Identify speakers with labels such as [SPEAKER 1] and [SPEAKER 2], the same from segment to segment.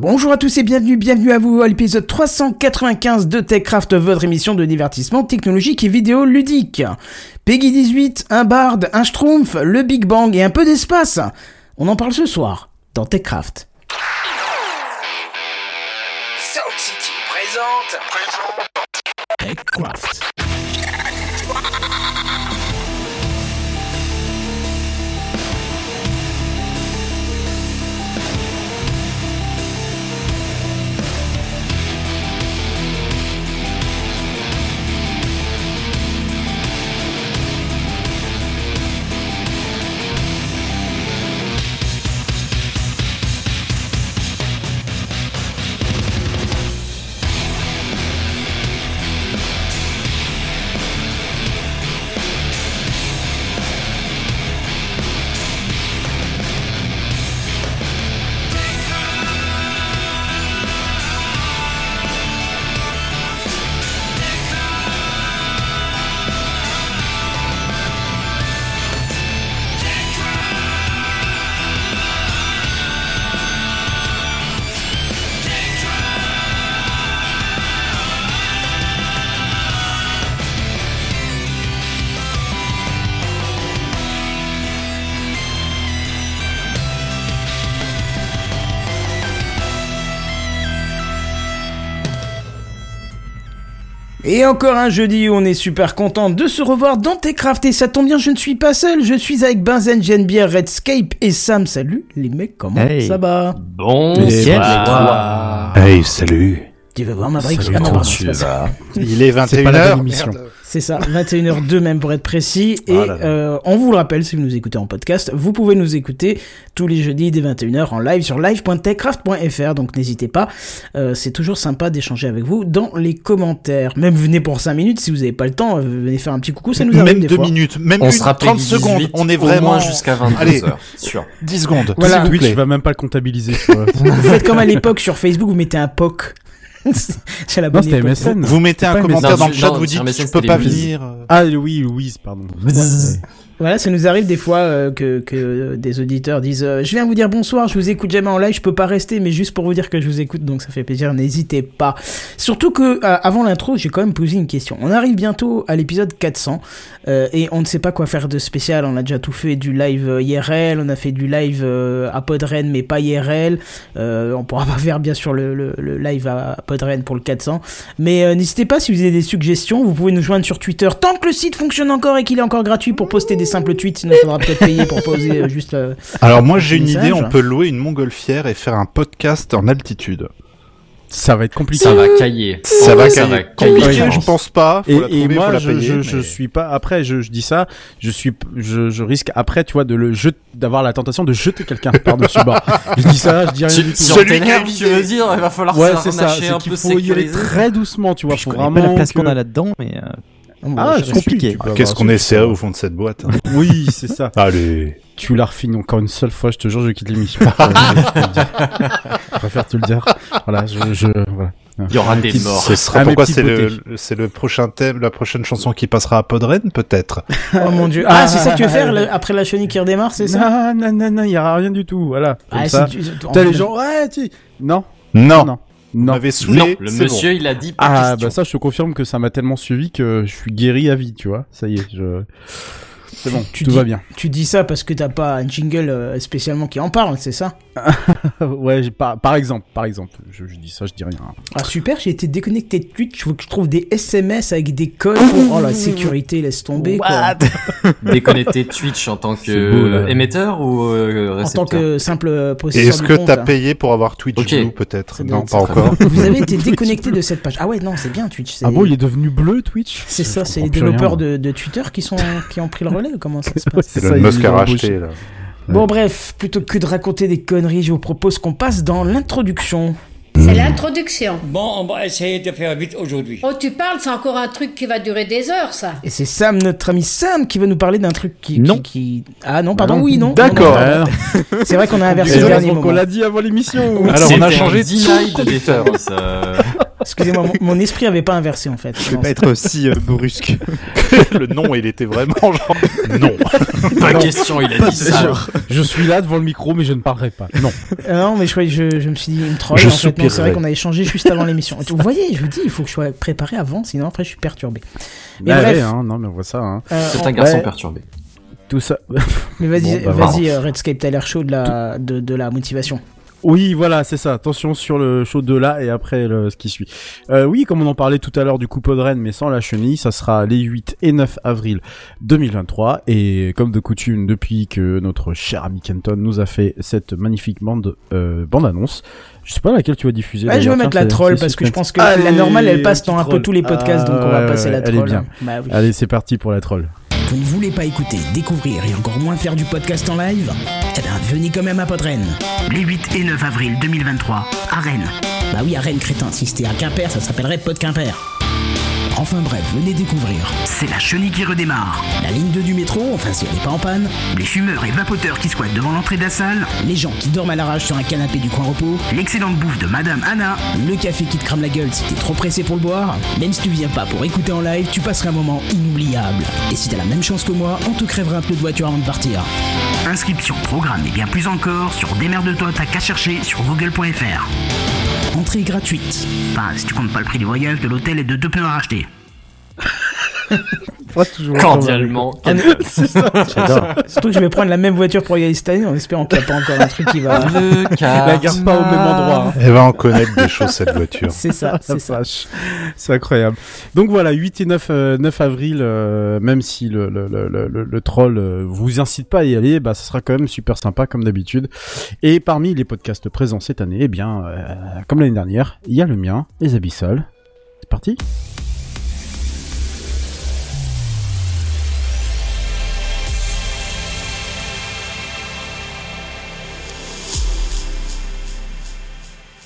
[SPEAKER 1] Bonjour à tous et bienvenue, bienvenue à vous à l'épisode 395 de TechCraft, votre émission de divertissement technologique et vidéo ludique. Peggy 18, un bard, un schtroumpf, le Big Bang et un peu d'espace. On en parle ce soir dans TechCraft.
[SPEAKER 2] Sound City présente.
[SPEAKER 1] TechCraft. Et encore un jeudi où on est super content de se revoir dans Techcraft et ça tombe bien, je ne suis pas seul, je suis avec Benzen, Genebière, Redscape et Sam. Salut les mecs, comment
[SPEAKER 3] Hey.
[SPEAKER 1] ça va
[SPEAKER 3] Bonsoir.
[SPEAKER 4] Hey, salut.
[SPEAKER 1] Tu veux voir ma brique
[SPEAKER 3] Salut,
[SPEAKER 1] Ah non,
[SPEAKER 3] tu vas
[SPEAKER 4] Il est
[SPEAKER 3] C'est pas la
[SPEAKER 4] 21h.
[SPEAKER 1] C'est ça, 21h02 même pour être précis. Et
[SPEAKER 4] Ah là là.
[SPEAKER 1] euh, on vous le rappelle, si vous nous écoutez en podcast, vous pouvez nous écouter tous les jeudis dès 21h en live sur live.techcraft.fr. Donc n'hésitez pas, euh, c'est toujours sympa d'échanger avec vous dans les commentaires. Même venez pour 5 minutes si vous n'avez pas le temps, euh, venez faire un petit coucou, ça nous arrive
[SPEAKER 4] Même
[SPEAKER 1] des
[SPEAKER 4] deux
[SPEAKER 1] fois.
[SPEAKER 4] minutes, même
[SPEAKER 3] On
[SPEAKER 4] une,
[SPEAKER 3] sera
[SPEAKER 4] 30
[SPEAKER 3] Peggy
[SPEAKER 4] secondes.
[SPEAKER 3] 18
[SPEAKER 4] On est vraiment
[SPEAKER 3] jusqu'à 22
[SPEAKER 4] Allez.
[SPEAKER 3] heures. Sûr.
[SPEAKER 4] 10 secondes.
[SPEAKER 1] Voilà.
[SPEAKER 5] Twitch va même pas le comptabiliser.
[SPEAKER 1] Vous faites comme à l'époque sur Facebook, vous mettez un POC. C'est la bonne
[SPEAKER 5] c'était
[SPEAKER 1] époque.
[SPEAKER 5] MSN.
[SPEAKER 4] Vous mettez un commentaire dans le chat, vous dites je peux pas venir.
[SPEAKER 5] Ah oui, Louise, pardon.
[SPEAKER 1] Voilà, ça nous arrive des fois euh, que, que des auditeurs disent euh, Je viens vous dire bonsoir, je vous écoute jamais en live, je peux pas rester, mais juste pour vous dire que je vous écoute, donc ça fait plaisir, n'hésitez pas. Surtout que, euh, avant l'intro, j'ai quand même posé une question. On arrive bientôt à l'épisode 400, euh, et on ne sait pas quoi faire de spécial. On a déjà tout fait du live euh, IRL, on a fait du live euh, à Podren, mais pas IRL. Euh, on pourra pas faire, bien sûr, le, le, live à Podren pour le 400. Mais euh, n'hésitez pas si vous avez des suggestions, vous pouvez nous joindre sur Twitter tant que le site fonctionne encore et qu'il est encore gratuit pour poster des simples tweets, sinon il faudra peut-être payer pour poser euh, juste. euh,
[SPEAKER 4] Alors moi j'ai une
[SPEAKER 1] Message.
[SPEAKER 4] idée, on peut louer une montgolfière et faire un podcast en altitude.
[SPEAKER 5] Ça va être compliqué.
[SPEAKER 3] Ça va cailler.
[SPEAKER 4] Ça va
[SPEAKER 3] Ça
[SPEAKER 4] cailler.
[SPEAKER 3] va cailler.
[SPEAKER 4] Compliqué,
[SPEAKER 5] Ouais.
[SPEAKER 4] je pense pas. Faut
[SPEAKER 5] Et,
[SPEAKER 4] la
[SPEAKER 5] et
[SPEAKER 4] trouver, faut
[SPEAKER 5] moi,
[SPEAKER 4] la
[SPEAKER 5] je,
[SPEAKER 4] payer,
[SPEAKER 5] je,
[SPEAKER 4] mais-
[SPEAKER 5] je suis pas. Après, je, je dis ça. Je suis, je, je risque après, tu vois, de le jeter, d'avoir la tentation de jeter quelqu'un par-dessus bord. Je dis ça, je dis rien
[SPEAKER 3] Tu,
[SPEAKER 5] du tout.
[SPEAKER 3] si
[SPEAKER 4] Celui qui
[SPEAKER 3] tu veux dire, il va falloir
[SPEAKER 5] Ouais,
[SPEAKER 3] se
[SPEAKER 5] c'est ça. C'est
[SPEAKER 3] un
[SPEAKER 5] qu'il
[SPEAKER 3] peu
[SPEAKER 5] faut y aller très doucement, tu vois.
[SPEAKER 6] je
[SPEAKER 5] Faut
[SPEAKER 6] connais
[SPEAKER 5] vraiment
[SPEAKER 6] pas la place qu'on a là-dedans, mais euh,
[SPEAKER 5] Ah, c'est compliqué.
[SPEAKER 4] Ah, Qu'est-ce qu'on est serré au fond de cette boîte hein.
[SPEAKER 5] Oui, c'est ça.
[SPEAKER 4] Allez.
[SPEAKER 5] Tu la refines encore une seule fois, je te jure, je quitte l'émission. Euh, je préfère te le dire. Voilà, je, je, voilà.
[SPEAKER 3] Il y aura des
[SPEAKER 5] Petite-
[SPEAKER 3] morts.
[SPEAKER 4] Ce sera
[SPEAKER 5] Ah, mes
[SPEAKER 4] pourquoi c'est le, c'est le prochain thème, la prochaine chanson qui passera à Podren peut-être.
[SPEAKER 1] Oh mon dieu. Ah, c'est ça que tu veux faire le- après la chenille qui redémarre, c'est ça
[SPEAKER 5] Non, non, non, non, il y aura rien du tout. Voilà. Comme
[SPEAKER 1] Ah,
[SPEAKER 5] ça.
[SPEAKER 1] si tu-
[SPEAKER 5] T'as les gens, ouais, tu. Non,
[SPEAKER 4] Non.
[SPEAKER 5] non,
[SPEAKER 4] Vous
[SPEAKER 5] non.
[SPEAKER 3] le monsieur, il a dit pas
[SPEAKER 5] Ah,
[SPEAKER 3] question.
[SPEAKER 5] bah ça, je te confirme que ça m'a tellement suivi que je suis guéri à vie, tu vois. Ça y est, je. C'est bon,
[SPEAKER 1] Tu
[SPEAKER 5] tout
[SPEAKER 1] dis-
[SPEAKER 5] va bien.
[SPEAKER 1] Tu dis ça parce que t'as pas un jingle euh, spécialement qui en parle, c'est ça?
[SPEAKER 5] Ouais, par, par exemple, par exemple, je, je dis ça, je dis rien.
[SPEAKER 1] Ah super, j'ai été déconnecté de Twitch, faut que je trouve des SMS avec des codes pour... Oh la sécurité, laisse tomber quoi.
[SPEAKER 3] Déconnecté Twitch en tant
[SPEAKER 5] beau,
[SPEAKER 3] que émetteur ou euh,
[SPEAKER 1] En tant que simple
[SPEAKER 4] Et
[SPEAKER 1] possesseur
[SPEAKER 4] est-ce que t'as
[SPEAKER 1] hein.
[SPEAKER 4] payé pour avoir Twitch
[SPEAKER 3] Ok.
[SPEAKER 4] Blue peut-être? Non, pas encore.
[SPEAKER 1] Vous avez été déconnecté de cette page. Ah ouais, non, c'est bien Twitch.
[SPEAKER 5] Ah bon, il est devenu bleu, Twitch?
[SPEAKER 1] C'est ça, c'est les
[SPEAKER 5] rien,
[SPEAKER 1] développeurs de, de Twitter qui, sont, qui ont pris le relais ou comment ça se passe
[SPEAKER 5] c'est
[SPEAKER 4] le Musk a racheté là.
[SPEAKER 1] Bon bref, plutôt que de raconter des conneries, je vous propose qu'on passe dans l'introduction.
[SPEAKER 7] C'est l'introduction.
[SPEAKER 8] Bon, on va essayer de faire vite aujourd'hui.
[SPEAKER 7] Oh, tu parles, c'est encore un truc qui va durer des heures, ça.
[SPEAKER 1] Et c'est Sam, notre ami Sam, qui va nous parler d'un truc qui,
[SPEAKER 6] Non.
[SPEAKER 1] qui, qui- Ah non, pardon,
[SPEAKER 5] non.
[SPEAKER 1] oui, non.
[SPEAKER 4] D'accord.
[SPEAKER 1] Non, non, non. C'est vrai qu'on a inversé le dernier
[SPEAKER 5] on l'a dit avant l'émission.
[SPEAKER 4] Alors, on a changé de
[SPEAKER 3] deny de
[SPEAKER 4] conducteur.
[SPEAKER 3] défense,
[SPEAKER 1] Excusez-moi, mon, mon esprit avait pas inversé en fait.
[SPEAKER 6] Je vais pas être aussi euh, brusque.
[SPEAKER 4] le nom, il était vraiment genre non.
[SPEAKER 3] Pas question, il a dit ça.
[SPEAKER 5] Je suis là devant le micro, mais je ne parlerai pas. Non.
[SPEAKER 1] Euh, non, mais je, je, je me suis dit une troll.
[SPEAKER 4] Je
[SPEAKER 1] en fait, c'est vrai qu'on avait changé juste avant l'émission. Vous voyez, je vous dis, il faut que je sois préparé avant, sinon après je suis perturbé. Mais
[SPEAKER 5] Bah
[SPEAKER 1] bref.
[SPEAKER 5] ouais, hein, non, mais on voit ça. Hein.
[SPEAKER 1] Euh,
[SPEAKER 3] C'est un garçon
[SPEAKER 5] Ouais.
[SPEAKER 3] perturbé.
[SPEAKER 5] Tout ça.
[SPEAKER 1] Mais vas-y,
[SPEAKER 5] Bon, bah,
[SPEAKER 1] vas-y, euh, Redscape, t'as l'air chaud de la, de, de la motivation.
[SPEAKER 5] Oui, voilà, c'est ça. Attention sur le show de là et après le, ce qui suit. Euh, oui, comme on en parlait tout à l'heure du coup Podren, mais sans la chenille, ça sera les 8 et 9 avril 2023. Et comme de coutume, depuis que notre cher ami Kenton nous a fait cette magnifique bande, euh, bande annonce, je sais pas laquelle tu vas diffuser.
[SPEAKER 1] Ouais, je vais mettre la troll parce que je pense que la normale elle passe dans un peu tous les podcasts, donc on
[SPEAKER 5] Ah,
[SPEAKER 1] va
[SPEAKER 5] ouais,
[SPEAKER 1] passer la troll.
[SPEAKER 5] Elle est bien.
[SPEAKER 1] Bah oui.
[SPEAKER 5] Allez, c'est parti pour la troll.
[SPEAKER 9] Vous ne voulez pas écouter, découvrir et encore moins faire du podcast en live Eh bien, venez quand même à Podren. Les 8 et 9 avril 2023, à Rennes. Bah oui, à Rennes, crétin. Si c'était à Quimper, ça s'appellerait Pod Quimper. Enfin bref, venez découvrir. C'est la chenille qui redémarre. La ligne 2 du métro, enfin si elle n'est pas en panne. Les fumeurs et vapoteurs qui squattent devant l'entrée de la salle. Les gens qui dorment à l'arrache sur un canapé du coin repos. L'excellente bouffe de Madame Anna. Le café qui te crame la gueule si t'es trop pressé pour le boire. Même si tu viens pas pour écouter en live, tu passeras un moment inoubliable. Et si t'as la même chance que moi, on te crèvera un pneu de voiture avant de partir. Inscription, programme et bien plus encore sur Démerde-toi, t'as qu'à chercher sur google.fr. Entrée gratuite. Enfin, si tu comptes pas le prix du voyage, de l'hôtel et de deux pneus à racheter.
[SPEAKER 5] Pas toujours.
[SPEAKER 3] Cordialement.
[SPEAKER 5] J'adore.
[SPEAKER 1] Surtout que je vais prendre la même voiture pour y aller cette année en espérant qu'il n'y a pas encore un truc qui va.
[SPEAKER 3] Le
[SPEAKER 5] La garde pas au même endroit. hein.
[SPEAKER 4] Elle va en connaître des choses cette voiture.
[SPEAKER 1] C'est ça, c'est ça.
[SPEAKER 5] C'est incroyable. Donc voilà, 8 et 9, euh, 9 avril, euh, même si le, le, le, le, le troll euh, vous incite pas à y aller, bah, ce sera quand même super sympa comme d'habitude. Et parmi les podcasts présents cette année, eh bien, euh, comme l'année dernière, il y a le mien, Les Abyssales. C'est parti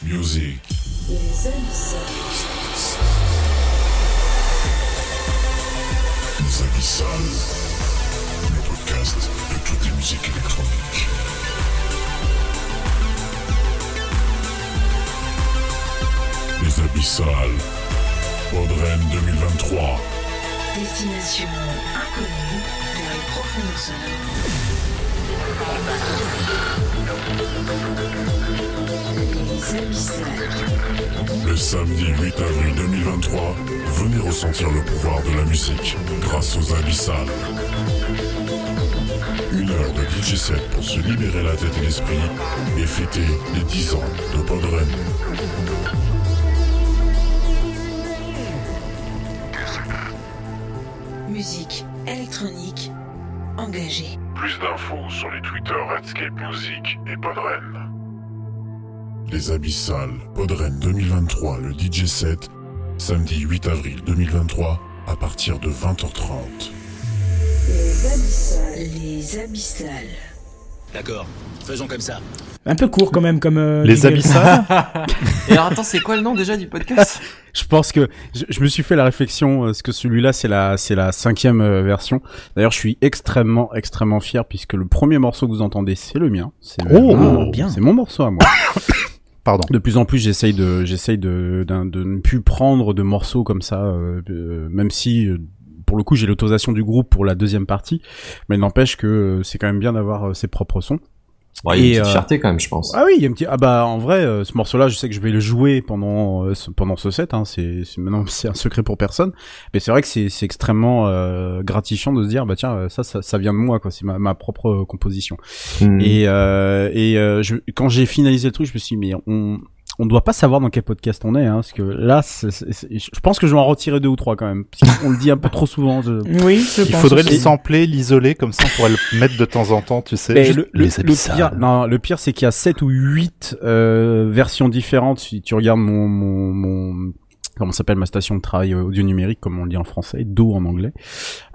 [SPEAKER 10] Music. Les Abyssales. Le podcast de toutes les musiques électroniques. Les Abyssales. Podren 2023.
[SPEAKER 11] Destination inconnue vers les profondeurs sonores.
[SPEAKER 10] Le samedi 8 avril 2023, venez ressentir le pouvoir de la musique grâce aux Abyssales. Une heure de DJ set pour se libérer la tête et l'esprit et fêter les 10 ans de Podren.
[SPEAKER 11] Musique électronique engagée.
[SPEAKER 10] Plus d'infos sur les Twitter Redscape Music et Podren. Les Abyssales, Podren 2023, le DJ set, samedi 8 avril 2023, à partir de 20h30.
[SPEAKER 11] Les abyssales. Les abyssales.
[SPEAKER 9] D'accord, faisons comme ça.
[SPEAKER 1] Un peu court quand même comme. euh,
[SPEAKER 4] Les
[SPEAKER 1] jingle.
[SPEAKER 4] abyssales
[SPEAKER 3] Et alors attends, c'est quoi le nom déjà du podcast?
[SPEAKER 5] Je pense que je, je me suis fait la réflexion, euh, parce que celui-là c'est la c'est la cinquième euh, version. D'ailleurs, je suis extrêmement extrêmement fier puisque le premier morceau que vous entendez c'est le mien. C'est
[SPEAKER 4] Oh,
[SPEAKER 5] mon-
[SPEAKER 1] bien.
[SPEAKER 5] c'est mon morceau à moi.
[SPEAKER 4] Pardon.
[SPEAKER 5] De plus en plus, j'essaye de, j'essaye de, de, ne plus prendre de morceaux comme ça, euh, euh, même si, euh, pour le coup, j'ai l'autorisation du groupe pour la deuxième partie, mais n'empêche que c'est quand même bien d'avoir ses propres sons.
[SPEAKER 3] Bon, Il y a une petite
[SPEAKER 5] euh,
[SPEAKER 3] fierté quand même, je pense.
[SPEAKER 5] Ah oui, il y a un petit, ah bah en vrai, euh, ce morceau-là, je sais que je vais le jouer pendant euh, ce, pendant ce set. Hein, c'est, maintenant c'est un secret pour personne, mais c'est vrai que c'est, c'est extrêmement euh, gratifiant de se dire, bah tiens, ça, ça, ça vient de moi, quoi. C'est ma, ma propre composition.
[SPEAKER 3] Hmm.
[SPEAKER 5] Et, euh, et euh, je, quand j'ai finalisé le truc, je me suis dit, mais on on doit pas savoir dans quel podcast on est, hein, parce que là, c'est- c'est- c'est- je pense que je vais en retirer deux ou trois quand même, parce qu'on le dit un peu trop souvent. je-
[SPEAKER 1] Oui, je
[SPEAKER 4] Il
[SPEAKER 1] pense.
[SPEAKER 4] faudrait le sampler, l'isoler, comme ça on pourrait le mettre de temps en temps, tu sais.
[SPEAKER 5] Mais
[SPEAKER 4] Juste
[SPEAKER 5] le, le-
[SPEAKER 4] les
[SPEAKER 5] le pire, non, le pire, c'est qu'il y a sept ou huit euh, versions différentes. Si tu regardes mon, mon, mon comment s'appelle ma station de travail audio numérique, comme on le dit en français, Do en anglais.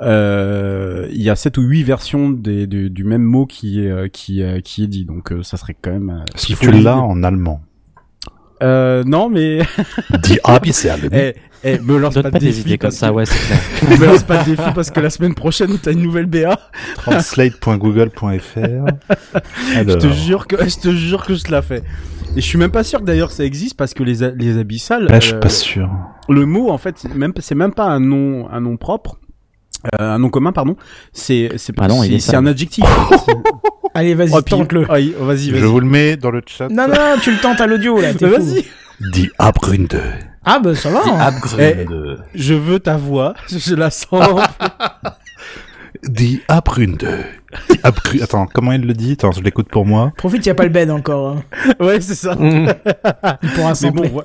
[SPEAKER 5] Euh, il y a sept ou huit versions des, du, du même mot qui est euh, qui euh, qui est dit. Donc euh, ça serait quand même. euh,
[SPEAKER 4] Est-ce
[SPEAKER 5] il
[SPEAKER 4] que
[SPEAKER 5] faut
[SPEAKER 4] tu
[SPEAKER 5] le-
[SPEAKER 4] l'as en allemand
[SPEAKER 5] Euh, non, mais
[SPEAKER 4] Die Abyssal.
[SPEAKER 5] eh, eh, me lance
[SPEAKER 6] Donne
[SPEAKER 5] pas
[SPEAKER 6] pas
[SPEAKER 5] de
[SPEAKER 6] des
[SPEAKER 5] défi
[SPEAKER 6] idées comme
[SPEAKER 5] parce
[SPEAKER 6] ça,
[SPEAKER 5] que-
[SPEAKER 6] ouais, c'est clair.
[SPEAKER 5] me lance pas de défi parce que la semaine prochaine t'as une nouvelle BA.
[SPEAKER 4] Translate.google.fr.
[SPEAKER 5] Je te jure que je te jure que je te la fais. Et je suis même pas sûr que d'ailleurs ça existe parce que les a- les abyssales.
[SPEAKER 4] là, je suis
[SPEAKER 5] euh,
[SPEAKER 4] pas sûr.
[SPEAKER 5] le mot en fait c'est même c'est même pas un nom un nom propre. Euh, un nom commun, pardon. C'est c'est
[SPEAKER 6] Ah non, il
[SPEAKER 5] c'est- un adjectif.
[SPEAKER 1] Allez, vas-y,
[SPEAKER 5] Oh,
[SPEAKER 1] tente-le.
[SPEAKER 5] Oh, vas-y, vas-y.
[SPEAKER 4] Je vous le mets dans le chat.
[SPEAKER 1] Non, non, tu le tentes à l'audio, là.
[SPEAKER 5] Bah, vas-y.
[SPEAKER 4] Die Abgründe.
[SPEAKER 1] Ah, bah, ça va.
[SPEAKER 3] Die
[SPEAKER 1] hein.
[SPEAKER 3] Abgründe.
[SPEAKER 5] Je veux ta voix. Je la sens.
[SPEAKER 4] Die Abgründe. Die Abgrü- Attends, comment il le dit? Attends, je l'écoute pour moi.
[SPEAKER 1] Profite, y a pas le bed encore. hein.
[SPEAKER 5] ouais, c'est ça.
[SPEAKER 1] Il pourra
[SPEAKER 5] Mais
[SPEAKER 1] sampler.
[SPEAKER 5] bon, ouais.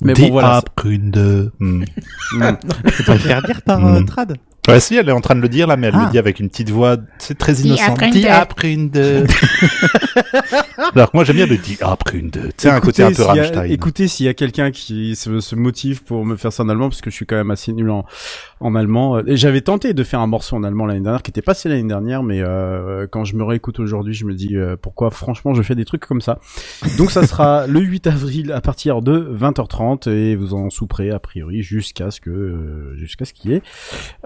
[SPEAKER 5] Mais
[SPEAKER 4] Die
[SPEAKER 5] bon, voilà.
[SPEAKER 4] Abgründe. Hmm.
[SPEAKER 5] Mm.
[SPEAKER 6] Tu peux le faire dire par
[SPEAKER 4] Mm.
[SPEAKER 6] euh, Trad
[SPEAKER 4] Ouais, si, elle est en train de le dire là, mais elle
[SPEAKER 6] Ah.
[SPEAKER 4] le dit avec une petite voix, c'est très innocente.
[SPEAKER 1] Abgründe.
[SPEAKER 4] Die Abgründe. Alors que moi j'aime bien le Die Abgründe. Tu sais, un côté un peu Rammstein.
[SPEAKER 5] écoutez, s'il y a quelqu'un qui se, se motive pour me faire ça en allemand, parce que je suis quand même assez nul en, en allemand. euh, Et j'avais tenté de faire un morceau en allemand l'année dernière, qui était passé l'année dernière, mais euh, quand je me réécoute aujourd'hui, je me dis euh, pourquoi franchement je fais des trucs comme ça. Donc ça sera le 8 avril à partir de 20h30 et vous en souperez a priori jusqu'à ce que euh, jusqu'à ce qu'il y ait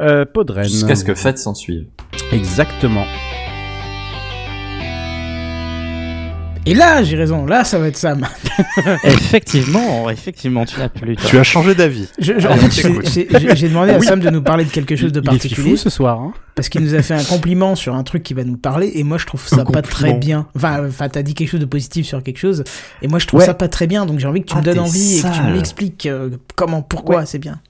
[SPEAKER 5] euh, Podren.
[SPEAKER 3] Jusqu'à ce que fête s'en suive.
[SPEAKER 5] Exactement.
[SPEAKER 1] Et là, j'ai raison. Là, ça va être Sam.
[SPEAKER 6] Effectivement, effectivement, tu l'as plus. toi.
[SPEAKER 4] Tu as changé d'avis. T'écoute.
[SPEAKER 1] j'ai- demandé à Sam de nous parler de quelque chose de
[SPEAKER 5] Il est
[SPEAKER 1] particulier.
[SPEAKER 5] fifou ce soir. Hein
[SPEAKER 1] Parce qu'il nous a fait un compliment sur un truc qui va nous parler, et moi je trouve ça
[SPEAKER 6] Un
[SPEAKER 1] pas très bien. Enfin, enfin t'as dit quelque chose de positif sur quelque chose, et moi je trouve
[SPEAKER 5] Ouais.
[SPEAKER 1] ça pas très bien, donc j'ai envie que tu
[SPEAKER 3] Ah,
[SPEAKER 1] me donnes
[SPEAKER 3] t'es
[SPEAKER 1] envie et que tu m'expliques euh, comment, pourquoi c'est bien.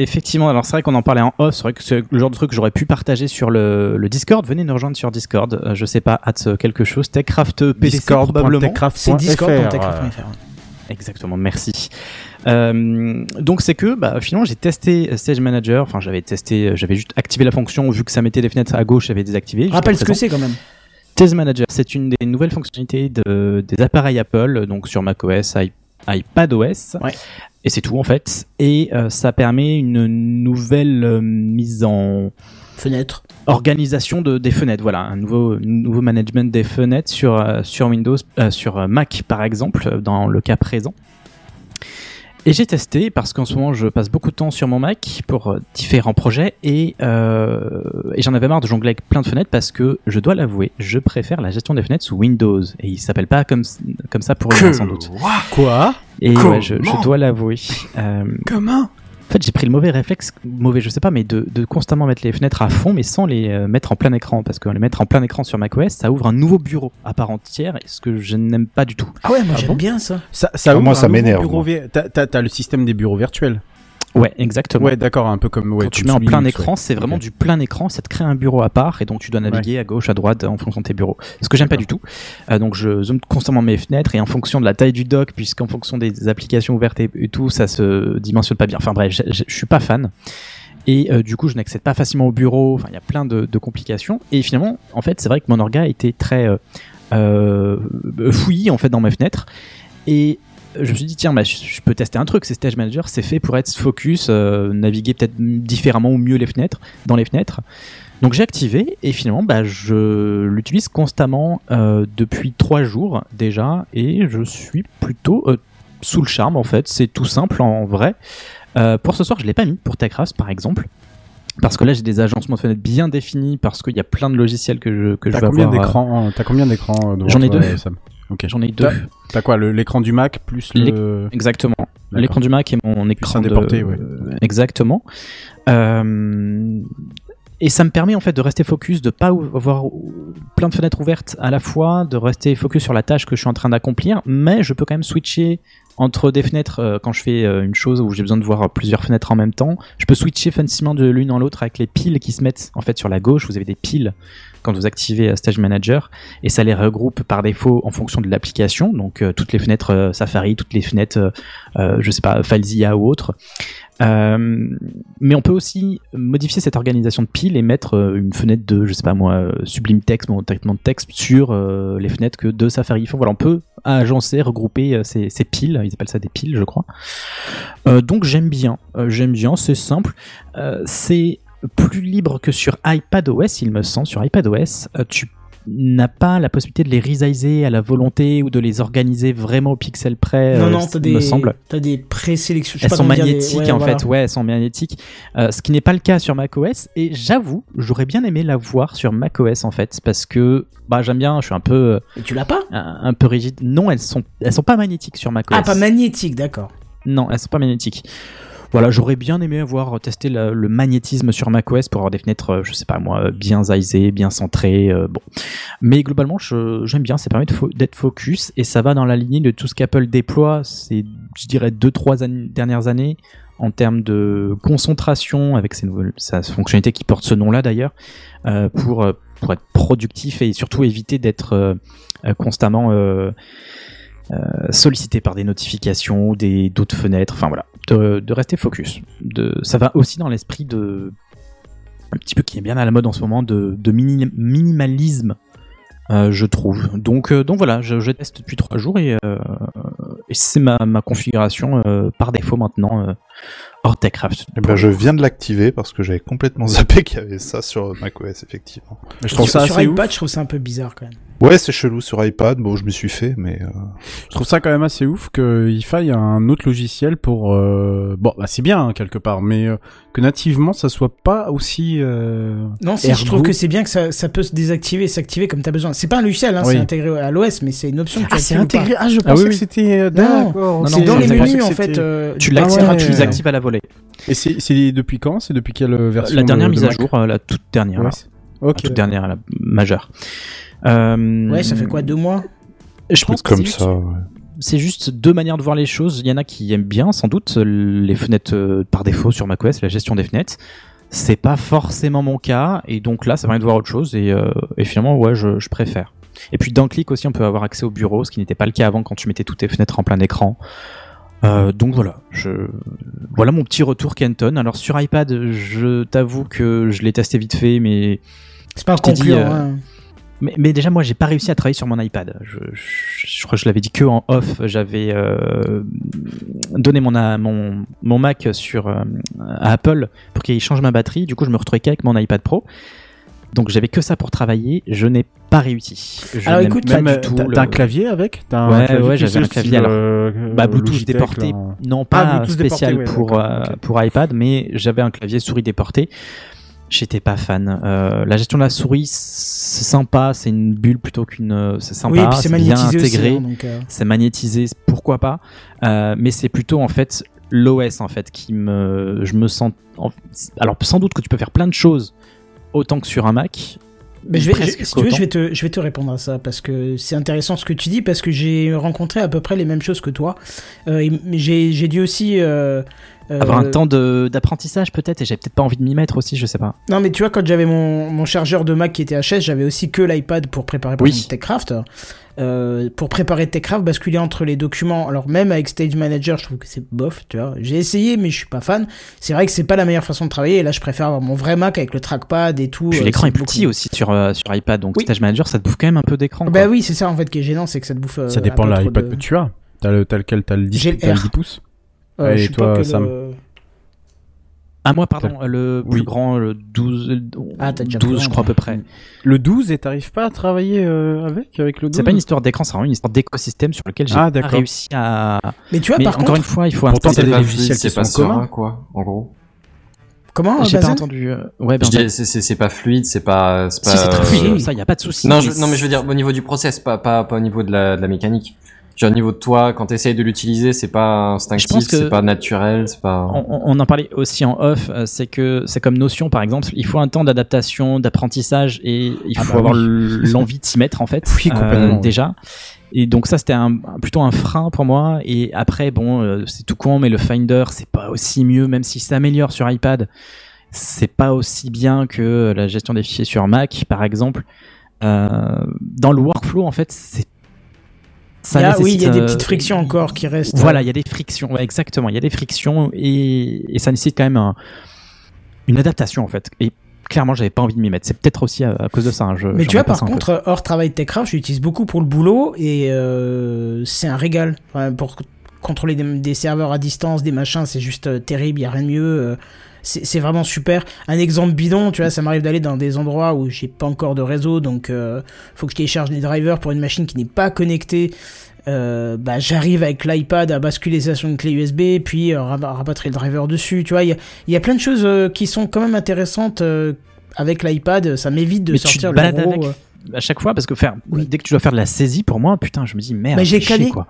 [SPEAKER 6] Effectivement, alors c'est vrai qu'on en parlait en off, c'est vrai que c'est le genre de truc que j'aurais pu partager sur le, le Discord. Venez nous rejoindre sur Discord, euh, je sais pas, hâte quelque chose, Techcraft PDC probablement.
[SPEAKER 1] C'est discord.techcraft.fr.
[SPEAKER 6] Exactement, merci. Euh, donc c'est que bah, finalement j'ai testé Stage Manager, enfin j'avais testé, j'avais juste activé la fonction vu que ça mettait des fenêtres à gauche, j'avais désactivé.
[SPEAKER 1] Rappelle ce que c'est quand même.
[SPEAKER 6] Test Manager, c'est une des nouvelles fonctionnalités de, des appareils Apple, donc sur macOS, i- iPadOS.
[SPEAKER 1] Ouais.
[SPEAKER 6] Et c'est tout en fait. Et euh, ça permet une nouvelle euh, mise en
[SPEAKER 1] Fenêtre.
[SPEAKER 6] organisation de, des fenêtres. Voilà, un nouveau, nouveau management des fenêtres sur, euh, sur Windows, sur Mac par exemple, dans le cas présent. Et j'ai testé parce qu'en ce moment je passe beaucoup de temps sur mon Mac pour euh, différents projets et, euh, et j'en avais marre de jongler avec plein de fenêtres parce que je dois l'avouer, je préfère la gestion des fenêtres sous Windows et il s'appelle pas comme, comme ça pour rien sans doute.
[SPEAKER 5] Quoi?
[SPEAKER 6] Et ouais, je, dois l'avouer. Euh,
[SPEAKER 5] Comment?
[SPEAKER 6] En fait, j'ai pris le mauvais réflexe, mauvais, je sais pas, mais de, de constamment mettre les fenêtres à fond, mais sans les euh, mettre en plein écran, parce que les mettre en plein écran sur macOS, ça ouvre un nouveau bureau à part entière, ce que je n'aime pas du tout.
[SPEAKER 1] Ah ouais, moi
[SPEAKER 5] Ah
[SPEAKER 1] j'aime
[SPEAKER 5] bon?
[SPEAKER 1] bien ça.
[SPEAKER 5] Ça, ça ouvre
[SPEAKER 4] moi,
[SPEAKER 5] un
[SPEAKER 4] ça
[SPEAKER 5] nouveau
[SPEAKER 4] m'énerve,
[SPEAKER 5] bureau t'as le système des bureaux virtuels.
[SPEAKER 6] Ouais, exactement.
[SPEAKER 5] Ouais, d'accord, un peu comme. Ouais,
[SPEAKER 6] Quand tu mets en plein
[SPEAKER 5] Linux,
[SPEAKER 6] écran,
[SPEAKER 5] ouais.
[SPEAKER 6] c'est vraiment du plein écran, ça te crée un bureau à part, et donc tu dois naviguer à gauche, à droite, en fonction de tes bureaux. Ce que j'aime pas du tout. Euh, donc je zoome constamment mes fenêtres, et en fonction de la taille du dock, puisqu'en fonction des applications ouvertes et, et tout, ça se dimensionne pas bien. Enfin bref, je, suis pas fan. Et euh, du coup, je n'accède pas facilement au bureau. Enfin, il y a plein de, de complications. Et finalement, en fait, c'est vrai que mon orga était très euh, euh, fouillis en fait dans mes fenêtres. Et je me suis dit tiens, bah, je, je peux tester un truc. C'est Stage Manager, c'est fait pour être focus, euh, naviguer peut-être différemment ou mieux les fenêtres, dans les fenêtres. Donc j'ai activé et finalement bah, je l'utilise constamment euh, depuis trois jours déjà et je suis plutôt euh, sous le charme en fait. C'est tout simple en vrai. Euh, pour ce soir, je l'ai pas mis pour Techcraft par exemple. Parce que là, j'ai des agencements de fenêtres bien définis parce qu'il y a plein de logiciels que je, que je
[SPEAKER 5] T'as
[SPEAKER 6] vais
[SPEAKER 5] combien
[SPEAKER 6] avoir,
[SPEAKER 5] T'as combien d'écrans
[SPEAKER 6] J'en ai deux.
[SPEAKER 5] Sam? Ok.
[SPEAKER 6] J'en ai deux.
[SPEAKER 5] T'as, quoi L'écran du Mac plus le.
[SPEAKER 6] Exactement. L'écran du Mac et mon écran de...
[SPEAKER 5] déporté, ouais.
[SPEAKER 6] Exactement. Euh, Et ça me permet en fait de rester focus, de pas avoir plein de fenêtres ouvertes à la fois, de rester focus sur la tâche que je suis en train d'accomplir, mais je peux quand même switcher entre des fenêtres euh, quand je fais euh, une chose où j'ai besoin de voir plusieurs fenêtres en même temps. Je peux switcher facilement de l'une en l'autre avec les piles qui se mettent en fait sur la gauche. Vous avez des piles quand vous activez euh, Stage Manager et ça les regroupe par défaut en fonction de l'application. Donc toutes les fenêtres Safari, toutes les fenêtres, euh, je sais pas, FileZilla ou autres. Euh, mais on peut aussi modifier cette organisation de piles et mettre une fenêtre de, je sais pas moi, Sublime Text, mon traitement de texte sur les fenêtres que de Safari. Enfin, voilà, on peut agencer, regrouper ces piles. Ils appellent ça des piles, je crois. Euh, donc j'aime bien, Euh, j'aime bien, c'est simple, Euh, c'est plus libre que sur iPadOS, il me semble. Sur iPadOS, tu n'a pas la possibilité de les resizer à la volonté ou de les organiser vraiment au pixel près.
[SPEAKER 1] non,
[SPEAKER 6] euh,
[SPEAKER 1] non, t'as
[SPEAKER 6] me
[SPEAKER 1] des,
[SPEAKER 6] semble.
[SPEAKER 1] t'as des présélections.
[SPEAKER 6] Elles
[SPEAKER 1] pas
[SPEAKER 6] sont
[SPEAKER 1] des-
[SPEAKER 6] magnétiques
[SPEAKER 1] ouais,
[SPEAKER 6] en
[SPEAKER 1] voilà.
[SPEAKER 6] fait, ouais, elles sont magnétiques. Euh, ce qui n'est pas le cas sur macOS. Et j'avoue, j'aurais bien aimé la voir sur macOS en fait, parce que bah j'aime bien, je suis un peu euh,
[SPEAKER 1] Et tu l'as pas?
[SPEAKER 6] un, un peu rigide. Non, elles sont elles sont pas magnétiques sur macOS.
[SPEAKER 1] Ah, pas magnétique, d'accord.
[SPEAKER 6] Non, elles sont pas magnétiques. Voilà, j'aurais bien aimé avoir testé le magnétisme sur macOS pour avoir des fenêtres, euh, je sais pas moi, bien zaisées, bien centrées. euh, bon, mais globalement, j'aime bien. Ça permet d'être focus et ça va dans la lignée de tout ce qu'Apple déploie ces, je dirais, deux trois années- dernières années en termes de concentration avec ses nouvelles, sa fonctionnalité qui porte ce nom-là d'ailleurs, euh, pour euh, être productif et surtout éviter d'être euh, euh, constamment euh, euh, sollicité par des notifications, des d'autres fenêtres, enfin voilà, de, rester focus. Ça va aussi dans l'esprit de un petit peu qui est bien à la mode en ce moment de, de mini- minimalisme, euh, je trouve. Donc euh, voilà, je, teste depuis trois jours et, euh, c'est ma, ma configuration par défaut maintenant hors Techcraft.
[SPEAKER 4] Eh ben, je viens de l'activer parce que j'avais complètement zappé qu'il y avait ça sur macOS, effectivement.
[SPEAKER 5] Je trouve
[SPEAKER 1] sur
[SPEAKER 5] ça
[SPEAKER 1] sur iPad,
[SPEAKER 5] ouf.
[SPEAKER 1] je trouve ça un peu bizarre quand même.
[SPEAKER 4] Ouais, c'est chelou sur iPad. Bon, je me suis fait, mais euh,
[SPEAKER 5] Je trouve ça quand même assez ouf qu'il faille un autre logiciel pour. euh, Bon, bah c'est bien hein, quelque part, mais euh, que nativement ça soit pas aussi. euh,
[SPEAKER 1] Non, si, je trouve que c'est bien que ça, ça peut se désactiver et s'activer comme tu as besoin. C'est pas un logiciel, hein,
[SPEAKER 5] Oui.
[SPEAKER 1] c'est intégré à l'OS, mais c'est une option que tu
[SPEAKER 5] Ah, c'est
[SPEAKER 1] pas.
[SPEAKER 5] intégré. Ah, je
[SPEAKER 6] Ah
[SPEAKER 5] pensais
[SPEAKER 6] oui,
[SPEAKER 5] que
[SPEAKER 6] oui.
[SPEAKER 5] c'était. euh, D'accord.
[SPEAKER 6] non,
[SPEAKER 1] c'est
[SPEAKER 6] non,
[SPEAKER 1] dans les menus en fait. euh,
[SPEAKER 6] Tu l'actives,
[SPEAKER 5] Ah ouais.
[SPEAKER 6] tu les actives à la volée.
[SPEAKER 5] Et c'est depuis quand? C'est depuis quelle version
[SPEAKER 6] La dernière
[SPEAKER 5] de-
[SPEAKER 6] mise
[SPEAKER 5] de
[SPEAKER 6] à jour, euh, la toute dernière,
[SPEAKER 5] Ouais,
[SPEAKER 6] la toute dernière, la majeure. Euh,
[SPEAKER 1] Ouais, ça fait quoi, deux mois?
[SPEAKER 6] Je pense que
[SPEAKER 4] comme
[SPEAKER 6] c'est juste-
[SPEAKER 4] ça. ouais.
[SPEAKER 6] c'est juste deux manières de voir les choses. Il y en a qui aiment bien, sans doute, les fenêtres euh, par défaut sur macOS, la gestion des fenêtres. C'est pas forcément mon cas, et donc là, ça permet de voir autre chose, et, euh, et finalement, ouais, je, je préfère. Et puis d'un clic aussi, on peut avoir accès au bureau, ce qui n'était pas le cas avant quand tu mettais toutes tes fenêtres en plein écran. Euh, donc voilà, je... voilà mon petit retour Kenton. Alors sur iPad, je t'avoue que je l'ai testé vite fait, mais
[SPEAKER 1] C'est pas
[SPEAKER 6] Je dit, euh,
[SPEAKER 1] hein.
[SPEAKER 6] mais, mais déjà, moi, j'ai pas réussi à travailler sur mon iPad. Je, je, je crois que je l'avais dit que en off. J'avais euh, donné mon, a- mon, mon Mac sur, euh, à Apple pour qu'il change ma batterie. Du coup, je me retrouvais qu'avec mon iPad Pro. Donc, j'avais que ça pour travailler. Je n'ai pas réussi. Je
[SPEAKER 1] Alors, écoute,
[SPEAKER 6] pas du tout
[SPEAKER 5] t'as
[SPEAKER 6] le-
[SPEAKER 5] t'as un clavier avec T'as un
[SPEAKER 6] Ouais,
[SPEAKER 5] clavier,
[SPEAKER 6] ouais, j'avais un clavier, alors.
[SPEAKER 5] euh,
[SPEAKER 6] Bah, Bluetooth
[SPEAKER 5] Logitech,
[SPEAKER 6] déporté,
[SPEAKER 5] là.
[SPEAKER 6] non
[SPEAKER 5] Ah,
[SPEAKER 6] pas
[SPEAKER 5] Bluetooth
[SPEAKER 6] spécial
[SPEAKER 5] déporté,
[SPEAKER 6] pour, euh, pour iPad, mais j'avais un clavier souris déporté. J'étais pas fan. Euh, la gestion de la souris, c'est sympa, c'est une bulle plutôt qu'une. euh, C'est sympa,
[SPEAKER 1] Oui, et puis c'est
[SPEAKER 6] c'est bien
[SPEAKER 1] magnétisé aussi.
[SPEAKER 6] intégré,
[SPEAKER 1] hein, donc,
[SPEAKER 6] c'est magnétisé, pourquoi pas. Mais c'est plutôt en fait l'OS en fait qui me, je me sens. en- Alors sans doute que tu peux faire plein de choses autant que sur un Mac.
[SPEAKER 1] Mais je vais, je- si tu veux,
[SPEAKER 6] autant.
[SPEAKER 1] je vais te, je vais te répondre à ça parce que c'est intéressant ce que tu dis parce que j'ai rencontré à peu près les mêmes choses que toi. Euh, j'ai, dû aussi euh,
[SPEAKER 6] Avoir un temps de- d'apprentissage peut-être et j'avais peut-être pas envie de m'y mettre aussi, je sais pas.
[SPEAKER 1] Non, mais tu vois, quand j'avais mon, mon chargeur de Mac qui était HS, j'avais aussi que l'iPad pour préparer par
[SPEAKER 6] Oui.
[SPEAKER 1] exemple TechCraft. Euh, pour préparer TechCraft, basculer entre les documents. Alors même avec Stage Manager, je trouve que c'est bof, tu vois. J'ai essayé, mais je suis pas fan. C'est vrai que c'est pas la meilleure façon de travailler. Et là, je préfère avoir mon vrai Mac avec le trackpad et tout.
[SPEAKER 6] Puis
[SPEAKER 1] euh,
[SPEAKER 6] l'écran est plus petit
[SPEAKER 1] beaucoup-
[SPEAKER 6] aussi sur, euh, sur iPad, donc
[SPEAKER 1] Oui.
[SPEAKER 6] Stage Manager ça te bouffe quand même un peu d'écran.
[SPEAKER 1] Bah
[SPEAKER 6] quoi.
[SPEAKER 1] oui, c'est ça en fait qui est gênant, c'est que ça te bouffe. euh,
[SPEAKER 5] Ça dépend de l'iPad
[SPEAKER 1] de-
[SPEAKER 5] que tu as. T'as le, t'as lequel? T'as le 10,
[SPEAKER 1] J'ai le
[SPEAKER 5] t'as le
[SPEAKER 1] R.
[SPEAKER 5] 10 pouces?
[SPEAKER 1] Euh,
[SPEAKER 5] Et
[SPEAKER 1] je
[SPEAKER 5] toi,
[SPEAKER 1] pas
[SPEAKER 5] Sam
[SPEAKER 1] euh,
[SPEAKER 6] Ah moi pardon, le plus
[SPEAKER 5] Oui.
[SPEAKER 6] grand, le 12,
[SPEAKER 1] Ah, t'as déjà
[SPEAKER 6] 12
[SPEAKER 1] plus
[SPEAKER 6] je crois à peu près.
[SPEAKER 5] Le 12 et t'arrives pas à travailler euh, avec avec le 12
[SPEAKER 6] C'est pas une histoire d'écran, c'est vraiment une histoire d'écosystème sur lequel j'ai
[SPEAKER 5] Ah,
[SPEAKER 6] réussi à.
[SPEAKER 1] Mais tu vois,
[SPEAKER 6] Mais
[SPEAKER 1] par
[SPEAKER 6] encore
[SPEAKER 1] contre,
[SPEAKER 6] une fois, il faut
[SPEAKER 5] Pourtant,
[SPEAKER 6] installer
[SPEAKER 5] des
[SPEAKER 3] pas
[SPEAKER 5] logiciels
[SPEAKER 3] fluide,
[SPEAKER 5] qui
[SPEAKER 3] c'est pas
[SPEAKER 5] sont communs.
[SPEAKER 3] quoi, en gros.
[SPEAKER 1] comment
[SPEAKER 6] J'ai pas entendu. euh, Ouais, ben,
[SPEAKER 3] c'est- pas fluide, c'est pas, c'est pas.
[SPEAKER 6] si c'est très
[SPEAKER 3] euh,
[SPEAKER 6] fluide, ça y a pas de souci.
[SPEAKER 3] Non, je, non, mais je veux dire au niveau du process, pas, pas, pas au niveau de la, de la mécanique. Au niveau de toi, quand t'essayes de l'utiliser, c'est pas instinctif, c'est pas naturel, c'est pas.
[SPEAKER 6] On, en parlait aussi en off, euh, c'est que c'est comme Notion par exemple, il faut un temps d'adaptation, d'apprentissage et il
[SPEAKER 5] Ah
[SPEAKER 6] faut
[SPEAKER 5] bah
[SPEAKER 6] avoir
[SPEAKER 5] oui.
[SPEAKER 6] l'envie de s'y mettre en fait.
[SPEAKER 5] Oui, complètement, oui.
[SPEAKER 6] déjà. Et donc ça c'était un, plutôt un frein pour moi. Et après bon, euh, c'est tout con, mais le Finder c'est pas aussi mieux, même si ça améliore sur iPad, c'est pas aussi bien que la gestion des fichiers sur Mac par exemple. Euh, dans le workflow en fait c'est ça
[SPEAKER 1] a- Oui, il y a des
[SPEAKER 6] euh,
[SPEAKER 1] petites frictions encore qui restent.
[SPEAKER 6] voilà, il y a des frictions, ouais, exactement. Il y a des frictions et, et ça nécessite quand même un- une adaptation en fait. Et clairement, j'avais pas envie de m'y mettre. C'est peut-être aussi à, à cause de ça. hein, je-
[SPEAKER 1] Mais tu vois, par
[SPEAKER 6] peu.
[SPEAKER 1] contre, hors travail TechCraft, je l'utilise beaucoup pour le boulot et euh, c'est un régal. Enfin, pour contrôler des, des serveurs à distance, des machins, c'est juste euh, terrible, il y a rien de mieux. C'est vraiment super. Un exemple bidon, tu vois, ça m'arrive d'aller dans des endroits où j'ai pas encore de réseau, donc euh, faut que je télécharge des drivers pour une machine qui n'est pas connectée. Euh, bah, j'arrive avec l'iPad à basculer ça sur une clé USB, puis euh, rab- rabattre le driver dessus. Tu vois, il y a, il y a plein de choses euh, qui sont quand même intéressantes avec l'iPad. Ça m'évite de
[SPEAKER 6] Mais tu
[SPEAKER 1] sortir le gros.
[SPEAKER 6] avec à chaque fois parce que faire dès que tu dois faire de la saisie pour moi, putain, je me dis merde.
[SPEAKER 1] Mais j'ai calé.
[SPEAKER 6] quoi.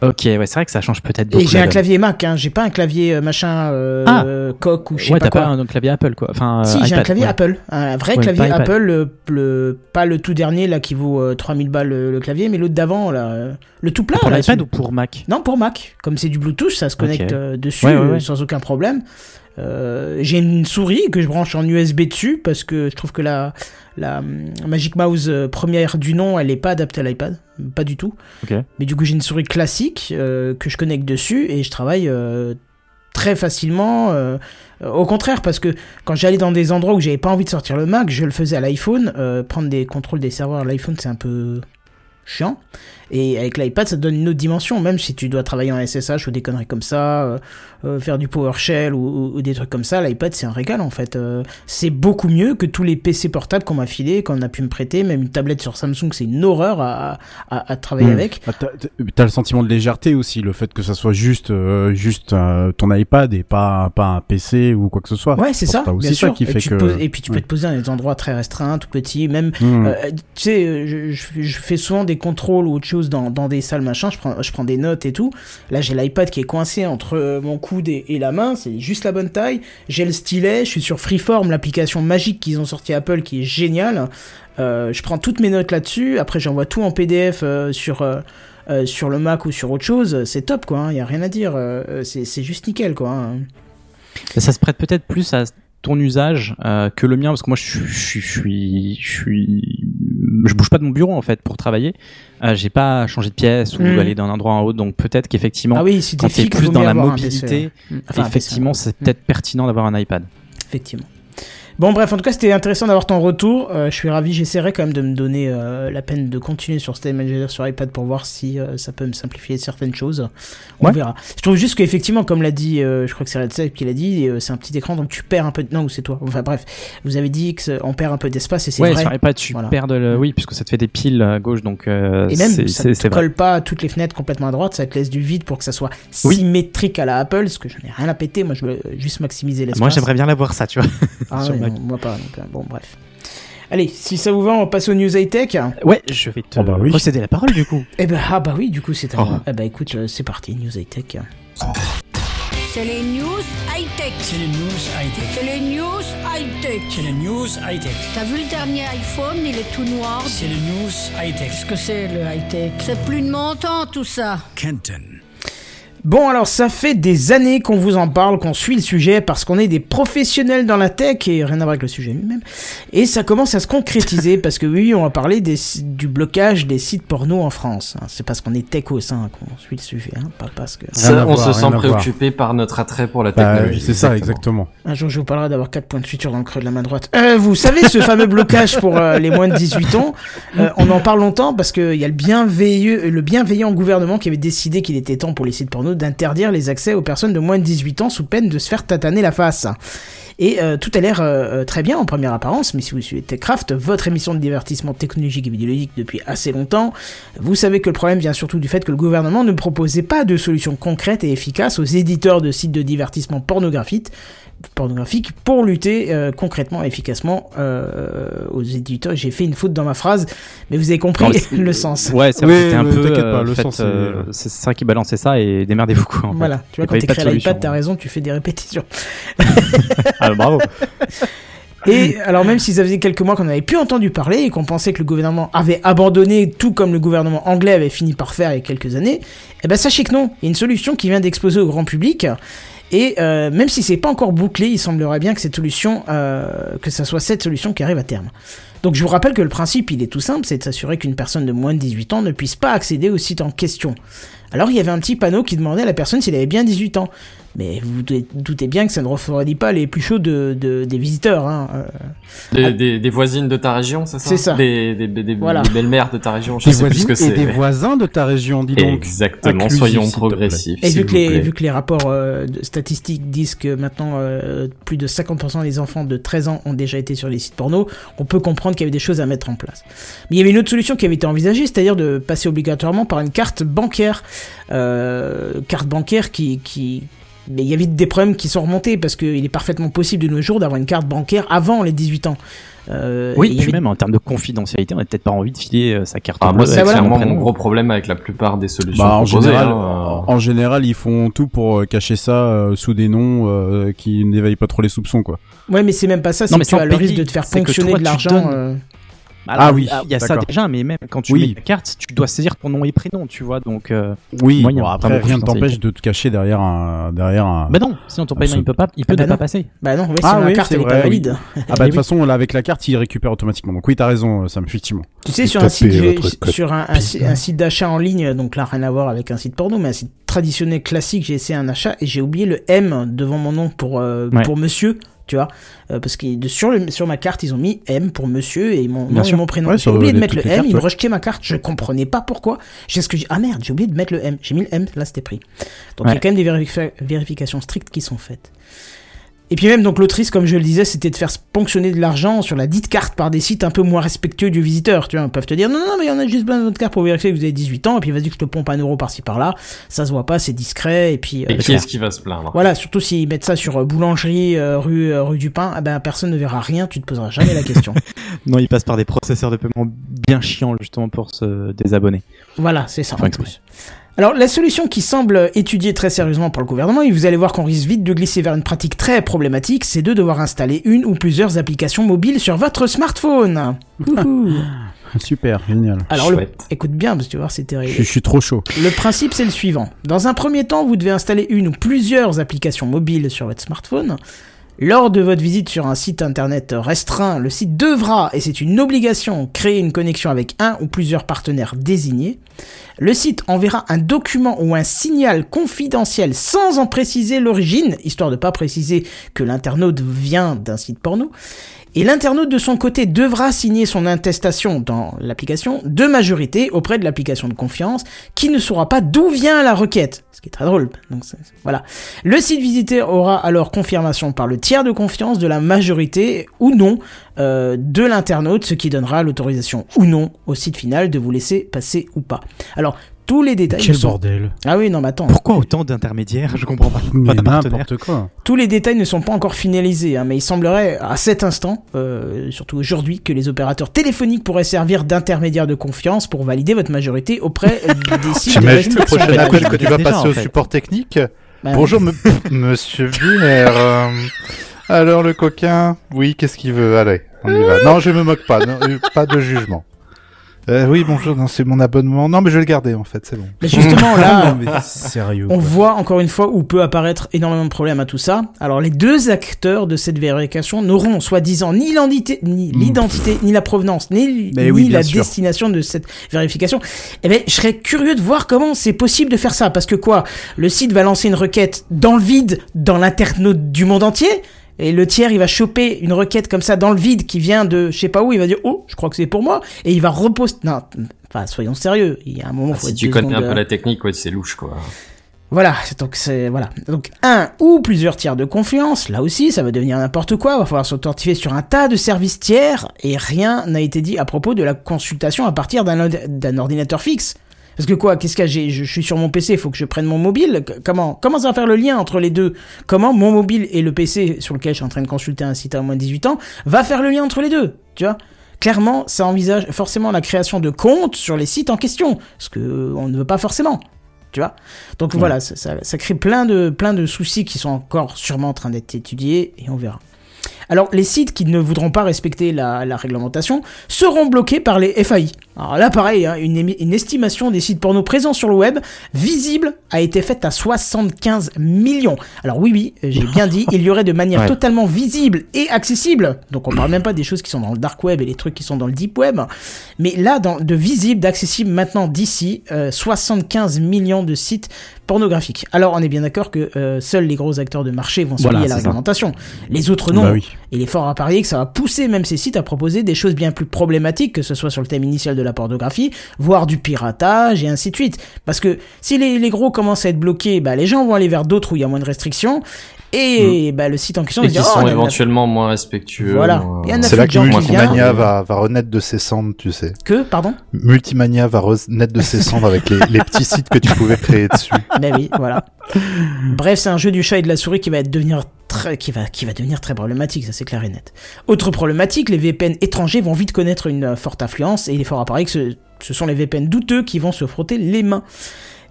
[SPEAKER 6] Ok, ouais, c'est vrai que ça change peut-être beaucoup.
[SPEAKER 1] Et j'ai un clavier Mac, hein. j'ai pas un clavier euh, machin euh,
[SPEAKER 6] Ah.
[SPEAKER 1] euh, coq ou je sais
[SPEAKER 6] Ouais,
[SPEAKER 1] pas
[SPEAKER 6] t'as
[SPEAKER 1] quoi.
[SPEAKER 6] pas un clavier Apple quoi. Enfin,
[SPEAKER 1] Si,
[SPEAKER 6] euh,
[SPEAKER 1] j'ai un clavier
[SPEAKER 6] ouais.
[SPEAKER 1] Apple, un vrai
[SPEAKER 6] Ouais,
[SPEAKER 1] clavier. Apple, le, le- pas le tout dernier là qui vaut euh, 3000 balles le, le clavier, mais l'autre d'avant là, euh, le tout plat.
[SPEAKER 6] Pour l'iPad ou pour Mac?
[SPEAKER 1] Non, pour Mac. Comme c'est du Bluetooth, ça se connecte euh, dessus
[SPEAKER 6] Ouais, ouais,
[SPEAKER 1] euh,
[SPEAKER 6] ouais.
[SPEAKER 1] sans aucun problème. Euh, j'ai une souris que je branche en USB dessus parce que je trouve que la, la hum, Magic Mouse euh, première du nom, elle est pas adaptée à l'iPad, pas du tout. Mais du coup, j'ai une souris classique euh, que je connecte dessus et je travaille euh, très facilement. euh, euh, au contraire, parce que quand j'allais dans des endroits où j'avais pas envie de sortir le Mac, je le faisais à l'iPhone. Euh, prendre des contrôles des serveurs à l'iPhone, c'est un peu chiant. Et avec l'iPad, ça te donne une autre dimension, même si tu dois travailler en SSH ou des conneries comme ça, euh, euh, faire du PowerShell ou, ou- ou des trucs comme ça, l'iPad c'est un régal en fait. Euh, c'est beaucoup mieux que tous les PC portables qu'on m'a filé, qu'on a pu me prêter, même une tablette sur Samsung, c'est une horreur à, à, à travailler
[SPEAKER 5] Hmm.
[SPEAKER 1] avec.
[SPEAKER 5] Ah, T'as le sentiment de légèreté aussi, le fait que ça soit juste, juste ton iPad et pas, pas un PC ou quoi que ce soit.
[SPEAKER 1] Ouais, c'est ça.
[SPEAKER 5] aussi
[SPEAKER 1] bien
[SPEAKER 5] ça
[SPEAKER 1] sûr.
[SPEAKER 5] qui
[SPEAKER 1] et,
[SPEAKER 5] fait
[SPEAKER 1] tu
[SPEAKER 5] que.
[SPEAKER 1] poses- et puis tu peux te poser dans des endroits très restreints, tout petits, même.
[SPEAKER 5] Hmm.
[SPEAKER 1] tu sais, je, je- je fais souvent des contrôles ou autre chose dans, des salles machin. Je prends, je prends des notes et tout. Là, j'ai l'iPad qui est coincé entre euh, mon coude et, la main. C'est juste la bonne taille. J'ai le stylet. Je suis sur Freeform, l'application magique qu'ils ont sorti Apple, qui est géniale. Euh, je prends toutes mes notes là-dessus. Après, j'envoie tout en PDF euh, sur. sur le Mac ou sur autre chose, c'est top quoi, il y a rien à dire, c'est juste nickel quoi. hein.
[SPEAKER 6] Ça se prête peut-être plus à ton usage que le mien parce que moi je suis je suis je suis je bouge pas de mon bureau en fait pour travailler euh, j'ai pas changé de pièce ou
[SPEAKER 1] Mm.
[SPEAKER 6] aller d'un endroit à un autre donc peut-être qu'effectivement
[SPEAKER 1] Ah oui, si t'es
[SPEAKER 6] quand t'es
[SPEAKER 1] fixe,
[SPEAKER 6] plus dans la mobilité.
[SPEAKER 1] Mm. Enfin, PC,
[SPEAKER 6] effectivement c'est peut-être pertinent d'avoir un iPad
[SPEAKER 1] Effectivement. Bon, bref, en tout cas, c'était intéressant d'avoir ton retour. Euh, je suis ravi. J'essaierai quand même de me donner euh, la peine de continuer sur Stay Manager sur iPad pour voir si euh, ça peut me simplifier certaines choses. On
[SPEAKER 6] Ouais.
[SPEAKER 1] verra. Je trouve juste qu'effectivement, comme l'a dit, je crois que c'est Red qui l'a dit, c'est un petit écran, donc tu perds un peu de. Non, c'est toi. Enfin, bref, vous avez dit qu'on perd un peu d'espace et c'est
[SPEAKER 6] ouais
[SPEAKER 1] vrai.
[SPEAKER 6] sur iPad tu
[SPEAKER 1] Voilà.
[SPEAKER 6] perds de le... oui puisque ça te fait des piles à gauche donc
[SPEAKER 1] Et même, ça ne colle pas à toutes les fenêtres complètement à droite, ça te laisse du vide pour que ça soit
[SPEAKER 6] Oui.
[SPEAKER 1] symétrique à la Apple, parce que j'en ai rien à péter, moi je veux juste maximiser l'espace.
[SPEAKER 6] moi j'aimerais bien l'avoir ça tu vois
[SPEAKER 1] Ah ouais, non, moi pas. donc, euh, bon, bref. Allez, si ça vous va, on passe aux news high-tech.
[SPEAKER 6] ouais je vais te
[SPEAKER 5] Oh bah oui.
[SPEAKER 6] recéder la parole du coup
[SPEAKER 1] Eh ben, ah bah oui, du coup, c'est à
[SPEAKER 6] Oh.
[SPEAKER 1] moi. Eh ben, écoute, euh, c'est parti, news high-tech.
[SPEAKER 7] C'est les news high-tech.
[SPEAKER 2] C'est les news high-tech.
[SPEAKER 7] C'est les news high-tech.
[SPEAKER 2] C'est les news high-tech.
[SPEAKER 7] T'as vu le dernier iPhone, il est tout noir.
[SPEAKER 2] C'est les news high-tech.
[SPEAKER 7] Qu'est-ce que c'est le high-tech C'est plus de mon temps tout ça.
[SPEAKER 2] Kenton.
[SPEAKER 1] Bon, alors, ça fait des années qu'on vous en parle, qu'on suit le sujet, parce qu'on est des professionnels dans la tech, et rien à voir avec le sujet lui-même. Et ça commence à se concrétiser, parce que oui, on va parler des, du blocage des sites porno en France. hein. C'est parce qu'on est techos hein, qu'on suit le sujet, hein, pas parce que...
[SPEAKER 3] Ça, on
[SPEAKER 5] voir,
[SPEAKER 3] se sent préoccupé par notre attrait pour la
[SPEAKER 5] Bah,
[SPEAKER 3] technologie.
[SPEAKER 5] c'est ça, exactement.
[SPEAKER 1] Un jour, je vous parlerai d'avoir 4 points de suture dans le creux de la main droite. Euh, vous savez, ce fameux blocage pour euh, les moins de 18 ans, euh, on en parle longtemps parce qu'il y a le bienveilleux, le bienveillant gouvernement qui avait décidé qu'il était temps pour les sites porno d'interdire les accès aux personnes de moins de 18 ans sous peine de se faire tataner la face. Et euh, tout a l'air euh, euh, très bien en première apparence, mais si vous suivez TechCraft, votre émission de divertissement technologique et vidéoludique depuis assez longtemps, vous savez que le problème vient surtout du fait que le gouvernement ne proposait pas de solutions concrètes et efficaces aux éditeurs de sites de divertissement pornographiques pornographique pour lutter euh, concrètement et efficacement euh, aux éditeurs. J'ai fait une faute dans ma phrase, mais vous avez compris
[SPEAKER 6] Non,
[SPEAKER 1] le sens.
[SPEAKER 6] ouais c'est
[SPEAKER 5] Oui,
[SPEAKER 6] vrai, c'était un peu
[SPEAKER 5] t'inquiète pas,
[SPEAKER 6] euh,
[SPEAKER 5] le sens,
[SPEAKER 6] euh,
[SPEAKER 5] c'est-
[SPEAKER 6] ça qui balançait ça et démerdez-vous quoi en fait.
[SPEAKER 1] Voilà, tu vois, quand t'écris à l'iPad,
[SPEAKER 6] solution.
[SPEAKER 1] t'as raison, tu fais des répétitions.
[SPEAKER 6] ah bravo
[SPEAKER 1] Et alors même si ça faisait quelques mois qu'on n'avait plus entendu parler et qu'on pensait que le gouvernement avait abandonné, tout comme le gouvernement anglais avait fini par faire il y a quelques années, eh ben sachez que non, il y a une solution qui vient d'exploser au grand public. Et euh, même si c'est pas encore bouclé, il semblerait bien que cette solution, euh, que ça soit cette solution qui arrive à terme. Donc je vous rappelle que le principe, il est tout simple, c'est de s'assurer qu'une personne de moins de 18 ans ne puisse pas accéder au site en question. Alors il y avait un petit panneau qui demandait à la personne s'il avait bien 18 ans. Mais vous doutez bien que ça ne refroidit pas les plus chauds de, de- des visiteurs. Hein. euh.
[SPEAKER 3] Des, des, des voisines de ta région, c'est ça?
[SPEAKER 1] C'est ça.
[SPEAKER 3] Des, des, des, des-
[SPEAKER 1] Voilà.
[SPEAKER 3] des belles-mères de ta région, je
[SPEAKER 5] Des
[SPEAKER 3] sais plus ce
[SPEAKER 5] voisines
[SPEAKER 3] que
[SPEAKER 5] et des voisins de ta région, dis donc.
[SPEAKER 3] Exactement,
[SPEAKER 5] Inclusif,
[SPEAKER 3] soyons progressifs.
[SPEAKER 1] Et vu que, les,
[SPEAKER 3] plaît.
[SPEAKER 1] vu que les rapports euh, statistiques disent que maintenant euh, plus de 50% des enfants de 13 ans ont déjà été sur les sites porno, on peut comprendre qu'il y avait des choses à mettre en place. Mais il y avait une autre solution qui avait été envisagée, c'est-à-dire de passer obligatoirement par une carte bancaire. Euh, carte bancaire qui... qui mais il y avait des problèmes qui sont remontés parce qu'il est parfaitement possible de nos jours d'avoir une carte bancaire avant les 18 ans. Euh, et
[SPEAKER 6] Oui,
[SPEAKER 1] y
[SPEAKER 6] puis
[SPEAKER 1] avait-
[SPEAKER 6] même en termes de confidentialité, on n'a peut-être pas envie de filer euh, sa carte
[SPEAKER 3] Ah, moi, c'est clairement
[SPEAKER 6] prénom.
[SPEAKER 3] mon gros problème avec la plupart des solutions
[SPEAKER 5] Bah, en
[SPEAKER 3] proposées.
[SPEAKER 5] général,
[SPEAKER 3] hein.
[SPEAKER 5] en général, ils font tout pour euh, cacher ça euh, sous des noms euh, qui n'éveillent pas trop les soupçons, quoi.
[SPEAKER 1] Ouais, mais c'est même pas ça, c'est que tu as le risque de te faire ponctionner
[SPEAKER 6] toi,
[SPEAKER 1] de l'argent.
[SPEAKER 6] donnes-
[SPEAKER 1] euh,
[SPEAKER 6] Alors,
[SPEAKER 5] Ah oui,
[SPEAKER 6] il y a ça déjà, mais même quand tu
[SPEAKER 5] Oui.
[SPEAKER 6] mets carte, tu dois saisir ton nom et prénom, tu vois, donc... euh,
[SPEAKER 5] Oui,
[SPEAKER 6] moyen,
[SPEAKER 5] bon,
[SPEAKER 6] en
[SPEAKER 5] après,
[SPEAKER 6] termes de
[SPEAKER 5] rien ne t'empêche de te cacher derrière un, derrière un.
[SPEAKER 6] Bah non, sinon ton paiement il peut pas, il peut
[SPEAKER 1] Ah bah
[SPEAKER 6] ne pas
[SPEAKER 1] non.
[SPEAKER 6] passer.
[SPEAKER 1] Bah non, oui, si
[SPEAKER 5] Ah
[SPEAKER 1] la
[SPEAKER 5] oui,
[SPEAKER 1] carte elle est pas valide.
[SPEAKER 5] Ah bah de
[SPEAKER 6] Eh
[SPEAKER 5] toute
[SPEAKER 6] oui.
[SPEAKER 5] façon, là, avec la carte, il récupère automatiquement. Donc oui, t'as raison, euh, Sam, effectivement.
[SPEAKER 1] Tu sais, sur un site, sur un, un si- un site d'achat en ligne, donc là rien à voir avec un site porno, mais un site traditionnel classique, j'ai essayé un achat et j'ai oublié le M devant mon nom pour euh,
[SPEAKER 6] Ouais.
[SPEAKER 1] pour Monsieur, tu vois, Euh, parce que sur le sur ma carte ils ont mis M pour Monsieur et mon nom et mon prénom.
[SPEAKER 5] Ouais,
[SPEAKER 1] j'ai oublié de mettre le M,
[SPEAKER 5] cartes,
[SPEAKER 1] ils me rejetaient ma carte, je comprenais pas pourquoi. J'ai ce que j'ai ah merde, j'ai oublié de mettre le M, j'ai mis le M, là c'était pris. Donc il y a quand même des vérifi- vérifications strictes qui sont faites. Et puis même, donc l'autrice, comme je le disais, c'était de faire ponctionner de l'argent sur la dite carte par des sites un peu moins respectueux du visiteur. Tu vois, ils peuvent te dire, non, non, mais il y en a juste besoin de votre carte pour vérifier que vous avez 18 ans, et puis vas-y que je te pompe un euro par-ci par-là. Ça se voit pas, c'est discret, et puis... euh,
[SPEAKER 3] Et qui est-ce qui va se plaindre?
[SPEAKER 1] Voilà, surtout s'ils mettent ça sur euh, boulangerie, euh, rue, euh, rue du Pain, eh ben personne ne verra rien, tu te poseras jamais la question.
[SPEAKER 6] Non, il passe par des processeurs de paiement bien chiants justement pour se désabonner.
[SPEAKER 1] Voilà, c'est ça.
[SPEAKER 6] Enfin,
[SPEAKER 1] en
[SPEAKER 6] exprès.
[SPEAKER 1] plus. Alors, la solution qui semble étudiée très sérieusement par le gouvernement, et vous allez voir qu'on risque vite de glisser vers une pratique très problématique, c'est de devoir installer une ou plusieurs applications mobiles sur votre smartphone.
[SPEAKER 5] Super, génial.
[SPEAKER 1] Alors, le- écoute bien, parce que tu vas voir, c'est
[SPEAKER 5] Je,
[SPEAKER 1] terrible.
[SPEAKER 5] je suis trop chaud.
[SPEAKER 1] Le principe, c'est le suivant. Dans un premier temps, vous devez installer une ou plusieurs applications mobiles sur votre smartphone. Lors de votre visite sur un site internet restreint, le site devra, et c'est une obligation, créer une connexion avec un ou plusieurs partenaires désignés. Le site enverra un document ou un signal confidentiel sans en préciser l'origine, histoire de pas préciser que l'internaute vient d'un site porno. Et l'internaute de son côté devra signer son attestation dans l'application de majorité auprès de l'application de confiance qui ne saura pas d'où vient la requête. Ce qui est très drôle. Voilà. Le site visité aura alors confirmation par le tiers de confiance de la majorité ou non euh, de l'internaute, ce qui donnera l'autorisation ou non au site final de vous laisser passer ou pas. Alors tous les détails
[SPEAKER 5] Quel
[SPEAKER 1] ne sont-
[SPEAKER 5] bordel.
[SPEAKER 1] Ah oui, non, mais attends.
[SPEAKER 6] Pourquoi autant d'intermédiaires Je comprends pas.
[SPEAKER 5] Mais
[SPEAKER 6] Pas de partenaire.
[SPEAKER 5] n'importe quoi.
[SPEAKER 1] Tous les détails ne sont pas encore finalisés, hein, mais il semblerait à cet instant, euh, surtout aujourd'hui, que les opérateurs téléphoniques pourraient servir d'intermédiaires de confiance pour valider votre majorité auprès des sites de
[SPEAKER 4] J'imagine le prochain
[SPEAKER 6] Bah,
[SPEAKER 4] appel que tu vas
[SPEAKER 6] déjà,
[SPEAKER 4] passer au
[SPEAKER 6] fait.
[SPEAKER 4] support technique.
[SPEAKER 1] Bah,
[SPEAKER 4] Bonjour, monsieur Binaire. euh, alors le coquin, oui, qu'est-ce qu'il veut? Allez, on y va. Non, je me moque pas, non, euh, pas de jugement. Euh, oui, bonjour, non, c'est mon abonnement. Non, mais je vais le garder en fait, c'est bon.
[SPEAKER 1] Mais justement, là,
[SPEAKER 5] Non, mais sérieux.
[SPEAKER 1] on
[SPEAKER 5] quoi.
[SPEAKER 1] voit encore une fois où peut apparaître énormément de problèmes à tout ça. Alors, les deux acteurs de cette vérification n'auront, soi-disant, ni l'identité, ni, l'identité, ni la provenance, ni,
[SPEAKER 5] Mais
[SPEAKER 1] ni
[SPEAKER 5] oui,
[SPEAKER 1] la
[SPEAKER 5] sûr.
[SPEAKER 1] destination de cette vérification. Eh ben, je serais curieux de voir comment c'est possible de faire ça. Parce que quoi? Le site va lancer une requête dans le vide, dans l'internaute du monde entier? Et le tiers, il va choper une requête comme ça dans le vide qui vient de je sais pas où, il va dire oh, je crois que c'est pour moi, et il va reposter. Non, enfin, soyons sérieux. Il y a un moment.
[SPEAKER 3] Ah,
[SPEAKER 1] faut
[SPEAKER 3] si tu connais un peu la technique, ouais, c'est louche, quoi.
[SPEAKER 1] voilà, donc c'est voilà. Donc un ou plusieurs tiers de confiance, là aussi ça va devenir n'importe quoi, il va falloir s'authentifier sur un tas de services tiers et rien n'a été dit à propos de la consultation à partir d'un ordinateur fixe. Parce que quoi, qu'est-ce que j'ai je, je suis sur mon PC, il faut que je prenne mon mobile. Comment comment ça va faire le lien entre les deux? Comment mon mobile et le PC sur lequel je suis en train de consulter un site à moins de 18 ans va faire le lien entre les deux, tu vois? Clairement, ça envisage forcément la création de comptes sur les sites en question, ce que euh, on ne veut pas forcément tu vois? Donc voilà ça, ça, ça crée plein de plein de soucis qui sont encore sûrement en train d'être étudiés et on verra. Alors les sites qui ne voudront pas respecter la, la réglementation seront bloqués par les FAI Alors là, pareil, hein, une, estimation des sites porno présents sur le web, visibles, a été faite à 75 millions. Alors oui, oui, j'ai bien dit, il y aurait de manière
[SPEAKER 3] Ouais.
[SPEAKER 1] totalement visible et accessible, donc on parle même pas des choses qui sont dans le dark web et les trucs qui sont dans le deep web, mais là, dans, de visible, d'accessible maintenant d'ici, euh, 75 millions de sites pornographiques. Alors on est bien d'accord que euh, seuls les gros acteurs de marché vont se
[SPEAKER 6] Voilà,
[SPEAKER 1] plier à la réglementation. Les autres non.
[SPEAKER 5] Bah oui.
[SPEAKER 1] Il est fort à parier que ça va pousser même ces sites à proposer des choses bien plus problématiques, que ce soit sur le thème initial de la pornographie, voire du piratage et ainsi de suite. Parce que si les, les gros commencent à être bloqués, bah, les gens vont aller vers d'autres où il y a moins de restrictions, et bah, le site en question
[SPEAKER 3] Mm. Et qui
[SPEAKER 1] dire,
[SPEAKER 3] sont
[SPEAKER 1] oh, on a-
[SPEAKER 3] éventuellement moins respectueux.
[SPEAKER 1] Voilà. un
[SPEAKER 4] C'est là que. Multimania va, va renaître de ses cendres, tu sais.
[SPEAKER 1] Que, pardon?
[SPEAKER 4] Multimania va renaître de ses cendres avec les, les petits sites que tu pouvais créer dessus.
[SPEAKER 1] Ben oui, voilà. Bref, c'est un jeu du chat et de la souris qui va être devenir très, qui va, qui va devenir très problématique, ça c'est clair et net. Autre problématique, les VPN étrangers vont vite connaître une euh, forte affluence et il est fort à parier que ce, ce sont les VPN douteux qui vont se frotter les mains.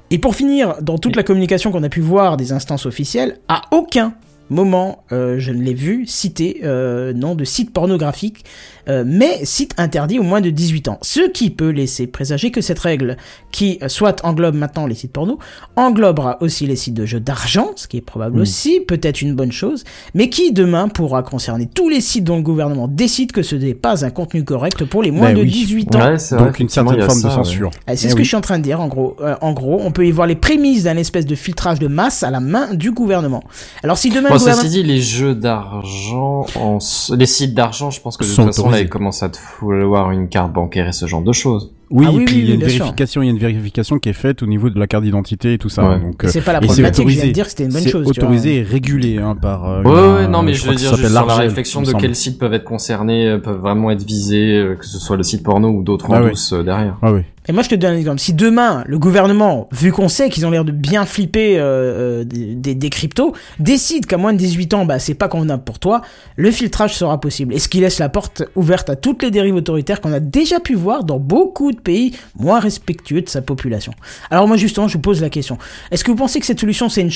[SPEAKER 1] Et pour finir, dans toute la communication qu'on a pu voir des instances officielles, à aucun moment euh, je ne l'ai vu citer euh, nom de site pornographique, euh, mais site interdit au moins de 18 ans. Ce qui peut laisser présager que cette règle, qui soit englobe maintenant les sites porno, englobera aussi les sites de jeux d'argent, ce qui est probable
[SPEAKER 5] Mm.
[SPEAKER 1] aussi, peut-être une bonne chose, mais qui demain pourra concerner tous les sites dont le gouvernement décide que ce n'est pas un contenu correct pour les moins
[SPEAKER 5] Ben
[SPEAKER 1] de
[SPEAKER 5] oui.
[SPEAKER 1] 18 ans.
[SPEAKER 3] Ouais, c'est vrai,
[SPEAKER 5] Donc une certaine forme de
[SPEAKER 3] ça,
[SPEAKER 5] censure.
[SPEAKER 1] Ah, C'est
[SPEAKER 5] Eh
[SPEAKER 1] ce que je suis en train de dire, en gros. Euh, en gros, on peut y voir les prémices d'un espèce de filtrage de masse à la main du gouvernement. Alors si demain
[SPEAKER 3] Bon, ceci dit, les jeux d'argent, en les sites d'argent, je pense que de toute façon, là, ils commencent à te vouloir une carte bancaire et ce genre de choses.
[SPEAKER 5] Oui,
[SPEAKER 1] Ah oui,
[SPEAKER 5] et puis
[SPEAKER 1] oui,
[SPEAKER 5] il y a une
[SPEAKER 1] sûr.
[SPEAKER 5] vérification, il y a une vérification qui est faite au niveau de la carte d'identité et tout ça.
[SPEAKER 3] Ouais.
[SPEAKER 5] Donc,
[SPEAKER 1] c'est pas la
[SPEAKER 5] c'est
[SPEAKER 1] problématique, je viens de
[SPEAKER 5] autorisé.
[SPEAKER 1] dire que c'était une bonne
[SPEAKER 5] c'est
[SPEAKER 1] chose, tu
[SPEAKER 5] autorisé
[SPEAKER 1] vois.
[SPEAKER 5] et régulé hein, par. euh,
[SPEAKER 3] Ouais, ouais, non, mais
[SPEAKER 5] je
[SPEAKER 3] je veux dire juste sur la réflexion
[SPEAKER 5] il
[SPEAKER 3] de quels sites peuvent être concernés, euh, peuvent vraiment être visés, euh, que ce soit le site porno ou d'autres en
[SPEAKER 5] Ah ouais.
[SPEAKER 3] douce euh, derrière.
[SPEAKER 5] Ah oui.
[SPEAKER 1] Et moi, je te donne un exemple. Si demain, le gouvernement, vu qu'on sait qu'ils ont l'air de bien flipper euh, euh, des, des- cryptos, décide qu'à moins de 18 ans, bah, c'est pas convenable pour toi, le filtrage sera possible. Et ce qui laisse la porte ouverte à toutes les dérives autoritaires qu'on a déjà pu voir dans beaucoup de pays moins respectueux de sa population. Alors moi, justement, je vous pose la question. Est-ce que vous pensez que cette solution, c'est une,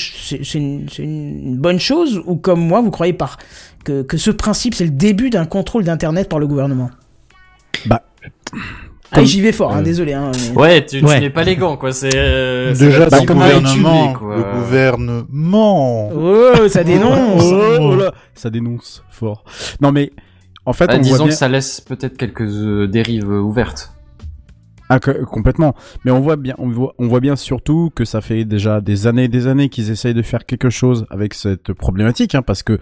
[SPEAKER 1] une, une bonne chose ou comme moi, vous croyez par que, que ce principe, c'est le début d'un contrôle d'Internet par le gouvernement?
[SPEAKER 5] Bah,
[SPEAKER 1] Ah, j'y vais fort, hein,
[SPEAKER 5] euh,
[SPEAKER 1] désolé. Hein, mais-
[SPEAKER 3] Ouais, tu, tu
[SPEAKER 6] Ouais.
[SPEAKER 3] n'es pas les gants, quoi. C'est euh, c'est
[SPEAKER 4] Déjà, le gouvernement,
[SPEAKER 3] quoi.
[SPEAKER 4] le gouvernement.
[SPEAKER 1] Oh, ça dénonce
[SPEAKER 5] Oh, oh là, ça dénonce fort. Non mais en fait,
[SPEAKER 3] Ah,
[SPEAKER 5] on voit
[SPEAKER 3] disons
[SPEAKER 5] bien...
[SPEAKER 3] que ça laisse peut-être quelques euh, dérives euh, ouvertes.
[SPEAKER 5] Ah, que- complètement. Mais on voit bien, on voit, on voit bien surtout que ça fait déjà des années et des années qu'ils essayent de faire quelque chose avec cette problématique, hein, parce que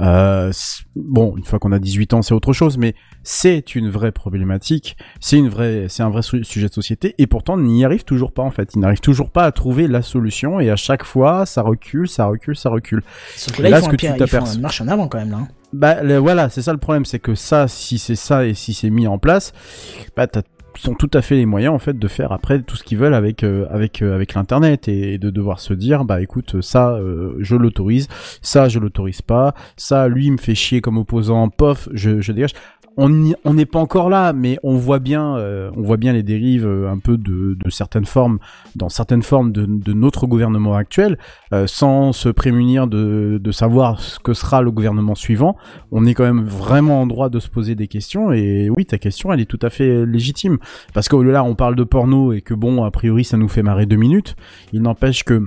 [SPEAKER 5] euh, bon, une fois qu'on a 18 ans, c'est autre chose, mais c'est une vraie problématique, c'est une vraie, c'est un vrai su- sujet de société, et pourtant on n'y arrive toujours pas en fait. Ils n'arrivent toujours pas à trouver la solution, et à chaque fois, ça recule, ça recule, ça recule.
[SPEAKER 1] Sauf que là, ils
[SPEAKER 5] ce que tu
[SPEAKER 1] ils font
[SPEAKER 5] t'aperçois-
[SPEAKER 1] une marche en avant quand même là. hein.
[SPEAKER 5] Bah le- voilà, c'est ça le problème, c'est que ça, si c'est ça et si c'est mis en place, bah t'as ils ont tout à fait les moyens en fait de faire après tout ce qu'ils veulent avec euh, avec euh, avec l'internet et, de devoir se dire bah écoute ça euh, je l'autorise ça je l'autorise pas ça lui me fait chier comme opposant pof je dégage on n'est pas encore là, mais on voit bien, euh, les dérives euh, un peu de, certaines formes, dans certaines formes de, notre gouvernement actuel, euh, sans se prémunir de, savoir ce que sera le gouvernement suivant. On est quand même vraiment en droit de se poser des questions. Et oui, ta question, elle est tout à fait légitime, parce qu'au là, on parle de porno et que bon, a priori, ça nous fait marrer deux minutes. Il n'empêche que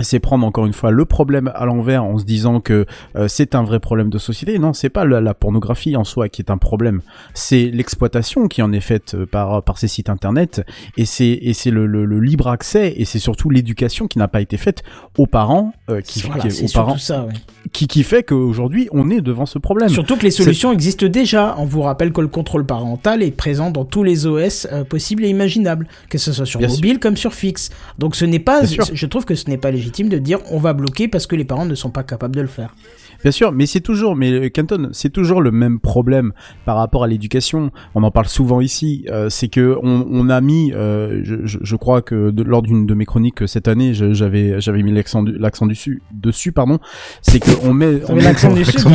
[SPEAKER 5] c'est prendre encore une fois le problème à l'envers en se disant que euh, c'est un vrai problème de société. Non, c'est pas la, pornographie en soi qui est un problème, c'est l'exploitation qui en est faite euh, par par ces sites internet et c'est et le, le libre accès et c'est surtout l'éducation qui n'a pas été faite aux parents euh, qui,
[SPEAKER 1] Voilà,
[SPEAKER 5] qui- aux parents
[SPEAKER 1] ça, ouais.
[SPEAKER 5] qui qui fait qu'aujourd'hui on est devant ce problème.
[SPEAKER 1] Surtout que les solutions existent déjà. On vous rappelle que le contrôle parental est présent dans tous les OS euh, possibles et imaginables, que ce soit sur
[SPEAKER 5] Bien
[SPEAKER 1] mobile comme sur fixe. Donc ce n'est pas, je trouve que ce n'est pas légitime de dire on va bloquer parce que les parents ne sont pas capables de le faire.
[SPEAKER 5] Bien sûr, mais c'est toujours, mais euh, Canton, c'est toujours le même problème par rapport à l'éducation. On en parle souvent ici. euh, c'est que on, on a mis, euh, je, crois que de- lors d'une de mes chroniques euh, cette année, j'avais j'avais mis l'accent du- l'accent dessus dessus, pardon. C'est que on met, on
[SPEAKER 1] met l'accent du sud, hein.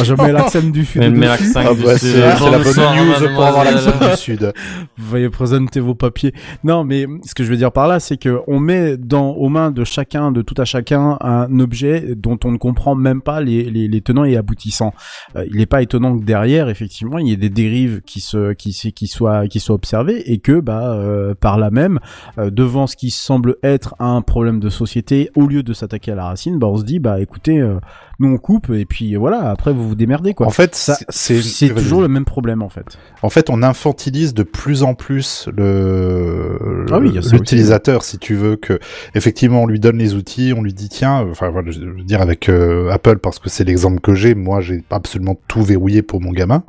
[SPEAKER 5] Ah, je mets l'accent du sud.
[SPEAKER 3] Mais
[SPEAKER 5] dessus.
[SPEAKER 4] Ah
[SPEAKER 3] du
[SPEAKER 4] bah,
[SPEAKER 3] sud.
[SPEAKER 4] c'est c'est la bonne news pour avoir l'accent du Sud.
[SPEAKER 5] Veuillez présenter vos papiers. Non, mais ce que je veux dire par là, c'est que on met dans aux mains de chacun, de tout à chacun, un objet dont on ne comprend même pas les, les, les tenants et aboutissants. Euh, il n'est pas étonnant que derrière, effectivement, il y ait des dérives qui se, qui, qui soient, qui soient observées et que, bah, euh, par là même, euh, devant ce qui semble être un problème de société, au lieu de s'attaquer à la racine, bah, on se dit, bah, écoutez, nous on coupe et puis voilà, après vous vous démerdez quoi.
[SPEAKER 4] En fait,
[SPEAKER 5] ça,
[SPEAKER 4] c'est-
[SPEAKER 5] toujours le même problème en fait.
[SPEAKER 4] En fait, on infantilise de plus en plus le
[SPEAKER 5] Ah oui,
[SPEAKER 4] l'utilisateur, si tu veux que effectivement on lui donne les outils, on lui dit tiens, enfin voilà, je veux dire avec Apple parce que c'est l'exemple que j'ai. Moi, j'ai pas absolument tout verrouillé pour mon gamin,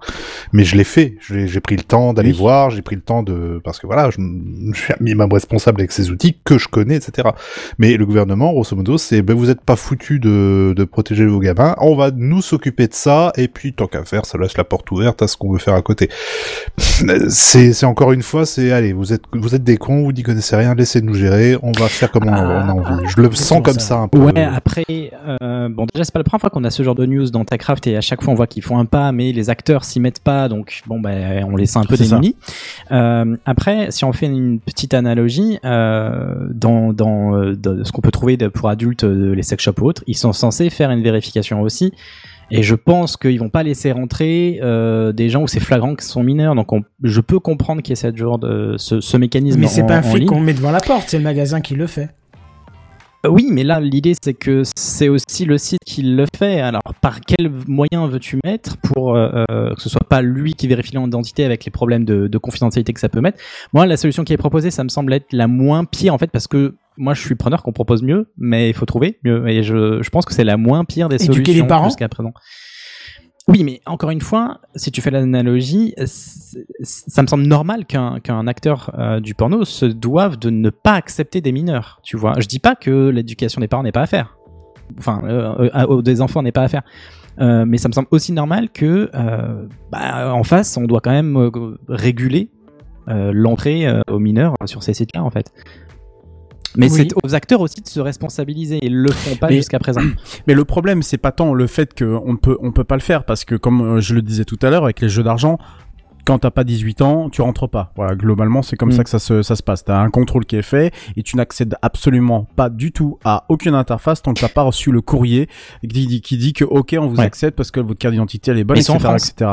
[SPEAKER 4] mais je l'ai fait. J'ai pris le temps d'aller
[SPEAKER 5] Oui.
[SPEAKER 4] voir, j'ai pris le temps de parce que voilà, je, suis un minimum responsable avec ces outils que je connais, etc. Mais le gouvernement, grosso modo, c'est ben vous êtes pas foutu de de protéger vos gamins, on va nous s'occuper de ça et puis tant qu'à faire, ça laisse la porte ouverte à ce qu'on veut faire à côté c'est c'est encore une fois c'est allez vous êtes vous êtes des cons vous n'y connaissez rien laissez nous gérer on va faire comme on, on a envie je le sens comme ça un peu
[SPEAKER 6] Ouais, après, euh, bon, déjà, c'est pas la première fois qu'on a ce genre de news dans TechCraft et à chaque fois on voit qu'ils font un pas, mais les acteurs s'y mettent pas, donc bon, ben, on les sent un peu démunis. Euh, après, si on fait une petite analogie, euh, dans, dans, euh, dans ce qu'on peut trouver pour adultes, euh, les sex shops ou autres, ils sont censés faire une vérification aussi. Et je pense qu'ils vont pas laisser rentrer euh, des gens où c'est flagrant qu'ils sont mineurs. Donc, on, je peux comprendre qu'il y ait cette genre de ce, ce mécanisme.
[SPEAKER 1] Mais c'est pas un flic qu'on met devant la porte, c'est le magasin qui le fait.
[SPEAKER 6] Euh, Oui, mais là, l'idée, c'est que c'est aussi le site qui le fait. Alors, par quel moyen veux-tu mettre pour euh, euh, que ce soit pas lui qui vérifie l'identité avec les problèmes de, de confidentialité que ça peut mettre? Moi, la solution qui est proposée, ça me semble être la moins pire, en fait, parce que moi, je suis preneur qu'on propose mieux, mais il faut trouver mieux. Et je, je pense que c'est la moins pire des
[SPEAKER 1] Éduquer
[SPEAKER 6] solutions jusqu'à présent. Oui, mais encore une fois, si tu fais l'analogie, ça me semble normal qu'un acteur euh, du porno se doive de ne pas accepter des mineurs. Tu vois, je dis pas que l'éducation des parents n'est pas à faire. Enfin, euh, euh, des enfants n'est pas à faire. Mais ça me semble aussi normal que, bah, en face, on doit quand même réguler l'entrée aux mineurs sur ces sites-là, en fait. Mais
[SPEAKER 5] Oui.
[SPEAKER 6] c'est aux acteurs aussi de se responsabiliser. Ils le font pas jusqu'à présent.
[SPEAKER 5] Mais le problème, c'est pas tant le fait qu'on ne peut, on peut pas le faire, parce que comme euh, je le disais tout à l'heure, avec les jeux d'argent, quand t'as pas 18 ans, tu rentres pas. Voilà, globalement, c'est comme
[SPEAKER 6] Mm.
[SPEAKER 5] ça que ça se, ça se passe. T'as un contrôle qui est fait et tu n'accèdes absolument pas du tout à aucune interface tant que t'as pas reçu le courrier qui dit, qui dit que ok, on vous
[SPEAKER 6] Ouais.
[SPEAKER 5] accepte parce que votre carte d'identité elle est bonne,
[SPEAKER 6] Ils sont en
[SPEAKER 5] etc.,
[SPEAKER 6] France.
[SPEAKER 5] etc.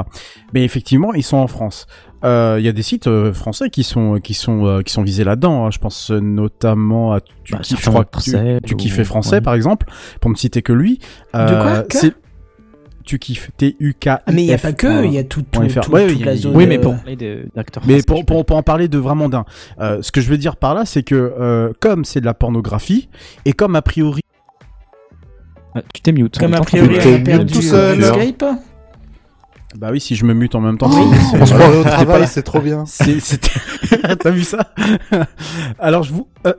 [SPEAKER 5] Mais effectivement, ils sont en France. Euh, Il y a des sites euh, français qui sont qui sont euh, qui sont visés là-dedans. hein. Je pense euh, notamment à tu,
[SPEAKER 6] Bah,
[SPEAKER 5] kiffes, que tu,
[SPEAKER 6] Marcel
[SPEAKER 5] tu
[SPEAKER 6] ou-
[SPEAKER 5] kiffais français
[SPEAKER 6] ouais.
[SPEAKER 5] par exemple, pour ne citer que lui.
[SPEAKER 1] De
[SPEAKER 5] Euh,
[SPEAKER 1] quoi? Que
[SPEAKER 5] c'est- Tu kiffes T U K.
[SPEAKER 1] Ah, mais il n'y a pas que, il y a tout, tout, tout-
[SPEAKER 5] Ouais,
[SPEAKER 1] toute
[SPEAKER 5] oui,
[SPEAKER 1] la
[SPEAKER 5] y a-
[SPEAKER 1] zone.
[SPEAKER 6] Oui, mais pour
[SPEAKER 5] Mais pour, pour, pour en parler de vraiment d'un, euh, ce que je veux dire par là, c'est que euh, comme c'est de la pornographie et comme a priori,
[SPEAKER 6] Ah, Tu t'es mute.
[SPEAKER 1] Comme a priori, a
[SPEAKER 4] T'es
[SPEAKER 1] perdu
[SPEAKER 4] tout seul.
[SPEAKER 1] euh, Skype.
[SPEAKER 5] bah oui, si je me mute en même temps,
[SPEAKER 1] Oui.
[SPEAKER 4] on se
[SPEAKER 5] voilà.
[SPEAKER 4] croirait au travail c'est trop bien.
[SPEAKER 5] T'as vu ça? Alors je vous euh,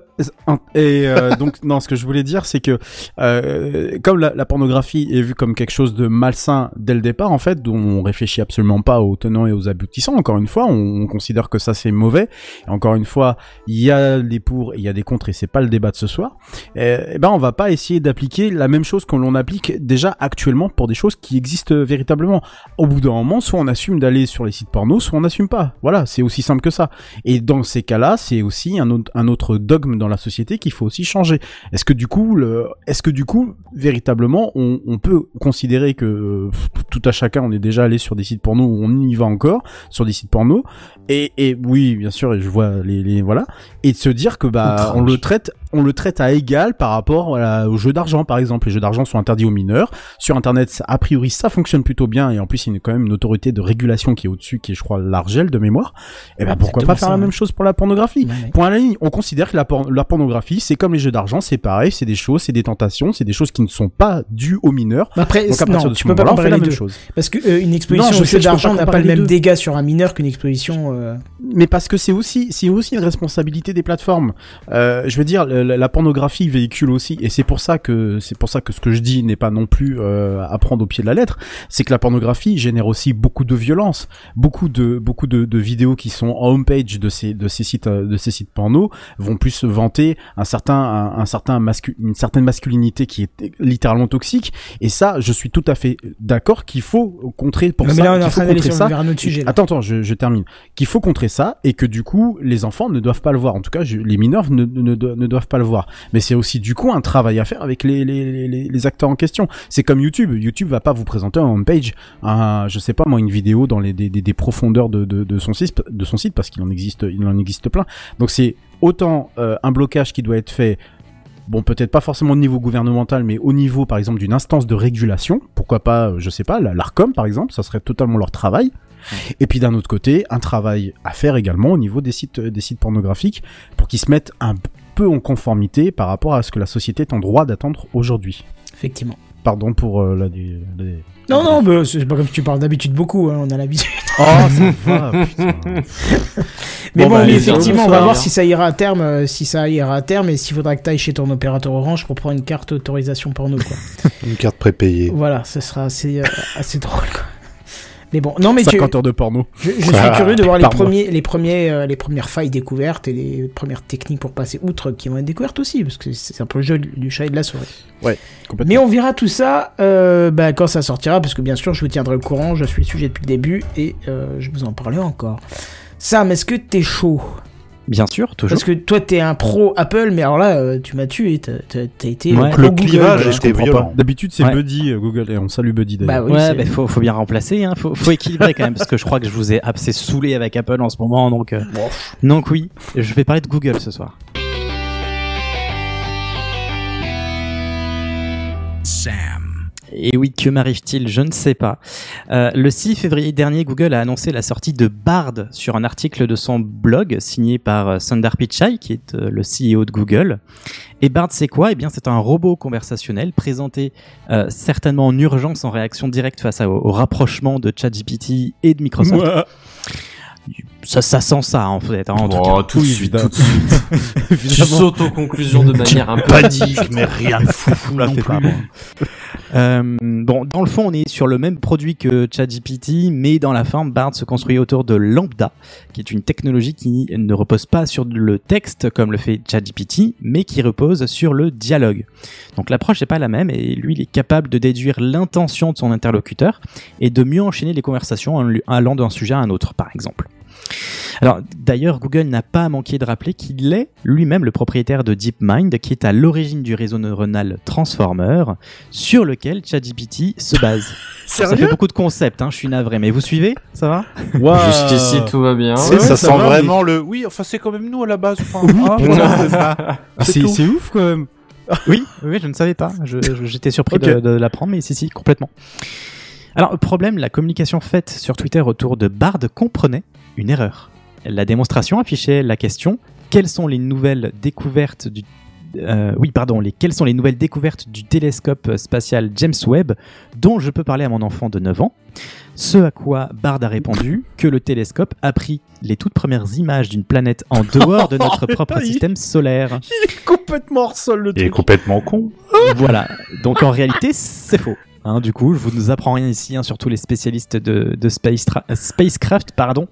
[SPEAKER 5] et euh, donc non, ce que je voulais dire, c'est que euh, comme la, la pornographie est vue comme quelque chose de malsain dès le départ, en fait, dont on réfléchit absolument pas aux tenants et aux aboutissants. Encore une fois, on, on considère que ça c'est mauvais. Et encore une fois, il y a des pour et il y a des contre, et c'est pas le débat de ce soir. Et, eh ben, on va pas essayer d'appliquer la même chose que l'on applique déjà actuellement pour des choses qui existent véritablement. Au bout d'un moment, soit on assume d'aller sur les sites porno, soit on n'assume pas. Voilà, c'est aussi simple que ça. Et dans ces cas-là, c'est aussi un autre, un autre dogme dans la société qu'il faut aussi changer. Est-ce que du coup, le, est-ce que du coup, véritablement, on, on peut considérer que tout à chacun, on est déjà allé sur des sites porno où on y va encore, sur des sites porno, et, et oui, bien sûr, et je vois les, les voilà, et de se dire que bah, on le traite, on le traite à égal par rapport voilà, aux jeux d'argent, par exemple. Les jeux d'argent sont interdits aux mineurs. Sur Internet, a priori, ça fonctionne plutôt bien, et en plus, il y a quand même une autorité de régulation qui est au-dessus, qui est, je crois, l'Argel de mémoire. Et ben pourquoi pas faire
[SPEAKER 1] ça,
[SPEAKER 5] la
[SPEAKER 1] ouais.
[SPEAKER 5] même chose pour la pornographie?
[SPEAKER 1] Ouais, ouais.
[SPEAKER 5] Point à la ligne, on considère que la, por- la pornographie, c'est comme les jeux d'argent, c'est pareil, c'est des choses, c'est des tentations, c'est des choses qui ne sont pas dues aux mineurs.
[SPEAKER 1] Après,
[SPEAKER 5] Donc à partir
[SPEAKER 1] non,
[SPEAKER 5] de ce moment-là, on fait
[SPEAKER 1] comparer
[SPEAKER 5] la
[SPEAKER 1] les
[SPEAKER 5] même
[SPEAKER 1] deux.
[SPEAKER 5] chose.
[SPEAKER 1] Parce que euh, une exposition
[SPEAKER 5] Non, je
[SPEAKER 1] au
[SPEAKER 5] sais
[SPEAKER 1] jeu
[SPEAKER 5] que je peux
[SPEAKER 1] d'argent n'a pas le même dégât sur un mineur qu'une exposition. euh,
[SPEAKER 5] Mais parce que c'est aussi, c'est aussi une responsabilité des plateformes. Euh, je veux dire, la, la pornographie véhicule aussi, et c'est pour ça que c'est pour ça que ce que je dis n'est pas non plus euh, à prendre au pied de la lettre. C'est que la pornographie génère aussi beaucoup de violence, beaucoup de beaucoup de, de vidéos qui sont en homepage de ces de ces sites de ces sites porno vont plus plus vanter un certain, un, un certain mascu une certaine masculinité qui est littéralement toxique. Et ça, je suis tout à fait d'accord qu'il faut contrer pour
[SPEAKER 1] Non,
[SPEAKER 5] ça.
[SPEAKER 1] mais là, on est
[SPEAKER 5] qu'il
[SPEAKER 1] en
[SPEAKER 5] faut
[SPEAKER 1] train d'aller
[SPEAKER 5] contrer
[SPEAKER 1] sur-
[SPEAKER 5] ça.
[SPEAKER 1] vers un autre sujet, là.
[SPEAKER 5] Attends, attends, je, je termine. Qu'il faut contrer ça et que du coup, les enfants ne doivent pas le voir. En tout cas, je- les mineurs ne, ne, do- ne doivent pas le voir. Mais c'est aussi du coup un travail à faire avec les, les, les, les acteurs en question. C'est comme YouTube. YouTube va pas vous présenter un homepage, un, je sais pas moi, une vidéo dans les des, des, des profondeurs de, de, de son site, de son site parce qu'il en existe, il en existe plein. Donc c'est autant euh, un blocage qui doit être fait bon peut-être pas forcément au niveau gouvernemental mais au niveau par exemple d'une instance de régulation pourquoi pas euh, je sais pas la- l'Arcom par exemple ça serait totalement leur travail. Et puis d'un autre côté un travail à faire également au niveau des sites euh, des sites pornographiques pour qu'ils se mettent un peu en conformité par rapport à ce que la société est en droit d'attendre aujourd'hui.
[SPEAKER 1] Effectivement.
[SPEAKER 5] Pardon pour euh, la, la- la-
[SPEAKER 1] Non, non, bah, c'est pas comme tu parles d'habitude beaucoup, hein, on a l'habitude.
[SPEAKER 5] oh ça va putain
[SPEAKER 1] Mais
[SPEAKER 5] Bon,
[SPEAKER 1] bon,
[SPEAKER 5] bah,
[SPEAKER 1] effectivement, on va voir
[SPEAKER 5] va.
[SPEAKER 1] si ça ira à terme, euh, si ça ira à terme, et s'il faudra que tu ailles chez ton opérateur Orange pour prendre une carte autorisation porno, quoi.
[SPEAKER 4] Une carte prépayée.
[SPEAKER 1] voilà, ça sera assez, euh, assez drôle, quoi. Mais bon, non, mais tu-
[SPEAKER 5] 50 heures de porno
[SPEAKER 1] je, je suis
[SPEAKER 5] Ah,
[SPEAKER 1] curieux de voir les, premiers, les, premiers, euh, les premières failles découvertes et les premières techniques pour passer outre qui vont être découvertes aussi, parce que c'est un peu le jeu du du chat et de la souris.
[SPEAKER 5] ouais complètement
[SPEAKER 1] Mais on verra tout ça euh, bah, quand ça sortira, parce que bien sûr, je vous tiendrai au courant, je suis le sujet depuis le début, et euh, je vous en parlerai encore. Sam, est-ce que t'es chaud?
[SPEAKER 6] Bien sûr, toujours.
[SPEAKER 1] Parce que toi, t'es un pro Apple, mais alors là, euh, tu m'as tué, t'as été
[SPEAKER 6] Ouais.
[SPEAKER 1] pro
[SPEAKER 4] Le
[SPEAKER 1] Google,
[SPEAKER 4] clivage était
[SPEAKER 5] comprends
[SPEAKER 4] violent.
[SPEAKER 5] pas. D'habitude, c'est
[SPEAKER 6] Ouais.
[SPEAKER 5] Buddy euh, Google et on salue Buddy d'ailleurs.
[SPEAKER 1] Bah oui,
[SPEAKER 6] ouais, bah, faut, faut bien remplacer, hein. faut, faut équilibrer quand même, parce que je crois que je vous ai assez saoulé avec Apple en ce moment, donc, euh, donc oui, je vais parler de Google ce soir.
[SPEAKER 9] Sam.
[SPEAKER 6] Et oui, que m'arrive-t-il? Je ne sais pas. Euh, le 6 février dernier, Google a annoncé la sortie de Bard sur un article de son blog signé par euh, Sundar Pichai, qui est euh, le CEO de Google. Et Bard, c'est quoi? Eh bien, c'est un robot conversationnel présenté certainement en urgence en réaction directe face au rapprochement de ChatGPT et de Microsoft. Ça, ça sent ça en fait. hein, en tout
[SPEAKER 3] Oh,
[SPEAKER 6] cas.
[SPEAKER 3] tout de
[SPEAKER 5] Oui,
[SPEAKER 3] suite, tout de suite. tu sautes aux conclusions de manière un peu
[SPEAKER 4] Panique, mais rien de fou
[SPEAKER 5] la
[SPEAKER 4] non plus.
[SPEAKER 5] pas, moi.
[SPEAKER 6] Euh, bon, dans le fond, on est sur le même produit que ChatGPT, mais dans la forme, Bard se construit autour de Lambda, qui est une technologie qui ne repose pas sur le texte comme le fait ChatGPT, mais qui repose sur le dialogue. Donc l'approche n'est pas la même, et lui, il est capable de déduire l'intention de son interlocuteur et de mieux enchaîner les conversations en allant d'un sujet à un autre, par exemple. Alors d'ailleurs, Google n'a pas manqué de rappeler qu'il est lui-même le propriétaire de DeepMind, qui est à l'origine du réseau neuronal Transformer, sur lequel ChatGPT se base. ça fait beaucoup de concepts, hein, je suis navré, mais vous suivez? Ça va?
[SPEAKER 3] Jusqu'ici, tout va bien.
[SPEAKER 5] Ouais,
[SPEAKER 4] ça,
[SPEAKER 5] ça
[SPEAKER 4] sent
[SPEAKER 5] va,
[SPEAKER 4] vraiment le. Oui, enfin, c'est quand même nous à la base. Enfin, ah, c'est
[SPEAKER 5] ouf quand même.
[SPEAKER 6] Oui, oui, je ne savais pas. J'étais surpris de, de l'apprendre, mais si, si, complètement. Alors, le problème, la communication faite sur Twitter autour de Bard comprenait une erreur. La démonstration affichait la question quelles sont les nouvelles découvertes du euh, oui, pardon, les, quelles sont les nouvelles découvertes du télescope spatial James Webb dont je peux parler à mon enfant de 9 ans? Ce à quoi Bard a répondu que le télescope a pris les toutes premières images d'une planète en dehors de notre propre système solaire.
[SPEAKER 5] Il est complètement hors sol le
[SPEAKER 4] Il est
[SPEAKER 5] truc.
[SPEAKER 4] complètement con.
[SPEAKER 6] voilà. Donc en réalité, c'est faux. Hein, du coup, je vous nous apprends rien ici, hein, surtout les spécialistes de, de euh, spacecraft. Pardon.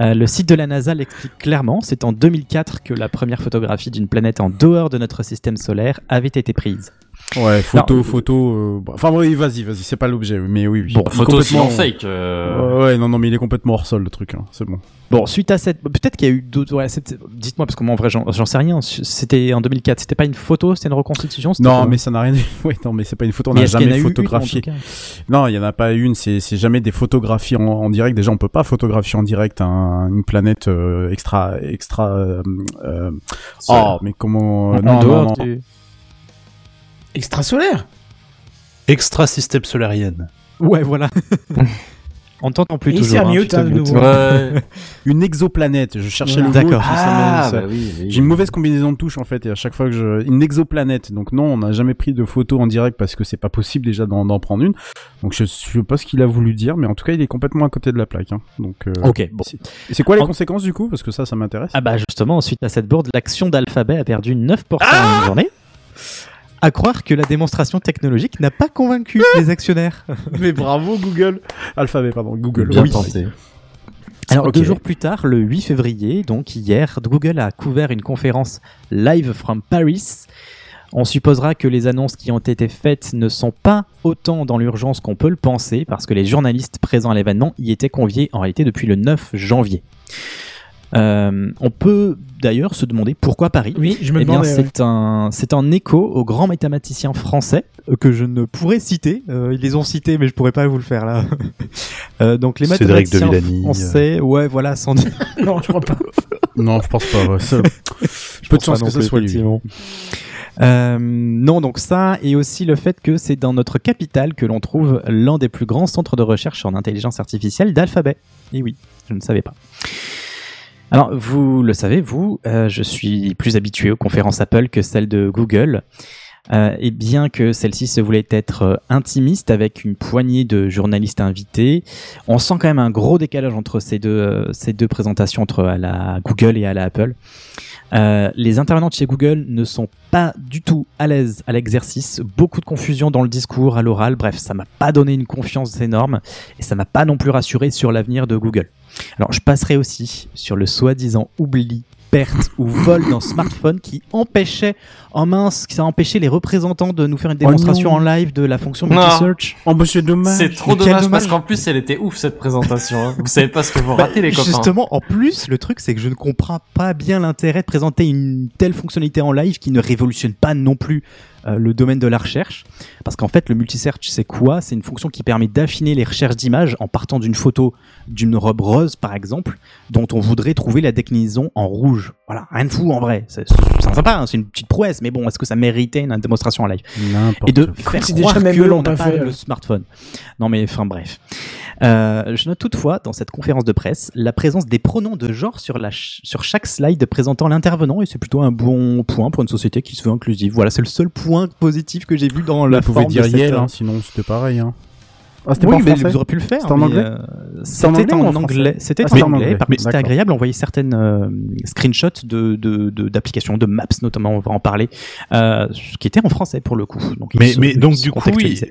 [SPEAKER 6] Euh, le site de la NASA l'explique clairement. C'est en 2004 que la première photographie d'une planète en dehors de notre système solaire avait été prise.
[SPEAKER 5] Ouais, photo,
[SPEAKER 6] Non.
[SPEAKER 5] photo. euh, bah, Enfin, oui, vas-y, vas-y, c'est pas l'objet, mais oui, oui.
[SPEAKER 6] Bon,
[SPEAKER 3] Photo
[SPEAKER 5] complètement-
[SPEAKER 3] fake. euh,
[SPEAKER 5] Ouais, ouais, non, non, mais il est complètement hors sol le truc, hein. c'est bon.
[SPEAKER 6] Bon, suite à cette, peut-être qu'il y a eu d'autres. Ouais, dites-moi parce que moi en vrai, j'en j'en sais rien. C'était en 2004. C'était pas une photo, c'était une reconstitution. c'était
[SPEAKER 5] Non, mais ça n'a rien. Ouais, non, mais c'est pas une photo. On n'a jamais
[SPEAKER 6] a une,
[SPEAKER 5] photographié.
[SPEAKER 6] cas
[SPEAKER 5] Non, il y en a pas une. C'est c'est jamais des photographies en, en direct. Déjà, on peut pas photographier en direct un- une planète euh, extra, extra. euh, euh, oh, mais comment
[SPEAKER 6] En- en
[SPEAKER 5] Non, non,
[SPEAKER 6] dehors
[SPEAKER 5] non.
[SPEAKER 6] du-
[SPEAKER 1] Extrasolaire
[SPEAKER 4] Extra système solarienne.
[SPEAKER 6] Ouais, voilà. On t'entend plus
[SPEAKER 1] Et il
[SPEAKER 6] toujours. hein,
[SPEAKER 1] mute, hein.
[SPEAKER 3] Ouais.
[SPEAKER 5] Une exoplanète. Je cherchais
[SPEAKER 1] Voilà.
[SPEAKER 5] le mot.
[SPEAKER 6] D'accord.
[SPEAKER 3] Ah, bah oui, oui.
[SPEAKER 5] J'ai une mauvaise combinaison de touches en fait et à chaque fois que je une exoplanète donc non on n'a jamais pris de photo en direct parce que c'est pas possible déjà d'en prendre une donc je sais pas ce qu'il a voulu dire mais en tout cas il est complètement à côté de la plaque hein. donc euh,
[SPEAKER 6] Ok, bon.
[SPEAKER 5] c'est- et c'est quoi les
[SPEAKER 6] En-
[SPEAKER 5] conséquences du coup? Parce que ça ça m'intéresse
[SPEAKER 6] Ah bah justement, suite à cette bourde, l'action d'Alphabet a perdu 9% en une journée. À croire que la démonstration technologique n'a pas convaincu les actionnaires.
[SPEAKER 5] mais bravo Google Alphabet pardon Google
[SPEAKER 3] Bien
[SPEAKER 5] oui.
[SPEAKER 3] tenté.
[SPEAKER 6] Alors deux jours plus tard, le 8 février, donc hier, Google a couvert une conférence live from Paris. On supposera que les annonces qui ont été faites ne sont pas autant dans l'urgence qu'on peut le penser, parce que les journalistes présents à l'événement y étaient conviés en réalité depuis le 9 janvier. Euh, on peut d'ailleurs se demander pourquoi Paris.
[SPEAKER 1] Oui, je me
[SPEAKER 6] Eh bien,
[SPEAKER 1] ouais.
[SPEAKER 6] c'est un, c'est un écho aux grands mathématiciens français euh, que je ne pourrais citer. Euh, ils les ont cités, mais je pourrais pas vous le faire là. Euh, donc les
[SPEAKER 4] Cédric de
[SPEAKER 6] mathématiciens
[SPEAKER 4] Villani,
[SPEAKER 6] français, ouais, voilà, sans dire.
[SPEAKER 1] Non, je crois pas.
[SPEAKER 5] Non, je pense pas. ouais, ça- Peu de chance que ça soit lui.
[SPEAKER 6] Euh, non, donc ça, et aussi le fait que c'est dans notre capitale que l'on trouve l'un des plus grands centres de recherche en intelligence artificielle d'Alphabet. Et oui, je ne savais pas. Alors, vous le savez, vous, euh, je suis plus habitué aux conférences Apple que celles de Google. Euh, et bien que celle-ci se voulait être euh, intimiste avec une poignée de journalistes invités, on sent quand même un gros décalage entre ces deux, euh, ces deux présentations entre à la Google et à la Apple. Les intervenants chez Google ne sont pas du tout à l'aise à l'exercice, beaucoup de confusion dans le discours, à l'oral, bref, ça m'a pas donné une confiance énorme et ça m'a pas non plus rassuré sur l'avenir de Google. Alors je passerai aussi sur le soi-disant oubli perte ou vol d'un smartphone qui empêchait en mince, qui a empêché les représentants de nous faire une démonstration
[SPEAKER 5] non.
[SPEAKER 6] en live de la fonction multi-search.
[SPEAKER 5] Oh, bah, c'est dommage.
[SPEAKER 3] C'est trop dommage. parce qu'en plus elle était ouf cette présentation. hein. Vous savez pas ce que vous
[SPEAKER 6] Bah,
[SPEAKER 3] ratez les copains.
[SPEAKER 6] Justement, en plus, le truc, c'est que je ne comprends pas bien l'intérêt de présenter une telle fonctionnalité en live qui ne révolutionne pas non plus euh, le domaine de la recherche. Parce qu'en fait, le multisearch, c'est quoi? C'est une fonction qui permet d'affiner les recherches d'images en partant d'une photo d'une robe rose, par exemple, dont on voudrait trouver la déclinaison en rouge. Voilà, rien de fou en vrai. C'est sympa, hein, c'est une petite prouesse, mais bon, est-ce que ça méritait une démonstration en live? Et de
[SPEAKER 5] quoi.
[SPEAKER 6] faire croire
[SPEAKER 1] déjà même
[SPEAKER 6] que
[SPEAKER 1] eux l'ont
[SPEAKER 6] on n'a
[SPEAKER 1] pas fait,
[SPEAKER 6] le
[SPEAKER 1] euh.
[SPEAKER 6] smartphone. Non mais enfin bref. Euh, je note toutefois dans cette conférence de presse la présence des pronoms de genre sur, la ch- sur chaque slide présentant l'intervenant et c'est plutôt un bon point pour une société qui se veut inclusive. Voilà, c'est le seul point positif que j'ai vu dans la
[SPEAKER 5] Vous pouvez
[SPEAKER 6] forme
[SPEAKER 5] dire Yale,
[SPEAKER 6] euh,
[SPEAKER 5] hein, sinon c'était pareil. Hein. Ah, c'était
[SPEAKER 6] oui,
[SPEAKER 5] pas en
[SPEAKER 6] mais
[SPEAKER 5] français
[SPEAKER 6] vous auriez pu le faire.
[SPEAKER 5] C'était en anglais
[SPEAKER 6] euh,
[SPEAKER 5] C'était en anglais
[SPEAKER 6] en. C'était
[SPEAKER 5] Ah,
[SPEAKER 6] en anglais.
[SPEAKER 5] anglais.
[SPEAKER 6] Par contre, c'était agréable. On voyait certaines euh, screenshots de de- de- d'applications, de, maps notamment. On va en parler, euh, qui étaient en français pour le coup. Donc,
[SPEAKER 4] Mais,
[SPEAKER 6] se-
[SPEAKER 4] mais donc du coup,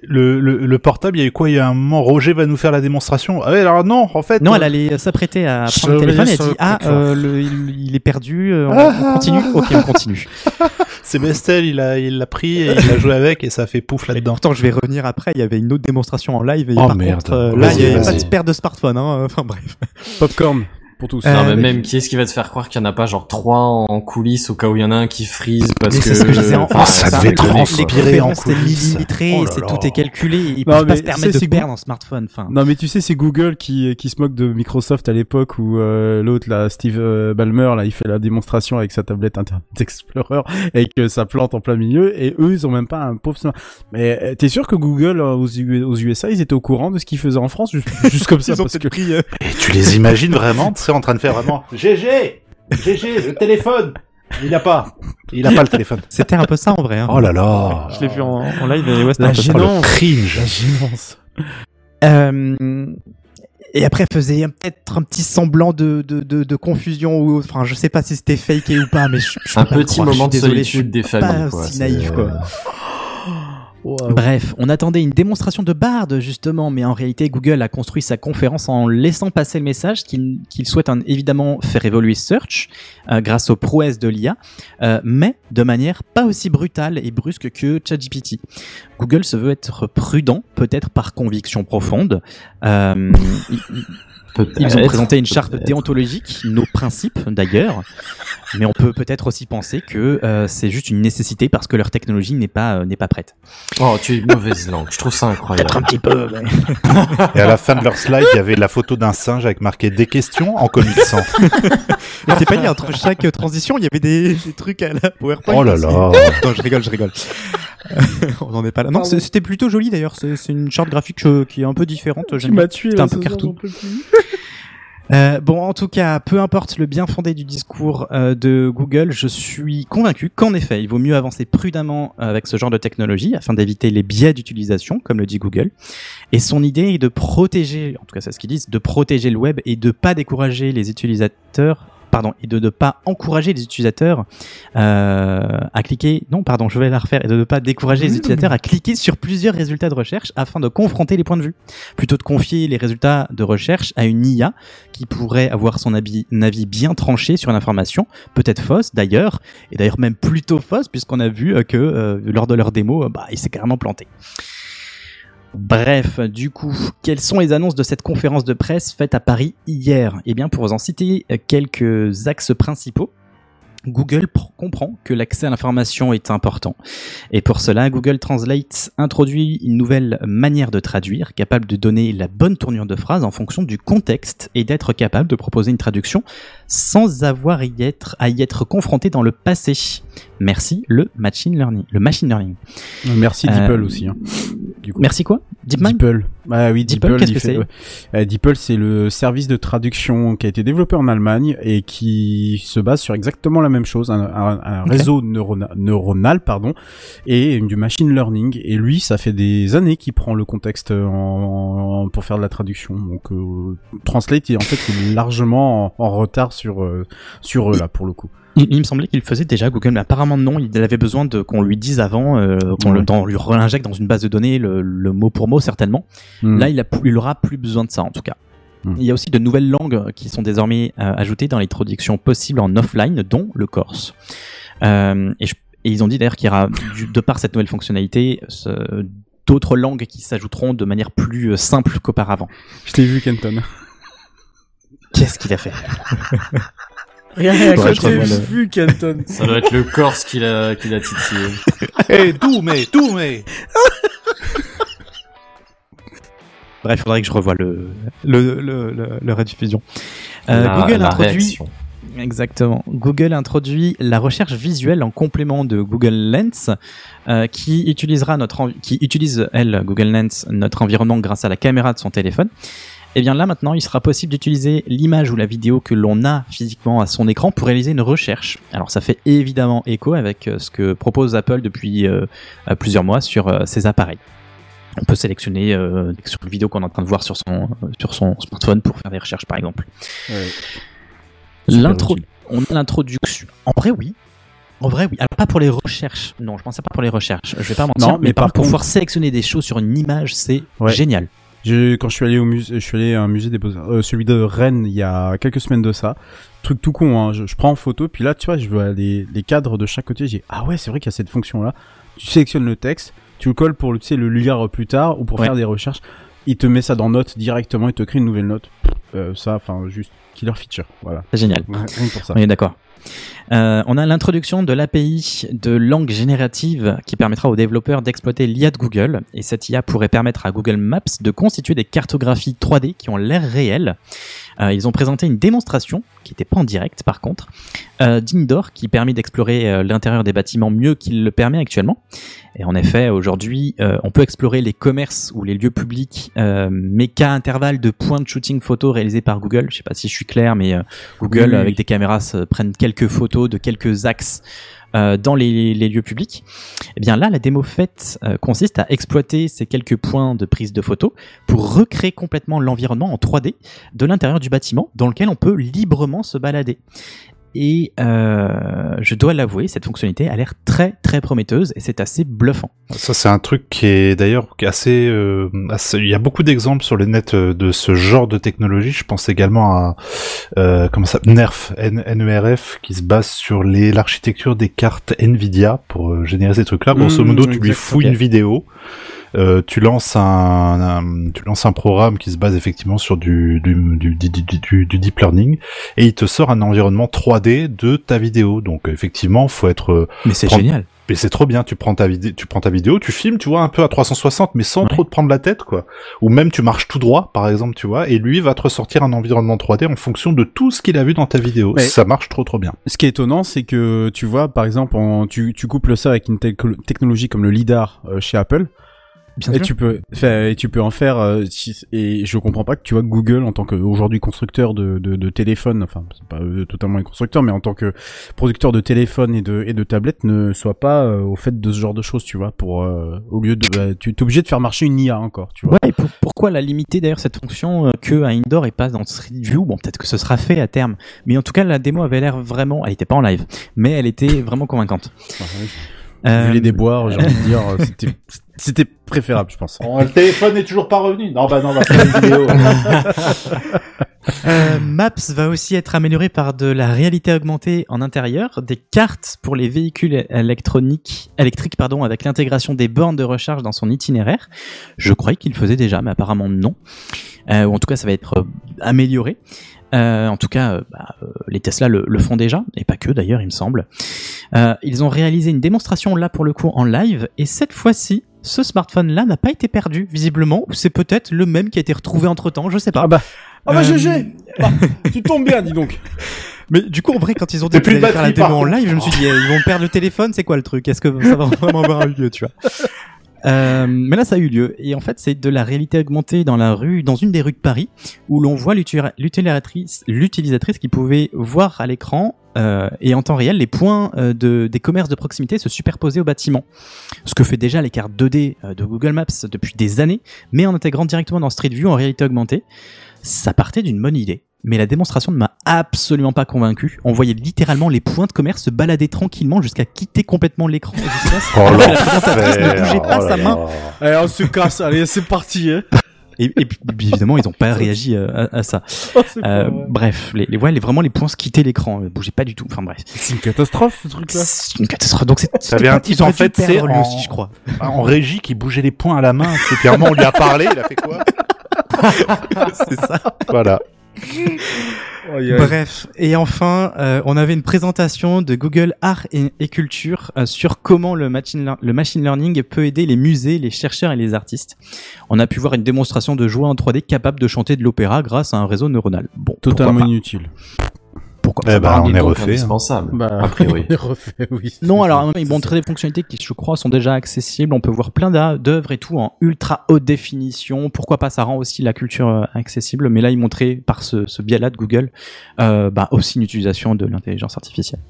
[SPEAKER 4] le, le, le portable, il y a eu quoi? Il y a un moment, Roger va nous faire la démonstration. Ah ouais, alors non, en fait.
[SPEAKER 6] Non,
[SPEAKER 4] euh,
[SPEAKER 6] elle allait s'apprêter à prendre le téléphone et elle dit Ah, euh, le- il, il est perdu, euh, on,
[SPEAKER 4] Ah,
[SPEAKER 6] on continue Ok, on continue.
[SPEAKER 4] c'est Bestel, il a, il l'a pris et il a joué avec et ça a fait pouf là-dedans.
[SPEAKER 6] pourtant, je vais revenir après. Il y avait une autre démonstration en live et
[SPEAKER 4] Oh,
[SPEAKER 6] par
[SPEAKER 4] merde.
[SPEAKER 6] contre, euh, là, il n'y avait pas de perte de smartphone. Hein. Enfin bref.
[SPEAKER 5] Popcorn pour tous.
[SPEAKER 6] Euh,
[SPEAKER 3] Non, mais
[SPEAKER 6] mais-
[SPEAKER 3] même qui est-ce qui va te faire croire qu'il y en a pas genre trois en coulisses au cas où il y en a un qui freeze parce
[SPEAKER 6] Mais
[SPEAKER 3] que.
[SPEAKER 6] c'est ce que je disais en
[SPEAKER 3] Enfin,
[SPEAKER 4] Oh, ça
[SPEAKER 6] ça,
[SPEAKER 4] devait transpirer
[SPEAKER 6] les
[SPEAKER 4] en coulisses.
[SPEAKER 6] millimétré,
[SPEAKER 4] Oh
[SPEAKER 6] c'est tout est calculé. Ils
[SPEAKER 5] Non,
[SPEAKER 6] peuvent pas se permettre
[SPEAKER 5] c'est-
[SPEAKER 6] de
[SPEAKER 5] c'est
[SPEAKER 6] perdre un smartphone. Enfin,
[SPEAKER 5] Non mais tu sais c'est Google qui qui se moque de Microsoft à l'époque où euh, l'autre là Steve euh, Ballmer là il fait la démonstration avec sa tablette Internet Explorer et que ça plante en plein milieu et eux ils ont même pas un pauvre smart- mais euh, t'es sûr que Google aux, U- aux USA ils étaient au courant de ce qu'ils faisaient en France juste, juste comme ça
[SPEAKER 6] Ils ont
[SPEAKER 5] parce que
[SPEAKER 4] Et tu les imagines vraiment, en train de faire vraiment GG GG, le téléphone Il a pas. Il a pas le téléphone.
[SPEAKER 6] c'était un peu ça en vrai. Hein.
[SPEAKER 4] Oh là là
[SPEAKER 6] Je l'ai vu en, en live et ouais, c'était
[SPEAKER 5] la gênance
[SPEAKER 4] cringe
[SPEAKER 5] la gênance
[SPEAKER 6] Euh, et après, elle faisait peut-être un petit semblant de, de, de, de confusion ou enfin, je sais pas si c'était fake ou pas, mais je, je
[SPEAKER 3] Un
[SPEAKER 6] pas
[SPEAKER 3] petit
[SPEAKER 6] croire, je suis
[SPEAKER 3] moment de
[SPEAKER 6] désolé, je suis
[SPEAKER 3] solitude des
[SPEAKER 6] pas
[SPEAKER 3] familles, quoi.
[SPEAKER 6] aussi
[SPEAKER 3] C'est-
[SPEAKER 6] naïf, quoi. Bref, on attendait une démonstration de Bard justement, mais en réalité Google a construit sa conférence en laissant passer le message qu'il souhaite évidemment faire évoluer Search euh, grâce aux prouesses de l'IA, euh, mais de manière pas aussi brutale et brusque que ChatGPT. Google se veut être prudent, peut-être par conviction profonde. Euh, ils ont présenté une charte déontologique, nos principes d'ailleurs, mais on peut peut-être aussi penser que euh, c'est juste une nécessité parce que leur technologie n'est pas euh, n'est pas prête.
[SPEAKER 3] Oh, tu es une mauvaise langue. Je trouve ça incroyable.
[SPEAKER 6] Peut-être un petit peu.
[SPEAKER 4] Et à la fin de leur slide, il y avait la photo d'un singe avec marqué des questions en comic sans.
[SPEAKER 6] Mais t'es pas dit entre chaque transition, il y avait des, des trucs à la PowerPoint.
[SPEAKER 4] Oh là là.
[SPEAKER 6] Non, je rigole, je rigole. on n'en est pas là. Non, c'était plutôt joli d'ailleurs. C'est une charte graphique euh, qui est un peu différente.
[SPEAKER 5] tu m'as tué
[SPEAKER 6] C'était un peu cartoon. Euh, bon, en tout cas, peu importe le bien fondé du discours euh, de Google, je suis convaincu qu'en effet, il vaut mieux avancer prudemment avec ce genre de technologie afin d'éviter les biais d'utilisation, comme le dit Google. Et son idée est de protéger, en tout cas c'est ce qu'ils disent, de protéger le web et de pas décourager les utilisateurs pardon, et de ne pas encourager les utilisateurs euh, à cliquer. Non, pardon, je vais la refaire et de ne pas décourager les utilisateurs à cliquer sur plusieurs résultats de recherche afin de confronter les points de vue, plutôt de confier les résultats de recherche à une IA qui pourrait avoir son avis, bien tranché sur une information, peut-être fausse d'ailleurs, et d'ailleurs même plutôt fausse puisqu'on a vu euh, que euh, lors de leur démo, bah, il s'est carrément planté. Bref, du coup, quelles sont les annonces de cette conférence de presse faite à Paris hier? Eh bien, pour vous en citer euh, quelques axes principaux. Google pr- comprend que l'accès à l'information est important. Et pour cela, Google Translate introduit une nouvelle manière de traduire, capable de donner la bonne tournure de phrase en fonction du contexte et d'être capable de proposer une traduction sans avoir y être, à y être confronté dans le passé. Merci le machine learning. Le machine learning.
[SPEAKER 5] Merci
[SPEAKER 6] Euh,
[SPEAKER 5] DeepL aussi. Hein. Du coup.
[SPEAKER 6] Merci quoi? DeepMind
[SPEAKER 5] DeepL. Ah oui,
[SPEAKER 6] DeepL,
[SPEAKER 5] DeepL. fait- ouais. Euh, DeepL, c'est le service de traduction qui a été développé en Allemagne et qui se base sur exactement la même chose, un, un- un réseau neurona- neuronal, pardon, et du machine learning. Et lui, ça fait des années qu'il prend le contexte en, en- pour faire de la traduction. Donc, euh, Translate, en fait, il est largement en, en retard sur euh, sur eux là pour le coup.
[SPEAKER 6] Il, il me semblait qu'il le faisait déjà Google, mais apparemment non. Il avait besoin de qu'on lui dise avant, euh, qu'on le,
[SPEAKER 5] Ouais.
[SPEAKER 6] dans- lui réinjecte dans une base de données le, le mot pour mot certainement.
[SPEAKER 5] Hmm.
[SPEAKER 6] Là, il, a, il aura plus besoin de ça en tout cas.
[SPEAKER 5] Hmm.
[SPEAKER 6] Il y a aussi de nouvelles langues qui sont désormais euh, ajoutées dans les traductions possibles en offline, dont le corse. Euh, et, je- et ils ont dit d'ailleurs qu'il y aura, du- de par cette nouvelle fonctionnalité, ce- d'autres langues qui s'ajouteront de manière plus euh, simple qu'auparavant.
[SPEAKER 5] Je t'ai vu, Kenton.
[SPEAKER 6] Qu'est-ce qu'il a fait?
[SPEAKER 1] Rien,
[SPEAKER 6] revois le-
[SPEAKER 5] vu, Kenton.
[SPEAKER 3] Ça doit être le Corse qui l'a qui l'a titillé.
[SPEAKER 4] Eh, tout mais, tout mais.
[SPEAKER 6] Bref, il faudrait que je revoie le, le, le, le, le rediffusion. Euh,
[SPEAKER 3] La-
[SPEAKER 6] Google
[SPEAKER 3] la
[SPEAKER 6] introduit.
[SPEAKER 3] réaction.
[SPEAKER 6] Exactement. Google introduit la recherche visuelle en complément de Google Lens, euh, qui utilisera notre, qui utilise elle, Google Lens, notre environnement grâce à la caméra de son téléphone. Et bien là maintenant, il sera possible d'utiliser l'image ou la vidéo que l'on a physiquement à son écran pour réaliser une recherche. Alors ça fait évidemment écho avec euh, ce que propose Apple depuis euh, plusieurs mois sur euh, ses appareils. On peut sélectionner euh, sur une vidéo qu'on est en train de voir sur son, sur son smartphone pour faire des recherches par exemple. L'intro, on a l'introduction. En vrai, oui. En vrai, oui. Alors, pas pour les recherches. Non, je pensais pas pour les recherches. Je vais pas mentir.
[SPEAKER 5] Non,
[SPEAKER 6] mais,
[SPEAKER 5] mais
[SPEAKER 6] par
[SPEAKER 5] par
[SPEAKER 6] contre, pour pouvoir sélectionner des choses sur une image, c'est
[SPEAKER 5] Ouais.
[SPEAKER 6] génial.
[SPEAKER 5] Je, quand je suis allé au musée, je suis allé à un musée des beaux-arts, euh, celui de Rennes, il y a quelques semaines de ça. Truc tout con, hein. Je, je prends en photo, puis là, tu vois, je vois les, les cadres de chaque côté. J'ai ah ouais, c'est vrai qu'il y a cette fonction-là. Tu sélectionnes le texte, tu le colles pour tu sais, le lire plus tard ou pour
[SPEAKER 6] Ouais.
[SPEAKER 5] faire des recherches. Il te met ça dans notes directement, il te crée une nouvelle note. Euh, ça, enfin, juste killer feature. Voilà.
[SPEAKER 6] C'est génial.
[SPEAKER 5] Pour ça.
[SPEAKER 6] On est d'accord. Euh, on a l'introduction de l'API de langue générative qui permettra aux développeurs d'exploiter l'IA de Google. Et cette IA pourrait permettre à Google Maps de constituer des cartographies 3D qui ont l'air réelles. Euh, ils ont présenté une démonstration, qui n'était pas en direct par contre, euh, d'Indoor qui permet d'explorer euh, l'intérieur des bâtiments mieux qu'il le permet actuellement. Et en effet, aujourd'hui, euh, on peut explorer les commerces ou les lieux publics, euh, mais qu'à intervalles de points de shooting photo réalisés par Google. Je sais pas si je suis clair, mais euh, Google,
[SPEAKER 5] Oui,
[SPEAKER 6] avec
[SPEAKER 5] oui.
[SPEAKER 6] des caméras, se prennent quelques photos de quelques axes euh, dans les, lieux publics. Et bien là, la démo faite euh, consiste à exploiter ces quelques points de prise de photos pour recréer complètement l'environnement en 3D de l'intérieur du bâtiment dans lequel on peut librement se balader. Et euh, je dois l'avouer, cette fonctionnalité a l'air très très prometteuse et c'est assez bluffant.
[SPEAKER 4] Ça, c'est un truc qui est d'ailleurs assez, euh, assez- Il y a beaucoup d'exemples sur le net euh, de ce genre de technologie. Je pense également à euh, comment ça, NERF, N- NERF, qui se base sur l'architecture des cartes Nvidia pour euh, générer ces trucs-là. Grosso
[SPEAKER 5] Mmh,
[SPEAKER 4] modo, tu lui fouilles une vidéo. Euh, tu lances un, un- tu lances un programme qui se base effectivement sur du du, du, du, du- du- du deep learning et il te sort un environnement 3D de ta vidéo. Donc effectivement, faut être euh,
[SPEAKER 6] Mais c'est
[SPEAKER 4] Prendre-
[SPEAKER 6] génial.
[SPEAKER 4] mais c'est trop bien, tu prends ta vidéo, tu prends ta vidéo, tu filmes, tu vois un peu à 360 mais sans
[SPEAKER 6] Ouais.
[SPEAKER 4] trop te prendre la tête quoi. Ou même tu marches tout droit par exemple, tu vois, et lui va te ressortir un environnement 3D en fonction de tout ce qu'il a vu dans ta vidéo.
[SPEAKER 5] Ouais.
[SPEAKER 4] Ça marche trop trop bien.
[SPEAKER 5] Ce qui est étonnant, c'est que tu vois, par exemple, en- tu, tu couples ça avec une technologie comme le lidar euh, chez Apple.
[SPEAKER 6] Bien
[SPEAKER 5] et
[SPEAKER 6] sûr.
[SPEAKER 5] tu peux, et tu peux en faire. euh, et je comprends pas que tu vois Google, en tant qu'aujourd'hui constructeur de, de, de téléphone, enfin c'est pas euh, totalement un constructeur, mais en tant que producteur de téléphone et de et de tablettes, ne soit pas euh, au fait de ce genre de choses, tu vois. Pour euh, au lieu de, bah, tu es obligé de faire marcher une IA encore, tu vois.
[SPEAKER 6] Ouais, et pour- pourquoi la limiter d'ailleurs cette fonction que à Indoor et pas dans Street View? Bon, peut-être que ce sera fait à terme, mais en tout cas la démo avait l'air vraiment, elle était pas en live, mais elle était vraiment convaincante. Euh,
[SPEAKER 5] Vu les déboires, j'ai envie de dire, euh, c'était c'était préférable, je pense.
[SPEAKER 4] Bon, le téléphone n'est toujours pas revenu. Non, bah non, on va faire une vidéo.
[SPEAKER 6] Euh, Maps va aussi être amélioré par de la réalité augmentée en intérieur, des cartes pour les véhicules électroniques, électriques pardon, avec l'intégration des bornes de recharge dans son itinéraire. Je croyais qu'il le faisait déjà, mais apparemment non. Euh, ou en tout cas, ça va être amélioré. Euh, en tout cas, euh, bah, euh, les Tesla le, le font déjà, et pas que d'ailleurs, il me semble. Euh, ils ont réalisé une démonstration là pour le coup en live, et cette fois-ci, ce smartphone-là n'a pas été perdu, visiblement, ou c'est peut-être le même qui a été retrouvé entre temps, je sais pas.
[SPEAKER 5] Ah bah, ah bah GG Ah, Tu tombes bien, dis donc.
[SPEAKER 6] Mais du coup, en vrai, quand ils ont dit qu'ils faire la démo en live, je me suis dit, eh, ils vont perdre le téléphone, c'est quoi le truc? Est-ce que ça va vraiment avoir eu lieu, tu vois? Euh, mais là, ça a eu lieu. Et en fait, c'est de la réalité augmentée dans la rue, dans une des rues de Paris, où l'on voit l'utilisatrice, qui pouvait voir à l'écran euh, et en temps réel les points euh, de, des commerces de proximité se superposer au bâtiment. Ce que fait déjà les cartes 2D euh, de Google Maps depuis des années, mais en intégrant directement dans Street View en réalité augmentée. Ça partait d'une bonne idée. Mais la démonstration ne m'a absolument pas convaincu. On voyait littéralement les points de commerce se balader tranquillement jusqu'à quitter complètement l'écran.
[SPEAKER 4] Oh
[SPEAKER 6] la présentatrice ne bougeait pas
[SPEAKER 4] oh
[SPEAKER 6] sa main.
[SPEAKER 5] Allez, on se casse, allez, c'est parti. Hein.
[SPEAKER 6] Et, et puis, évidemment, ils n'ont pas réagi euh, à, à ça.
[SPEAKER 5] Oh,
[SPEAKER 6] Euh, bref, les, les, ouais, les- vraiment les points se quittaient l'écran, euh, bougeaient pas du tout. Enfin bref,
[SPEAKER 5] C'est une catastrophe ce truc-là.
[SPEAKER 6] c'est une catastrophe. Donc c'est.
[SPEAKER 4] Un type,
[SPEAKER 6] ils
[SPEAKER 4] en fait, c'est
[SPEAKER 6] lui
[SPEAKER 4] en-
[SPEAKER 6] aussi, je crois.
[SPEAKER 4] En régie qui bougeait les poings à la main. C'est clairement, on lui a parlé, il a fait quoi?
[SPEAKER 6] C'est ça.
[SPEAKER 4] Voilà.
[SPEAKER 6] Bref, et enfin, euh, on avait une présentation de Google Art et, et Culture euh, sur comment le machine, lear- le machine learning peut aider les musées, les chercheurs et les artistes. On a pu voir une démonstration de jouets en 3D capable de chanter de l'opéra grâce à un réseau neuronal. Bon,
[SPEAKER 5] Totalement inutile.
[SPEAKER 6] Pourquoi
[SPEAKER 4] Eh ben, on est refait. hein.
[SPEAKER 3] indispensable.
[SPEAKER 5] Bah,
[SPEAKER 3] a priori.
[SPEAKER 5] on est refait, oui.
[SPEAKER 6] Non, alors ils montrent des fonctionnalités qui, je crois, sont déjà accessibles. On peut voir plein d'œuvres et tout en ultra haute définition. Pourquoi pas, ça rend aussi la culture euh, accessible. Mais là, ils montraient par ce, ce biais-là de Google, euh, bah, aussi une utilisation de l'intelligence artificielle.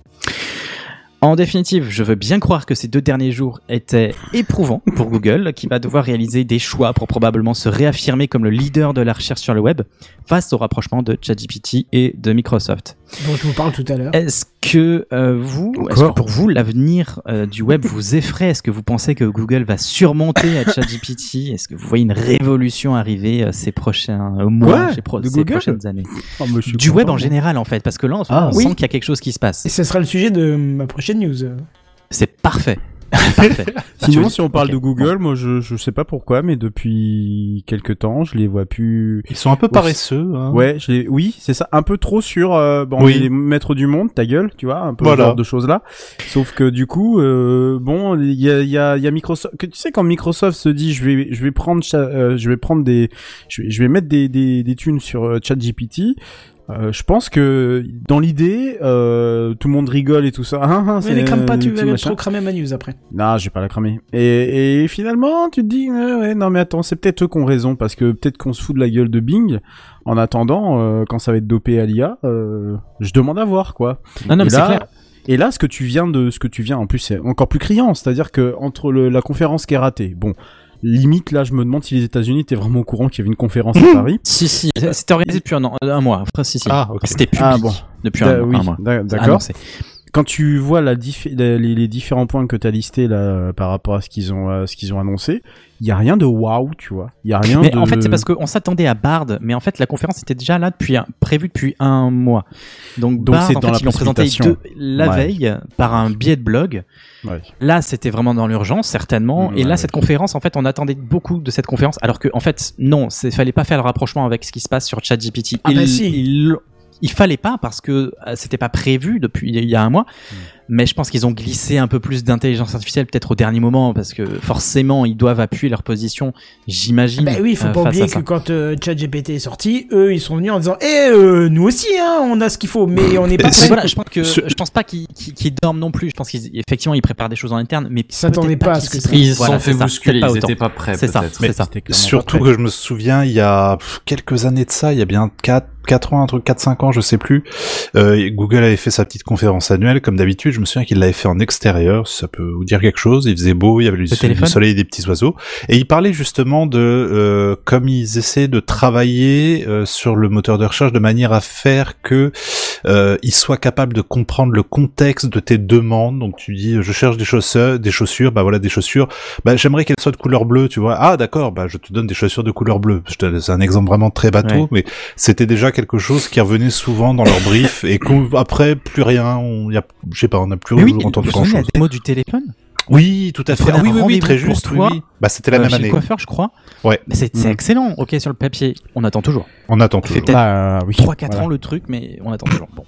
[SPEAKER 6] En définitive, je veux bien croire que ces deux derniers jours étaient éprouvants pour Google, qui va devoir réaliser des choix pour probablement se réaffirmer comme le leader de la recherche sur le web face au rapprochement de ChatGPT et de Microsoft.
[SPEAKER 1] dont je vous parle tout à l'heure.
[SPEAKER 6] Est-ce que euh, vous, est-ce que pour vous, l'avenir euh, du web vous effraie? Est-ce que vous pensez que Google va surmonter à ChatGPT? Est-ce que vous voyez une révolution arriver euh, ces prochains mois,
[SPEAKER 5] Quoi
[SPEAKER 6] ces, pro- prochaines années?
[SPEAKER 5] Oh,
[SPEAKER 6] Du web en général, en fait, parce que là,
[SPEAKER 5] Ah,
[SPEAKER 6] on
[SPEAKER 1] oui.
[SPEAKER 6] sent qu'il y a quelque chose qui se passe.
[SPEAKER 1] Et ce sera le sujet de ma prochaine news.
[SPEAKER 6] C'est parfait. parfait.
[SPEAKER 5] Sinon, si on parle de Google, moi, je, je sais pas pourquoi, mais depuis quelques temps, je les vois plus.
[SPEAKER 4] Ils sont un peu paresseux. Hein.
[SPEAKER 5] Ouais, je les... oui, c'est ça, un peu trop sur euh, bon,
[SPEAKER 4] Oui.
[SPEAKER 5] les maîtres du monde, ta gueule, tu vois, un peu
[SPEAKER 4] Voilà.
[SPEAKER 5] ce genre de choses là. Sauf que du coup, euh, bon, il y a, il y, a, il y a Microsoft. Que tu sais quand Microsoft se dit, je vais, je vais prendre, euh, je vais prendre des, je vais, je vais mettre des, des, des thunes sur euh, ChatGPT. Euh, je pense que dans l'idée, euh, tout le monde rigole et tout ça. Ah, ah,
[SPEAKER 1] Mais les crame pas, tu vas
[SPEAKER 5] machin.
[SPEAKER 1] trop cramer ma news après.
[SPEAKER 5] Non, je vais pas la cramer. Et, et finalement, tu te dis, euh, ouais, non mais attends, c'est peut-être eux qui ont raison, parce que peut-être qu'on se fout de la gueule de Bing. En attendant, euh, quand ça va être dopé à l'IA, euh, je demande à voir, quoi.
[SPEAKER 6] Non, non,
[SPEAKER 5] et
[SPEAKER 6] mais c'est
[SPEAKER 5] là,
[SPEAKER 6] clair.
[SPEAKER 5] et là, ce que tu viens de, ce que tu viens, en plus, c'est encore plus criant. C'est-à-dire que entre le, la conférence qui est ratée, bon, limite là, je me demande si les États-Unis étaient vraiment au courant qu'il y avait une conférence à Paris.
[SPEAKER 6] Si, si, c'était organisé depuis un, an, un mois. Après, si, si.
[SPEAKER 4] Ah, ok.
[SPEAKER 6] C'était public
[SPEAKER 5] Ah, bon.
[SPEAKER 6] depuis un,
[SPEAKER 5] oui,
[SPEAKER 6] un mois.
[SPEAKER 5] da- d'accord. Quand tu vois la diffé- la- les, les différents points que tu as listés là par rapport à ce qu'ils ont à ce qu'ils ont annoncé, il y a rien de waouh, tu vois. Il y a rien
[SPEAKER 6] Mais
[SPEAKER 5] de
[SPEAKER 6] en fait, c'est parce qu'on s'attendait à Bard, mais en fait, la conférence était déjà là depuis un, prévue depuis un mois. Donc,
[SPEAKER 5] Donc,
[SPEAKER 6] Bard,
[SPEAKER 5] c'est
[SPEAKER 6] en
[SPEAKER 5] dans
[SPEAKER 6] fait,
[SPEAKER 5] la
[SPEAKER 6] ils l'ont présenté deux- la
[SPEAKER 5] Ouais.
[SPEAKER 6] veille par un biais de blog.
[SPEAKER 5] Ouais.
[SPEAKER 6] Là, c'était vraiment dans l'urgence, certainement.
[SPEAKER 5] Mmh,
[SPEAKER 6] et là,
[SPEAKER 5] ouais,
[SPEAKER 6] cette conférence, en fait, on attendait beaucoup de cette conférence, alors que, en fait, non, c'est fallait pas faire le rapprochement avec ce qui se passe sur ChatGPT.
[SPEAKER 1] Ah bah si.
[SPEAKER 6] il, il fallait pas parce que euh, c'était pas prévu depuis il y a un mois.
[SPEAKER 5] Mmh.
[SPEAKER 6] Mais je pense qu'ils ont glissé un peu plus d'intelligence artificielle peut-être au dernier moment parce que forcément ils doivent appuyer leur position, j'imagine.
[SPEAKER 1] Bah oui, il faut
[SPEAKER 6] euh,
[SPEAKER 1] pas oublier que
[SPEAKER 6] ça.
[SPEAKER 1] quand euh, ChatGPT est sorti, eux, ils sont venus en disant Eh, euh, nous aussi, hein, on a ce qu'il faut, mais on n'est pas prêts.
[SPEAKER 6] voilà, je pense que je pense pas qu'ils qu'ils- qu'ils dorment non plus. Je pense qu'effectivement ils préparent des choses en interne, mais
[SPEAKER 1] Ils s'attendaient
[SPEAKER 6] peut-être
[SPEAKER 1] pas à ce que ça-.
[SPEAKER 3] Ils se
[SPEAKER 6] Voilà,
[SPEAKER 3] sont fait bousculer, ils étaient pas prêts
[SPEAKER 6] C'est ça, c'est ça.
[SPEAKER 4] Surtout
[SPEAKER 5] pas
[SPEAKER 4] que je me souviens, il y a quelques années de ça, il y a bien 4, 4 ans, un truc 4-5 ans, je sais plus, euh, Google avait fait sa petite conférence annuelle, comme d'habitude, je me souviens qu'il l'avait fait en extérieur, si ça peut vous dire quelque chose, il faisait beau, il y avait le,
[SPEAKER 6] téléphone
[SPEAKER 4] soleil et des petits oiseaux, et il parlait justement de euh, comme ils essaient de travailler euh, sur le moteur de recherche de manière à faire que euh, ils soient capables de comprendre le contexte de tes demandes, donc tu dis, je cherche des chaussures, des chaussures, bah voilà des chaussures, bah j'aimerais qu'elles soient de couleur bleue, tu vois. Ah d'accord, bah je te donne des chaussures de couleur bleue. Je te- C'est un exemple vraiment très bateau,
[SPEAKER 6] Ouais.
[SPEAKER 4] mais c'était déjà quelque chose qui revenait souvent dans leur brief et qu'après plus rien, on y a, je sais pas, on n'a plus
[SPEAKER 6] Mais oui,
[SPEAKER 4] entendu grand chose.
[SPEAKER 6] la démo du téléphone?
[SPEAKER 4] Oui, tout à fait. Ah oui, oui, oui, très juste.
[SPEAKER 6] toi,
[SPEAKER 4] oui. Bah c'était la
[SPEAKER 6] Euh,
[SPEAKER 4] même
[SPEAKER 6] chez
[SPEAKER 4] année.
[SPEAKER 6] le coiffeur, je crois.
[SPEAKER 4] Ouais.
[SPEAKER 6] C'est c'est
[SPEAKER 5] Mm.
[SPEAKER 6] excellent. Ok, sur le papier, on attend toujours.
[SPEAKER 4] On attend
[SPEAKER 6] fait
[SPEAKER 4] toujours.
[SPEAKER 6] peut-être
[SPEAKER 5] Bah, oui.
[SPEAKER 6] 3-4
[SPEAKER 5] Voilà.
[SPEAKER 6] ans le truc, mais on attend toujours. Bon.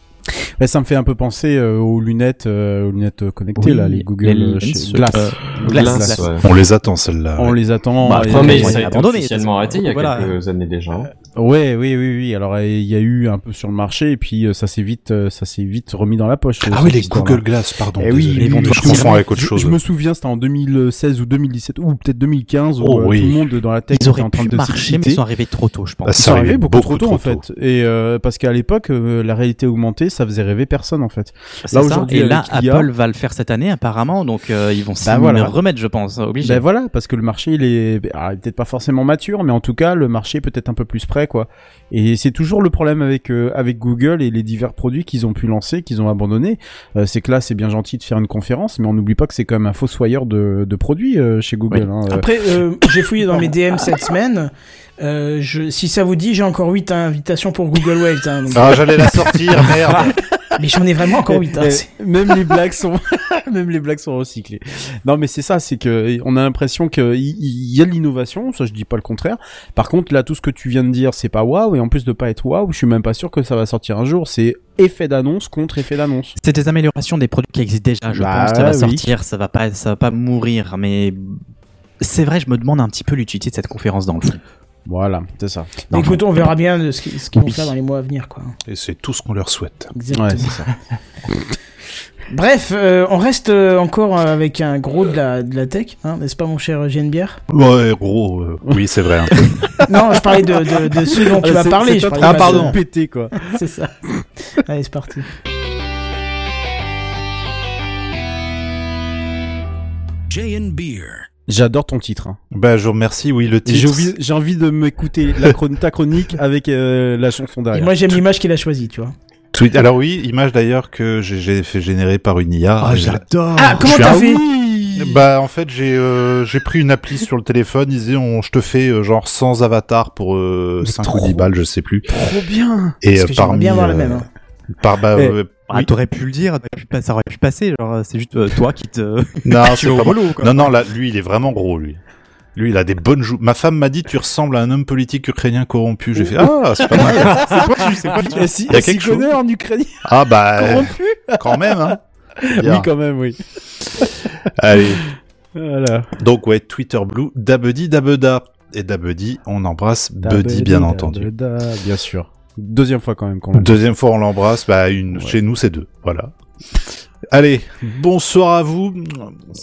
[SPEAKER 5] Bah, ça me fait un peu penser euh, aux lunettes, euh, aux lunettes euh, connectées
[SPEAKER 6] Oui,
[SPEAKER 5] là, les Google
[SPEAKER 6] les
[SPEAKER 5] Glass.
[SPEAKER 6] euh,
[SPEAKER 5] Glass,
[SPEAKER 6] Glass,
[SPEAKER 5] Glass.
[SPEAKER 3] ouais.
[SPEAKER 4] On les attend celles-là.
[SPEAKER 5] On
[SPEAKER 4] ouais.
[SPEAKER 5] les attend.
[SPEAKER 6] Bah, après,
[SPEAKER 3] mais ça a
[SPEAKER 6] été
[SPEAKER 3] officiellement arrêté il y a
[SPEAKER 6] Voilà.
[SPEAKER 3] quelques années déjà.
[SPEAKER 5] Ouais, oui, oui, oui. Alors euh, il y a eu un peu sur le marché et puis euh, ça s'est vite, euh, ça s'est vite remis dans la poche.
[SPEAKER 4] Ah oui, les. Google Glass, pardon.
[SPEAKER 5] Eh oui, ils vont
[SPEAKER 4] je avec autre
[SPEAKER 5] Je-
[SPEAKER 4] chose.
[SPEAKER 5] Je, me souviens, c'était en 2016 ou 2017 ou peut-être 2015 où
[SPEAKER 4] Oh,
[SPEAKER 5] euh,
[SPEAKER 4] oui.
[SPEAKER 5] tout le monde dans la tech
[SPEAKER 6] Ils auraient
[SPEAKER 5] en train
[SPEAKER 6] pu
[SPEAKER 5] de
[SPEAKER 6] marcher, mais ils sont arrivés trop tôt, je pense.
[SPEAKER 4] Bah,
[SPEAKER 5] Ils sont arrivés beaucoup, trop tôt,
[SPEAKER 4] trop
[SPEAKER 5] en fait. Et euh, parce qu'à l'époque, euh, la réalité augmentée, ça faisait rêver personne en fait. Là aujourd'hui,
[SPEAKER 6] et là, Apple va le faire cette année apparemment, donc euh, ils vont s'y
[SPEAKER 5] Bah, voilà.
[SPEAKER 6] remettre, je pense, obligé.
[SPEAKER 5] Ben voilà, parce que le marché il est, est peut-être pas forcément mature, mais en tout cas le marché est peut-être un peu plus quoi. Et c'est toujours le problème avec euh, avec Google et les divers produits qu'ils ont pu lancer, qu'ils ont abandonnés. Euh, c'est que là c'est bien gentil de faire une conférence, mais on n'oublie pas que c'est quand même un fossoyeur de, de produits euh, chez Google. hein. Euh,
[SPEAKER 1] Après, euh, j'ai fouillé dans mes DM cette semaine. Euh, je, si ça vous dit, j'ai encore 8 invitations pour Google Wave. hein, donc-
[SPEAKER 4] Ah, j'allais la sortir, merde.
[SPEAKER 1] Mais j'en ai vraiment encore 8. Hein,
[SPEAKER 5] même les blagues sont même les blagues sont recyclées. Non mais c'est ça, c'est que on a l'impression que il il y, a de l'innovation, ça je dis pas le contraire. Par contre là tout ce que tu viens de dire, c'est pas waouh et en plus de pas être waouh, je suis même pas sûr que ça va sortir un jour, c'est effet d'annonce contre effet d'annonce.
[SPEAKER 6] C'est des améliorations des produits qui existent déjà, je
[SPEAKER 5] Bah,
[SPEAKER 6] pense. Ça va
[SPEAKER 5] oui.
[SPEAKER 6] sortir, ça va pas, ça va pas mourir, mais c'est vrai, je me demande un petit peu l'utilité de cette conférence dans le fond.
[SPEAKER 5] Voilà, c'est ça.
[SPEAKER 1] Mais écoute, on verra bien de ce qu'ils ce qu'ils vont
[SPEAKER 6] Oui.
[SPEAKER 1] faire dans les mois à venir. Quoi.
[SPEAKER 4] Et c'est tout ce qu'on leur souhaite.
[SPEAKER 1] Exactement.
[SPEAKER 5] Ouais, c'est ça.
[SPEAKER 1] Bref, euh, on reste euh, encore avec un gros de la, de la tech, hein, n'est-ce pas mon cher Bière
[SPEAKER 4] Ouais, gros, euh, oui, c'est vrai. un peu.
[SPEAKER 1] Non, je parlais de, de, de ceux dont tu
[SPEAKER 5] Ah,
[SPEAKER 1] vas parler. je de-
[SPEAKER 5] mal pété quoi.
[SPEAKER 1] C'est ça. Allez, c'est parti.
[SPEAKER 9] J&B Beer.
[SPEAKER 5] J'adore ton titre. hein.
[SPEAKER 4] Bah, je vous remercie. Oui, le
[SPEAKER 5] J'ai
[SPEAKER 4] titre.
[SPEAKER 5] envie, j'ai envie de m'écouter ta chronique avec euh, la chanson
[SPEAKER 1] Et
[SPEAKER 5] derrière.
[SPEAKER 1] moi, j'aime l'image qu'il a choisie, tu vois.
[SPEAKER 4] Tweet- Alors oui, image d'ailleurs que j'ai- fait générer par une IA.
[SPEAKER 6] Oh,
[SPEAKER 4] je-
[SPEAKER 6] j'adore.
[SPEAKER 1] Ah, comment
[SPEAKER 4] Je suis
[SPEAKER 1] t'as fait
[SPEAKER 4] Bah en fait j'ai euh, j'ai pris une appli sur le téléphone, ils disaient on, je te fais euh, genre sans avatar pour euh,
[SPEAKER 5] Mais
[SPEAKER 4] 5
[SPEAKER 5] trop
[SPEAKER 4] ou 10 balles, je sais plus.
[SPEAKER 5] Trop bien.
[SPEAKER 4] Et
[SPEAKER 1] Parce
[SPEAKER 4] euh,
[SPEAKER 1] que
[SPEAKER 4] parmi
[SPEAKER 1] bien voir la même. hein.
[SPEAKER 4] par bah
[SPEAKER 5] Eh,
[SPEAKER 4] euh,
[SPEAKER 6] Ah,
[SPEAKER 4] oui.
[SPEAKER 6] T'aurais pu le dire, pu pas- ça aurait pu passer. Genre, c'est juste euh, toi qui te.
[SPEAKER 4] Non, c'est pas
[SPEAKER 6] quoi.
[SPEAKER 4] Non non là lui il est vraiment gros lui. Lui il a des bonnes joues. Ma femme m'a dit tu ressembles à un homme politique ukrainien corrompu. J'ai fait ah c'est pas mal.
[SPEAKER 5] Et si,
[SPEAKER 4] Il y a quelque chose.
[SPEAKER 5] en Ukraine
[SPEAKER 4] Ah bah
[SPEAKER 5] corrompu
[SPEAKER 4] quand même hein.
[SPEAKER 5] Oui, quand même, oui.
[SPEAKER 4] Allez.
[SPEAKER 5] Voilà.
[SPEAKER 4] Donc ouais Twitter Blue Dabedi Dabeda et Dabedi on embrasse Buddy bien entendu.
[SPEAKER 5] Bien sûr. Deuxième fois quand même qu'on.
[SPEAKER 4] Deuxième fois, on l'embrasse. Bah, une,
[SPEAKER 5] Ouais.
[SPEAKER 4] chez nous, c'est deux. Voilà. Allez, bonsoir à vous.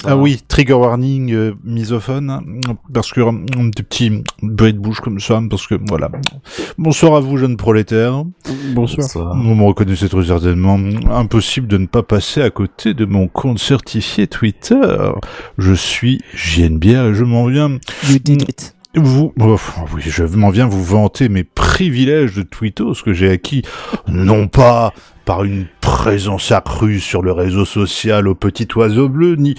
[SPEAKER 4] Ah oui, trigger warning euh, misophone, parce que un petit petit bruit de bouche comme ça, parce que voilà. Bonsoir à vous, jeunes prolétaires.
[SPEAKER 5] Bonsoir.
[SPEAKER 4] Vous me reconnaissez très certainement. Impossible de ne pas passer à côté de mon compte certifié Twitter. Je suis JNBR et je m'en viens
[SPEAKER 6] You did it.
[SPEAKER 4] Vous, oui, je m'en viens vous vanter mes privilèges de Twittos que j'ai acquis, non pas par une présence accrue sur le réseau social au petit oiseau bleu, ni,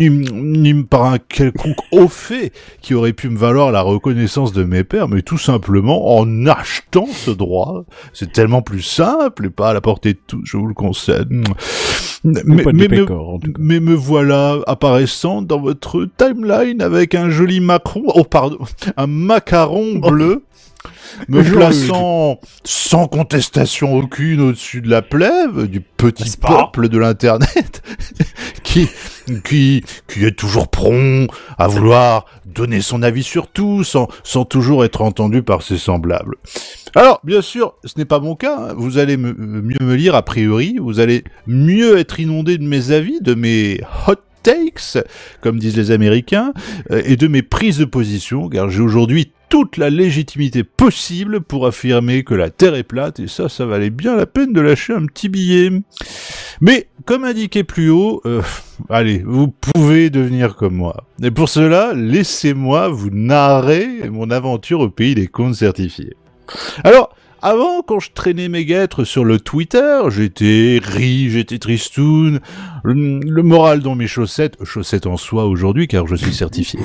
[SPEAKER 4] ni, ni par un quelconque haut fait qui aurait pu me valoir la reconnaissance de mes pairs, mais tout simplement en achetant ce droit. C'est tellement plus simple et pas à la portée de tous, je vous le concède. Mais,
[SPEAKER 5] pécor,
[SPEAKER 4] mais me voilà apparaissant dans votre timeline avec un joli macron, oh pardon, un macaron bleu me plaçant sans contestation aucune au-dessus de la plèbe du petit peuple de l'internet qui qui qui est toujours prompt à vouloir donner son avis sur tout sans sans toujours être entendu par ses semblables. Alors, bien sûr, ce n'est pas mon cas. hein. Vous allez me- mieux me lire a priori. Vous allez mieux être inondé de mes avis, de mes hot takes, comme disent les Américains, euh, et de mes prises de position, car j'ai aujourd'hui toute la légitimité possible pour affirmer que la Terre est plate, et ça, ça valait bien la peine de lâcher un petit billet. Mais, comme indiqué plus haut, euh, allez, vous pouvez devenir comme moi. Et pour cela, laissez-moi vous narrer mon aventure au pays des comptes certifiés. Alors, avant, quand je traînais mes guêtres sur le Twitter, j'étais ri, j'étais tristoun, le, le moral dans mes chaussettes, chaussettes en soie aujourd'hui car je suis certifié.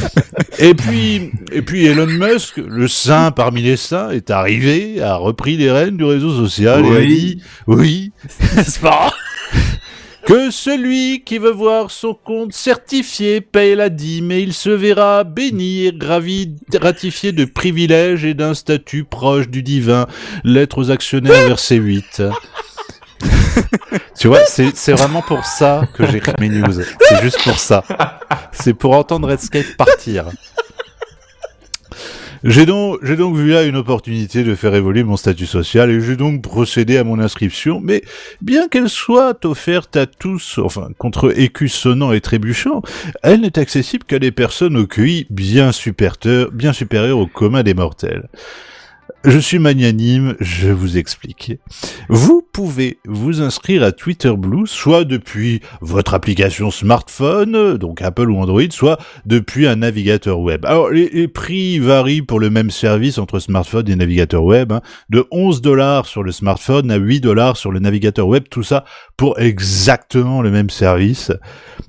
[SPEAKER 4] et puis, et puis Elon Musk, le saint parmi les saints, est arrivé, a repris les rênes du réseau social et a
[SPEAKER 5] Oui.
[SPEAKER 4] dit, oui, n'est-ce pas que celui qui veut voir son compte certifié paye la dîme et il se verra béni et gravi, ratifié de privilèges et d'un statut proche du divin. Lettres aux actionnaires, verset 8. tu vois, c'est c'est vraiment pour ça que j'écris mes news. C'est juste pour ça. C'est pour entendre Redscape partir. J'ai donc, vu là une opportunité de faire évoluer mon statut social et j'ai donc procédé à mon inscription, mais bien qu'elle soit offerte à tous, enfin, contre écus sonnants et trébuchants, elle n'est accessible qu'à des personnes au QI bien supérieur, bien supérieur au commun des mortels. Je suis magnanime, je vous explique. Vous pouvez vous inscrire à Twitter Blue, soit depuis votre application smartphone, donc Apple ou Android, soit depuis un navigateur web. Alors, les, les prix varient pour le même service entre smartphone et navigateur web, hein, de 11 dollars sur le smartphone à 8 dollars sur le navigateur web, tout ça pour exactement le même service.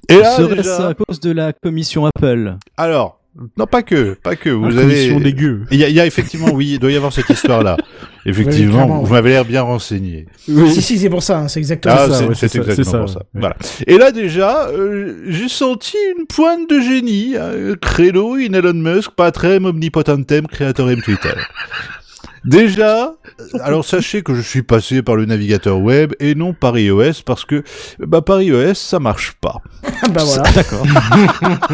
[SPEAKER 4] Et là,
[SPEAKER 6] Serait-ce
[SPEAKER 4] déjà-
[SPEAKER 6] à cause de la commission Apple
[SPEAKER 4] alors, non pas que, pas que. Vous avez.
[SPEAKER 5] gueux.
[SPEAKER 4] Il y, a, il y a effectivement, oui, il doit y avoir cette histoire-là.
[SPEAKER 1] Oui,
[SPEAKER 4] Effectivement, vous
[SPEAKER 1] oui.
[SPEAKER 4] m'avez l'air bien renseigné.
[SPEAKER 1] Si, si, c'est pour ça, hein, c'est exactement
[SPEAKER 4] Ah,
[SPEAKER 1] ça.
[SPEAKER 4] c'est
[SPEAKER 5] ouais,
[SPEAKER 4] exactement
[SPEAKER 5] ça,
[SPEAKER 4] pour ça.
[SPEAKER 5] ouais.
[SPEAKER 4] Voilà. Et là déjà, euh, j'ai senti une pointe de génie. hein, credo in Elon Musk, patrem omnipotentem creatorem Twitter. Déjà, alors sachez que je suis passé par le navigateur web et non par iOS parce que bah par iOS ça marche pas.
[SPEAKER 1] bah voilà.
[SPEAKER 6] D'accord.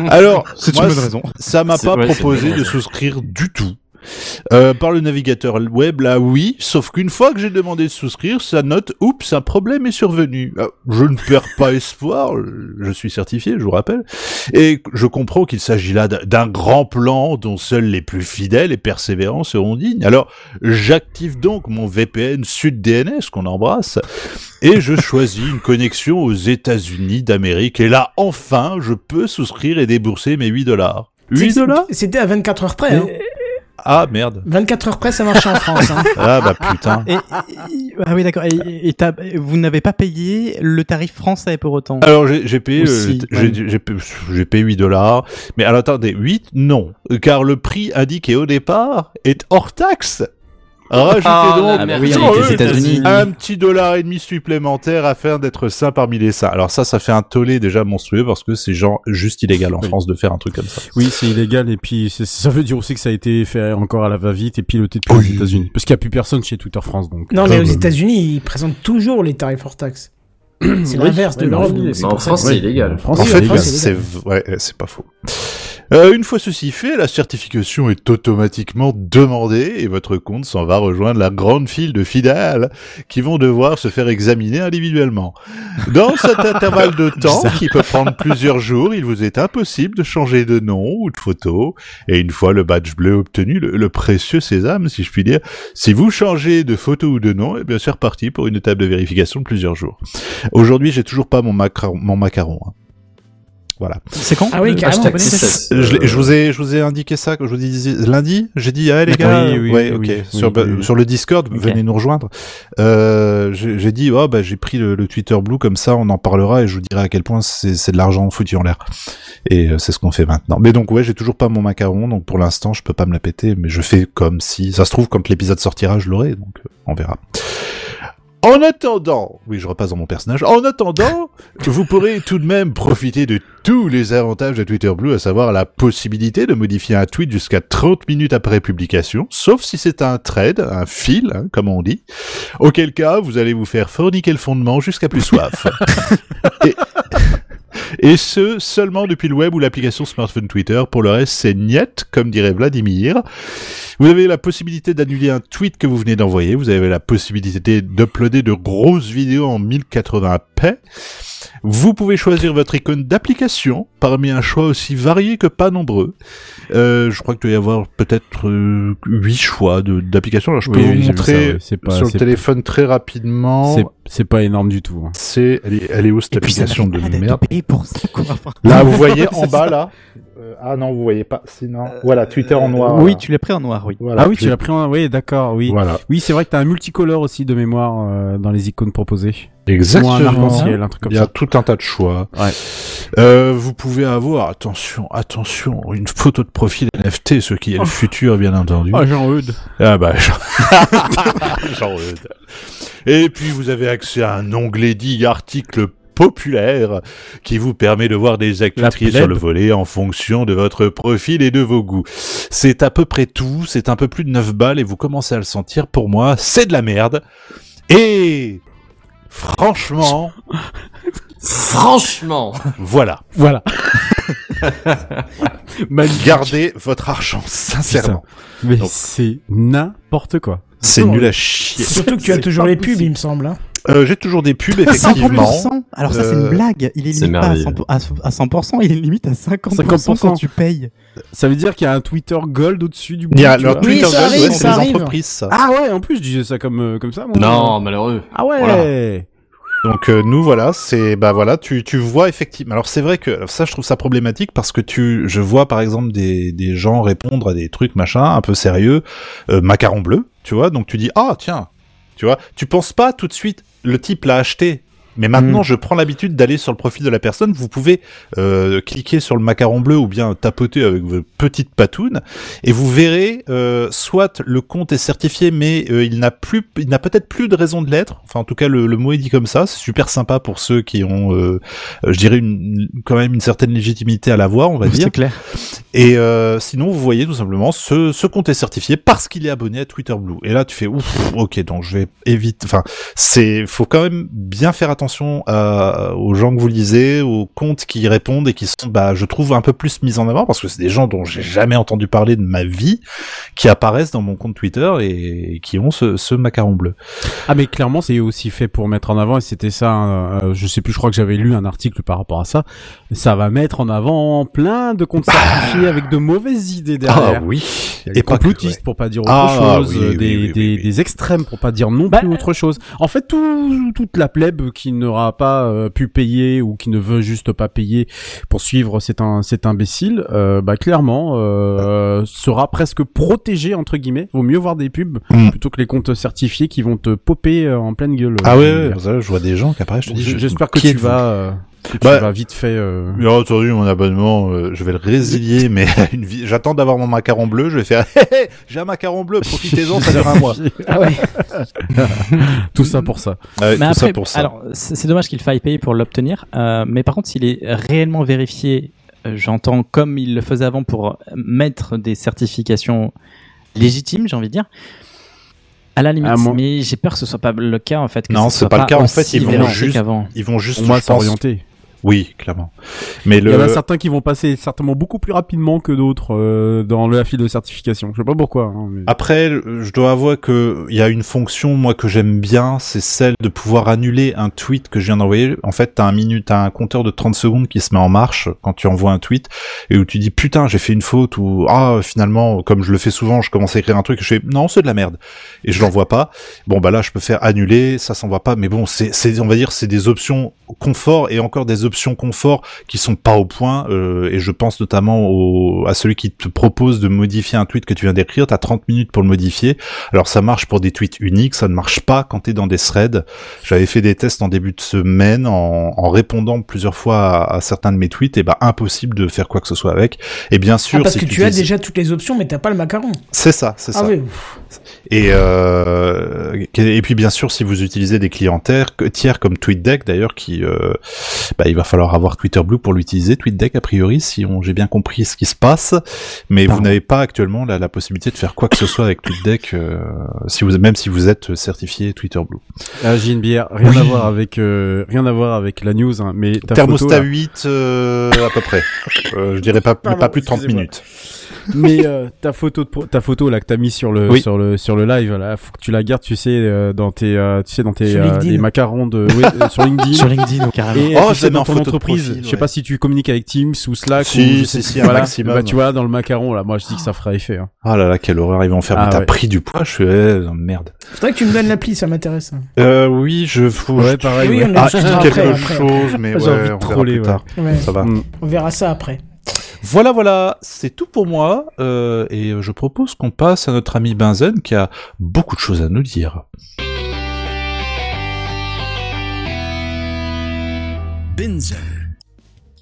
[SPEAKER 4] Alors,
[SPEAKER 6] C'est
[SPEAKER 4] moi,
[SPEAKER 6] une bonne raison.
[SPEAKER 4] Ça m'a pas
[SPEAKER 3] ouais,
[SPEAKER 4] proposé de souscrire du tout. Euh, par le navigateur web, là, oui, sauf qu'une fois que j'ai demandé de souscrire, ça note, oups, un problème est survenu. Euh, je ne perds pas espoir, je suis certifié, je vous rappelle, et je comprends qu'il s'agit là d'un- grand plan dont seuls les plus fidèles et persévérants seront dignes. Alors, j'active donc mon VPN Sud DNS qu'on embrasse, et je choisis une connexion aux États-Unis d'Amérique, et là, enfin, je peux souscrire et débourser mes 8 dollars. 8
[SPEAKER 1] C'est-
[SPEAKER 4] dollars?
[SPEAKER 1] C'était à 24 heures près. Hein.
[SPEAKER 4] Ah, merde.
[SPEAKER 1] 24 heures près, ça marche en France. Hein.
[SPEAKER 4] Ah, bah putain.
[SPEAKER 6] Et, et- ah oui, d'accord. Et, vous n'avez pas payé le tarif français pour autant?
[SPEAKER 4] Alors j'ai payé, euh,
[SPEAKER 6] ouais.
[SPEAKER 4] j'ai payé- j'ai payé 8 dollars, mais alors attendez, 8 non, car le prix indiqué au départ est hors taxe. Rajoutez
[SPEAKER 3] Ah,
[SPEAKER 4] donc
[SPEAKER 3] merde.
[SPEAKER 6] oui, États-Unis.
[SPEAKER 4] un petit dollar et demi supplémentaire afin d'être sain parmi les saints. Alors ça, ça fait un tollé déjà monstrueux parce que c'est genre juste illégal en
[SPEAKER 5] Oui.
[SPEAKER 4] France de faire un truc comme ça.
[SPEAKER 5] Oui, c'est illégal et puis ça veut dire aussi que ça a été fait encore à la va-vite et piloté depuis
[SPEAKER 4] Oui.
[SPEAKER 5] les États-Unis. Parce qu'il n'y a plus personne chez Twitter France donc.
[SPEAKER 1] Non, mais
[SPEAKER 5] Euh,
[SPEAKER 1] aux États-Unis, ils présentent toujours les tarifs hors taxe. C'est
[SPEAKER 5] Oui,
[SPEAKER 1] l'inverse de
[SPEAKER 5] oui,
[SPEAKER 1] l'Europe.
[SPEAKER 5] en
[SPEAKER 3] France, c'est illégal.
[SPEAKER 5] En France,
[SPEAKER 4] En
[SPEAKER 5] c'est
[SPEAKER 4] fait,
[SPEAKER 1] c'est
[SPEAKER 4] ouais, c'est pas faux. Euh, une fois ceci fait, la certification est automatiquement demandée et votre compte s'en va rejoindre la grande file de fidèles qui vont devoir se faire examiner individuellement. Dans cet intervalle de temps, qui peut prendre plusieurs jours, il vous est impossible de changer de nom ou de photo. Et une fois le badge bleu obtenu, le, le précieux sésame, si je puis dire, si vous changez de photo ou de nom, eh bien c'est reparti pour une étape de vérification de plusieurs jours. Aujourd'hui, j'ai toujours pas mon macaron. Mon macaron hein. Voilà.
[SPEAKER 6] C'est quand
[SPEAKER 1] Ah oui, carrément.
[SPEAKER 4] je, je vous ai, je vous ai indiqué ça, que je vous disais lundi. J'ai dit, ah les gars,
[SPEAKER 5] Oui, oui,
[SPEAKER 4] ouais,
[SPEAKER 5] oui,
[SPEAKER 4] ok.
[SPEAKER 5] oui,
[SPEAKER 4] sur,
[SPEAKER 5] oui,
[SPEAKER 4] bah,
[SPEAKER 5] oui.
[SPEAKER 4] sur le Discord, venez nous rejoindre. Euh, j'ai dit, oh bah j'ai pris le, le Twitter Blue comme ça, on en parlera et je vous dirai à quel point c'est c'est de l'argent foutu en l'air. Et euh, c'est ce qu'on fait maintenant. Mais donc ouais, j'ai toujours pas mon macaron, donc pour l'instant je peux pas me la péter, mais je fais comme si, ça se trouve quand l'épisode sortira, je l'aurai, donc euh, on verra. En attendant, oui, je repasse dans mon personnage. En attendant, vous pourrez tout de même profiter de tous les avantages de Twitter Blue, à savoir la possibilité de modifier un tweet jusqu'à 30 minutes après publication, sauf si c'est un thread, un fil, hein, comme on dit. Auquel cas, vous allez vous faire forniquer le fondement jusqu'à plus soif. et, et ce, seulement depuis le web ou l'application smartphone Twitter. Pour le reste, c'est niet, comme dirait Vladimir. Vous avez la possibilité d'annuler un tweet que vous venez d'envoyer. Vous avez la possibilité d'uploader de grosses vidéos en 1080p. Vous pouvez choisir votre icône d'application parmi un choix aussi varié que pas nombreux. Euh, je crois qu'il doit y avoir peut-être euh, huit choix de- d'applications. Alors je peux
[SPEAKER 5] Oui,
[SPEAKER 4] vous
[SPEAKER 5] oui,
[SPEAKER 4] montrer
[SPEAKER 5] ça, pas-
[SPEAKER 4] sur le téléphone très rapidement.
[SPEAKER 5] C'est- pas énorme du tout. hein.
[SPEAKER 4] C'est, elle est, elle est où cette
[SPEAKER 6] Et puis, ça
[SPEAKER 4] application de merde
[SPEAKER 6] payer pour ça, quoi.
[SPEAKER 4] Là, vous voyez en bas
[SPEAKER 6] ça.
[SPEAKER 4] là. Euh, ah non, vous voyez pas. Sinon, voilà, Twitter en noir.
[SPEAKER 6] Oui, tu l'as pris en noir, oui.
[SPEAKER 4] Voilà,
[SPEAKER 5] ah oui, tu l'as pris en... Oui, d'accord, oui.
[SPEAKER 4] Voilà.
[SPEAKER 5] Oui, c'est vrai que t'as un multicolore aussi de mémoire euh, dans les icônes proposées.
[SPEAKER 4] Exactement.
[SPEAKER 5] Ou un arc-en-ciel, un truc comme
[SPEAKER 4] Il y a
[SPEAKER 5] ça.
[SPEAKER 4] tout un tas de choix.
[SPEAKER 5] Ouais.
[SPEAKER 4] Euh, vous pouvez avoir, attention, attention, une photo de profil NFT, ce qui est le futur, bien entendu.
[SPEAKER 5] Ah, Jean-Eudes.
[SPEAKER 4] Ah bah, Jean... Jean-Eudes. Et puis, vous avez accès à un onglet dit article populaire qui vous permet de voir des
[SPEAKER 5] plèbe.
[SPEAKER 4] sur le volet en fonction de votre profil et de vos goûts. C'est à peu près tout, c'est un peu plus de 9 balles et vous commencez à le sentir, pour moi, c'est de la merde. Et franchement,
[SPEAKER 3] Franchement.
[SPEAKER 4] voilà.
[SPEAKER 5] Voilà.
[SPEAKER 4] Gardez votre argent, sincèrement.
[SPEAKER 5] Mais c'est n'importe quoi.
[SPEAKER 4] C'est nul à chier.
[SPEAKER 1] Surtout que tu as toujours les pubs, il me semble. hein.
[SPEAKER 4] Euh, J'ai toujours des pubs, effectivement.
[SPEAKER 6] 100% Alors ça, c'est
[SPEAKER 4] Euh,
[SPEAKER 6] une blague. Il est
[SPEAKER 3] c'est
[SPEAKER 6] limite pas à
[SPEAKER 3] merveilleux.
[SPEAKER 6] 100%, à, à 100%, il est limite à 50%,
[SPEAKER 5] 50%.
[SPEAKER 6] quand tu payes.
[SPEAKER 5] Ça veut dire qu'il y a un Twitter Gold au-dessus du
[SPEAKER 4] Il y a
[SPEAKER 5] bout, tu
[SPEAKER 4] leur.
[SPEAKER 1] Oui,
[SPEAKER 4] Twitter
[SPEAKER 1] ça
[SPEAKER 4] Gold,
[SPEAKER 1] arrive,
[SPEAKER 4] ouais,
[SPEAKER 1] ça
[SPEAKER 4] c'est les entreprises, ça.
[SPEAKER 5] Ah ouais, en plus, je disais ça comme, euh, comme ça, moi.
[SPEAKER 3] Non, malheureux.
[SPEAKER 5] Ah ouais.
[SPEAKER 3] Voilà.
[SPEAKER 4] Donc euh, nous voilà, c'est bah voilà, tu tu vois effectivement. Alors c'est vrai que alors ça je trouve ça problématique parce que tu je vois par exemple des des gens répondre à des trucs machin un peu sérieux, euh, macaron bleu, tu vois. Donc tu dis ah tiens, tu vois, tu penses pas tout de suite le type l'a acheté. Mais maintenant, je prends l'habitude d'aller sur le profil de la personne. Vous pouvez euh, cliquer sur le macaron bleu ou bien tapoter avec vos petites patounes et vous verrez euh, soit le compte est certifié, mais euh, il n'a plus, il n'a peut-être plus de raison de l'être. Enfin, en tout cas, le, le mot est dit comme ça. C'est super sympa pour ceux qui ont, euh, je dirais, une, quand même une certaine légitimité à l'avoir, on va dire.
[SPEAKER 6] C'est clair.
[SPEAKER 4] Et euh, sinon, vous voyez tout simplement, ce, ce compte est certifié parce qu'il est abonné à Twitter Blue. Et là, tu fais ouf, ok, donc je vais éviter. Enfin, c'est, faut quand même bien faire attention à- aux gens que vous lisez, aux comptes qui répondent et qui sont, bah, je trouve un peu plus mis en avant parce que c'est des gens dont j'ai jamais entendu parler de ma vie qui apparaissent dans mon compte Twitter et, qui ont ce, ce macaron bleu.
[SPEAKER 5] Ah mais clairement c'est aussi fait pour mettre en avant et c'était ça euh, je sais plus je crois que j'avais lu un article par rapport à ça ça va mettre en avant plein de comptes certifiés avec de mauvaises idées derrière
[SPEAKER 4] oui.
[SPEAKER 5] Il y a des
[SPEAKER 4] Et
[SPEAKER 5] complotistes
[SPEAKER 4] ouais.
[SPEAKER 5] pour pas dire autre
[SPEAKER 4] Ah,
[SPEAKER 5] chose,
[SPEAKER 4] oui,
[SPEAKER 5] euh,
[SPEAKER 4] oui,
[SPEAKER 5] des,
[SPEAKER 4] oui, oui,
[SPEAKER 5] des,
[SPEAKER 4] oui.
[SPEAKER 5] des extrêmes pour pas dire non
[SPEAKER 6] Bah,
[SPEAKER 5] plus autre chose. En fait, tout, toute la plèbe qui n'aura pas euh, pu payer ou qui ne veut juste pas payer pour suivre cet, un, cet imbécile, euh, bah clairement euh, sera presque protégé entre guillemets. Vaut mieux voir des pubs
[SPEAKER 4] Mm.
[SPEAKER 5] plutôt que les comptes certifiés qui vont te popper en pleine gueule.
[SPEAKER 4] Ah ouais, je vois des gens qui apparaissent, je te dis,
[SPEAKER 5] J-
[SPEAKER 4] je-
[SPEAKER 5] J'espère que tu vas, tu
[SPEAKER 4] Bah,
[SPEAKER 5] vas vite fait. euh,
[SPEAKER 4] Bien entendu, mon abonnement, euh, je vais le résilier, mais une vie- j'attends d'avoir mon macaron bleu, je vais faire, Hé, hé, j'ai un macaron bleu, profitez-en, ça dure un mois.
[SPEAKER 1] Ah ouais.
[SPEAKER 5] Tout ça pour ça.
[SPEAKER 4] Ah ouais,
[SPEAKER 6] Mais
[SPEAKER 4] tout
[SPEAKER 6] après,
[SPEAKER 4] ça pour ça.
[SPEAKER 6] alors c'est dommage qu'il faille payer pour l'obtenir. euh, mais par contre, s'il est réellement vérifié, euh, j'entends comme il le faisait avant pour mettre des certifications légitimes, j'ai envie de dire. À la limite,
[SPEAKER 5] Ah, moi-
[SPEAKER 6] mais j'ai peur que ce soit pas le cas en fait. Que
[SPEAKER 4] non,
[SPEAKER 6] ce
[SPEAKER 4] c'est
[SPEAKER 6] soit
[SPEAKER 4] pas le cas. En fait, ils vont juste, ils vont juste, je pense-
[SPEAKER 5] s'orienter.
[SPEAKER 4] Oui, clairement. Mais
[SPEAKER 5] Il
[SPEAKER 4] le,
[SPEAKER 5] y en a certains qui vont passer certainement beaucoup plus rapidement que d'autres euh, dans la file de certification. Je sais pas pourquoi. hein, mais-
[SPEAKER 4] Après, je dois avouer que il y a une fonction moi que j'aime bien, c'est celle de pouvoir annuler un tweet que je viens d'envoyer. En fait, t'as un minute, t'as un compteur de 30 secondes qui se met en marche quand tu envoies un tweet et où tu dis putain j'ai fait une faute ou ah finalement comme je le fais souvent, je commence à écrire un truc et je fais non c'est de la merde et je l'envoie pas. Bon bah là je peux faire annuler, ça s'envoie pas, mais bon c'est on va dire c'est des options confort et encore des options confort qui sont pas au point euh, et je pense notamment au, à celui qui te propose de modifier un tweet que tu viens d'écrire, t'as 30 minutes pour le modifier. Alors ça marche pour des tweets uniques, ça ne marche pas quand t'es dans des threads. J'avais fait des tests en début de semaine en, en répondant plusieurs fois à, à certains de mes tweets et bah impossible de faire quoi que ce soit avec. Et bien sûr,
[SPEAKER 1] Ah, parce
[SPEAKER 4] si
[SPEAKER 1] que tu, as déjà toutes les options, mais t'as pas le macaron.
[SPEAKER 4] c'est ça, c'est
[SPEAKER 1] Ah
[SPEAKER 4] ça.
[SPEAKER 1] oui.
[SPEAKER 4] Et, euh, et puis bien sûr, si vous utilisez des clients tiers, tiers comme TweetDeck d'ailleurs, qui, euh, bah, il va falloir avoir Twitter Blue pour l'utiliser. TweetDeck a priori, si on, j'ai bien compris ce qui se passe, mais vous n'avez pas actuellement la, la possibilité de faire quoi que ce soit avec TweetDeck, euh, si vous, même si vous êtes certifié Twitter Blue.
[SPEAKER 5] Ah, j'ai une bière, rien
[SPEAKER 4] Oui.
[SPEAKER 5] à voir avec euh, rien à voir avec la news, hein, mais ta
[SPEAKER 4] Thermostat
[SPEAKER 5] photo, là-
[SPEAKER 4] 8 euh, à peu près. Euh, je dirais pas,
[SPEAKER 5] Pardon,
[SPEAKER 4] pas plus de 30
[SPEAKER 5] excusez-moi.
[SPEAKER 4] minutes.
[SPEAKER 5] Mais euh, ta photo, de pro- ta photo là que t'as mis sur le
[SPEAKER 4] Oui.
[SPEAKER 5] sur le sur le live là, faut que tu la gardes, tu sais, euh, dans tes euh, tu sais dans tes
[SPEAKER 1] Sur
[SPEAKER 5] euh, les macarons de euh, sur LinkedIn.
[SPEAKER 6] Sur LinkedIn, carrément.
[SPEAKER 5] Et
[SPEAKER 4] Oh, mets
[SPEAKER 5] dans ton entreprise,
[SPEAKER 4] profil,
[SPEAKER 5] je sais pas si tu communiques avec Teams ou Slack
[SPEAKER 4] Si,
[SPEAKER 5] ou je
[SPEAKER 4] si,
[SPEAKER 5] sais-
[SPEAKER 4] si, un maximum.
[SPEAKER 5] Bah, tu vois dans le macaron là, moi je dis que ça fera effet. Hein.
[SPEAKER 4] Oh là là, quelle horreur, ils vont faire,
[SPEAKER 5] Ah
[SPEAKER 4] mais t'as
[SPEAKER 5] ouais.
[SPEAKER 4] pris du poids, je suis, eh, merde.
[SPEAKER 1] Faudrait que tu me donnes l'appli, ça m'intéresse.
[SPEAKER 4] Euh, oui, je faut,
[SPEAKER 5] Ouais, pareil.
[SPEAKER 1] Oui,
[SPEAKER 5] ouais.
[SPEAKER 1] on
[SPEAKER 4] Ah, quelque chose, mais ouais, on verra plus tard. Ça va.
[SPEAKER 5] Mm.
[SPEAKER 1] On verra ça après.
[SPEAKER 4] Voilà, voilà, c'est tout pour moi, euh, et je propose qu'on passe à notre ami Benzen qui a beaucoup de choses à nous dire.
[SPEAKER 9] Benzel.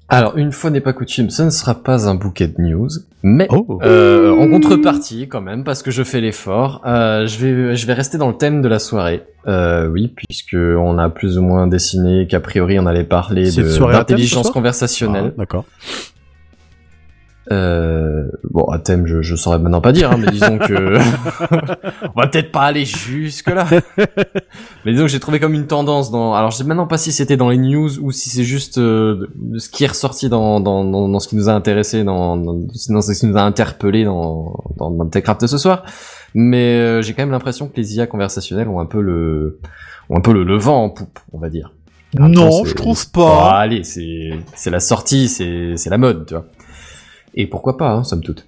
[SPEAKER 3] Alors, une fois n'est pas coutume, ce ne sera pas un bouquet de news, mais
[SPEAKER 4] Oh.
[SPEAKER 3] euh, en contrepartie, quand même, parce que je fais l'effort, euh, je vais je vais rester dans le thème de la soirée. Euh, oui, puisque on a plus ou moins dessiné qu'a priori on allait parler d'intelligence conversationnelle.
[SPEAKER 5] Ah, D'accord.
[SPEAKER 3] Euh, bon, à thème, je, je saurais maintenant pas dire, hein, mais disons que on va peut-être pas aller jusque là. mais disons que j'ai trouvé comme une tendance dans. Alors, je sais maintenant pas si c'était dans les news ou si c'est juste euh, ce qui est ressorti dans dans, dans, dans ce qui nous a intéressé, dans, dans, dans ce qui nous a interpellé dans dans, Techcraft de ce soir. Mais euh, j'ai quand même l'impression que les IA conversationnelles ont un peu le ont un peu le, le vent en poupe, on va dire.
[SPEAKER 4] Non, je trouve pas.
[SPEAKER 3] Ah, allez, c'est c'est la sortie, c'est c'est la mode, tu vois. Et pourquoi pas, hein, somme toute.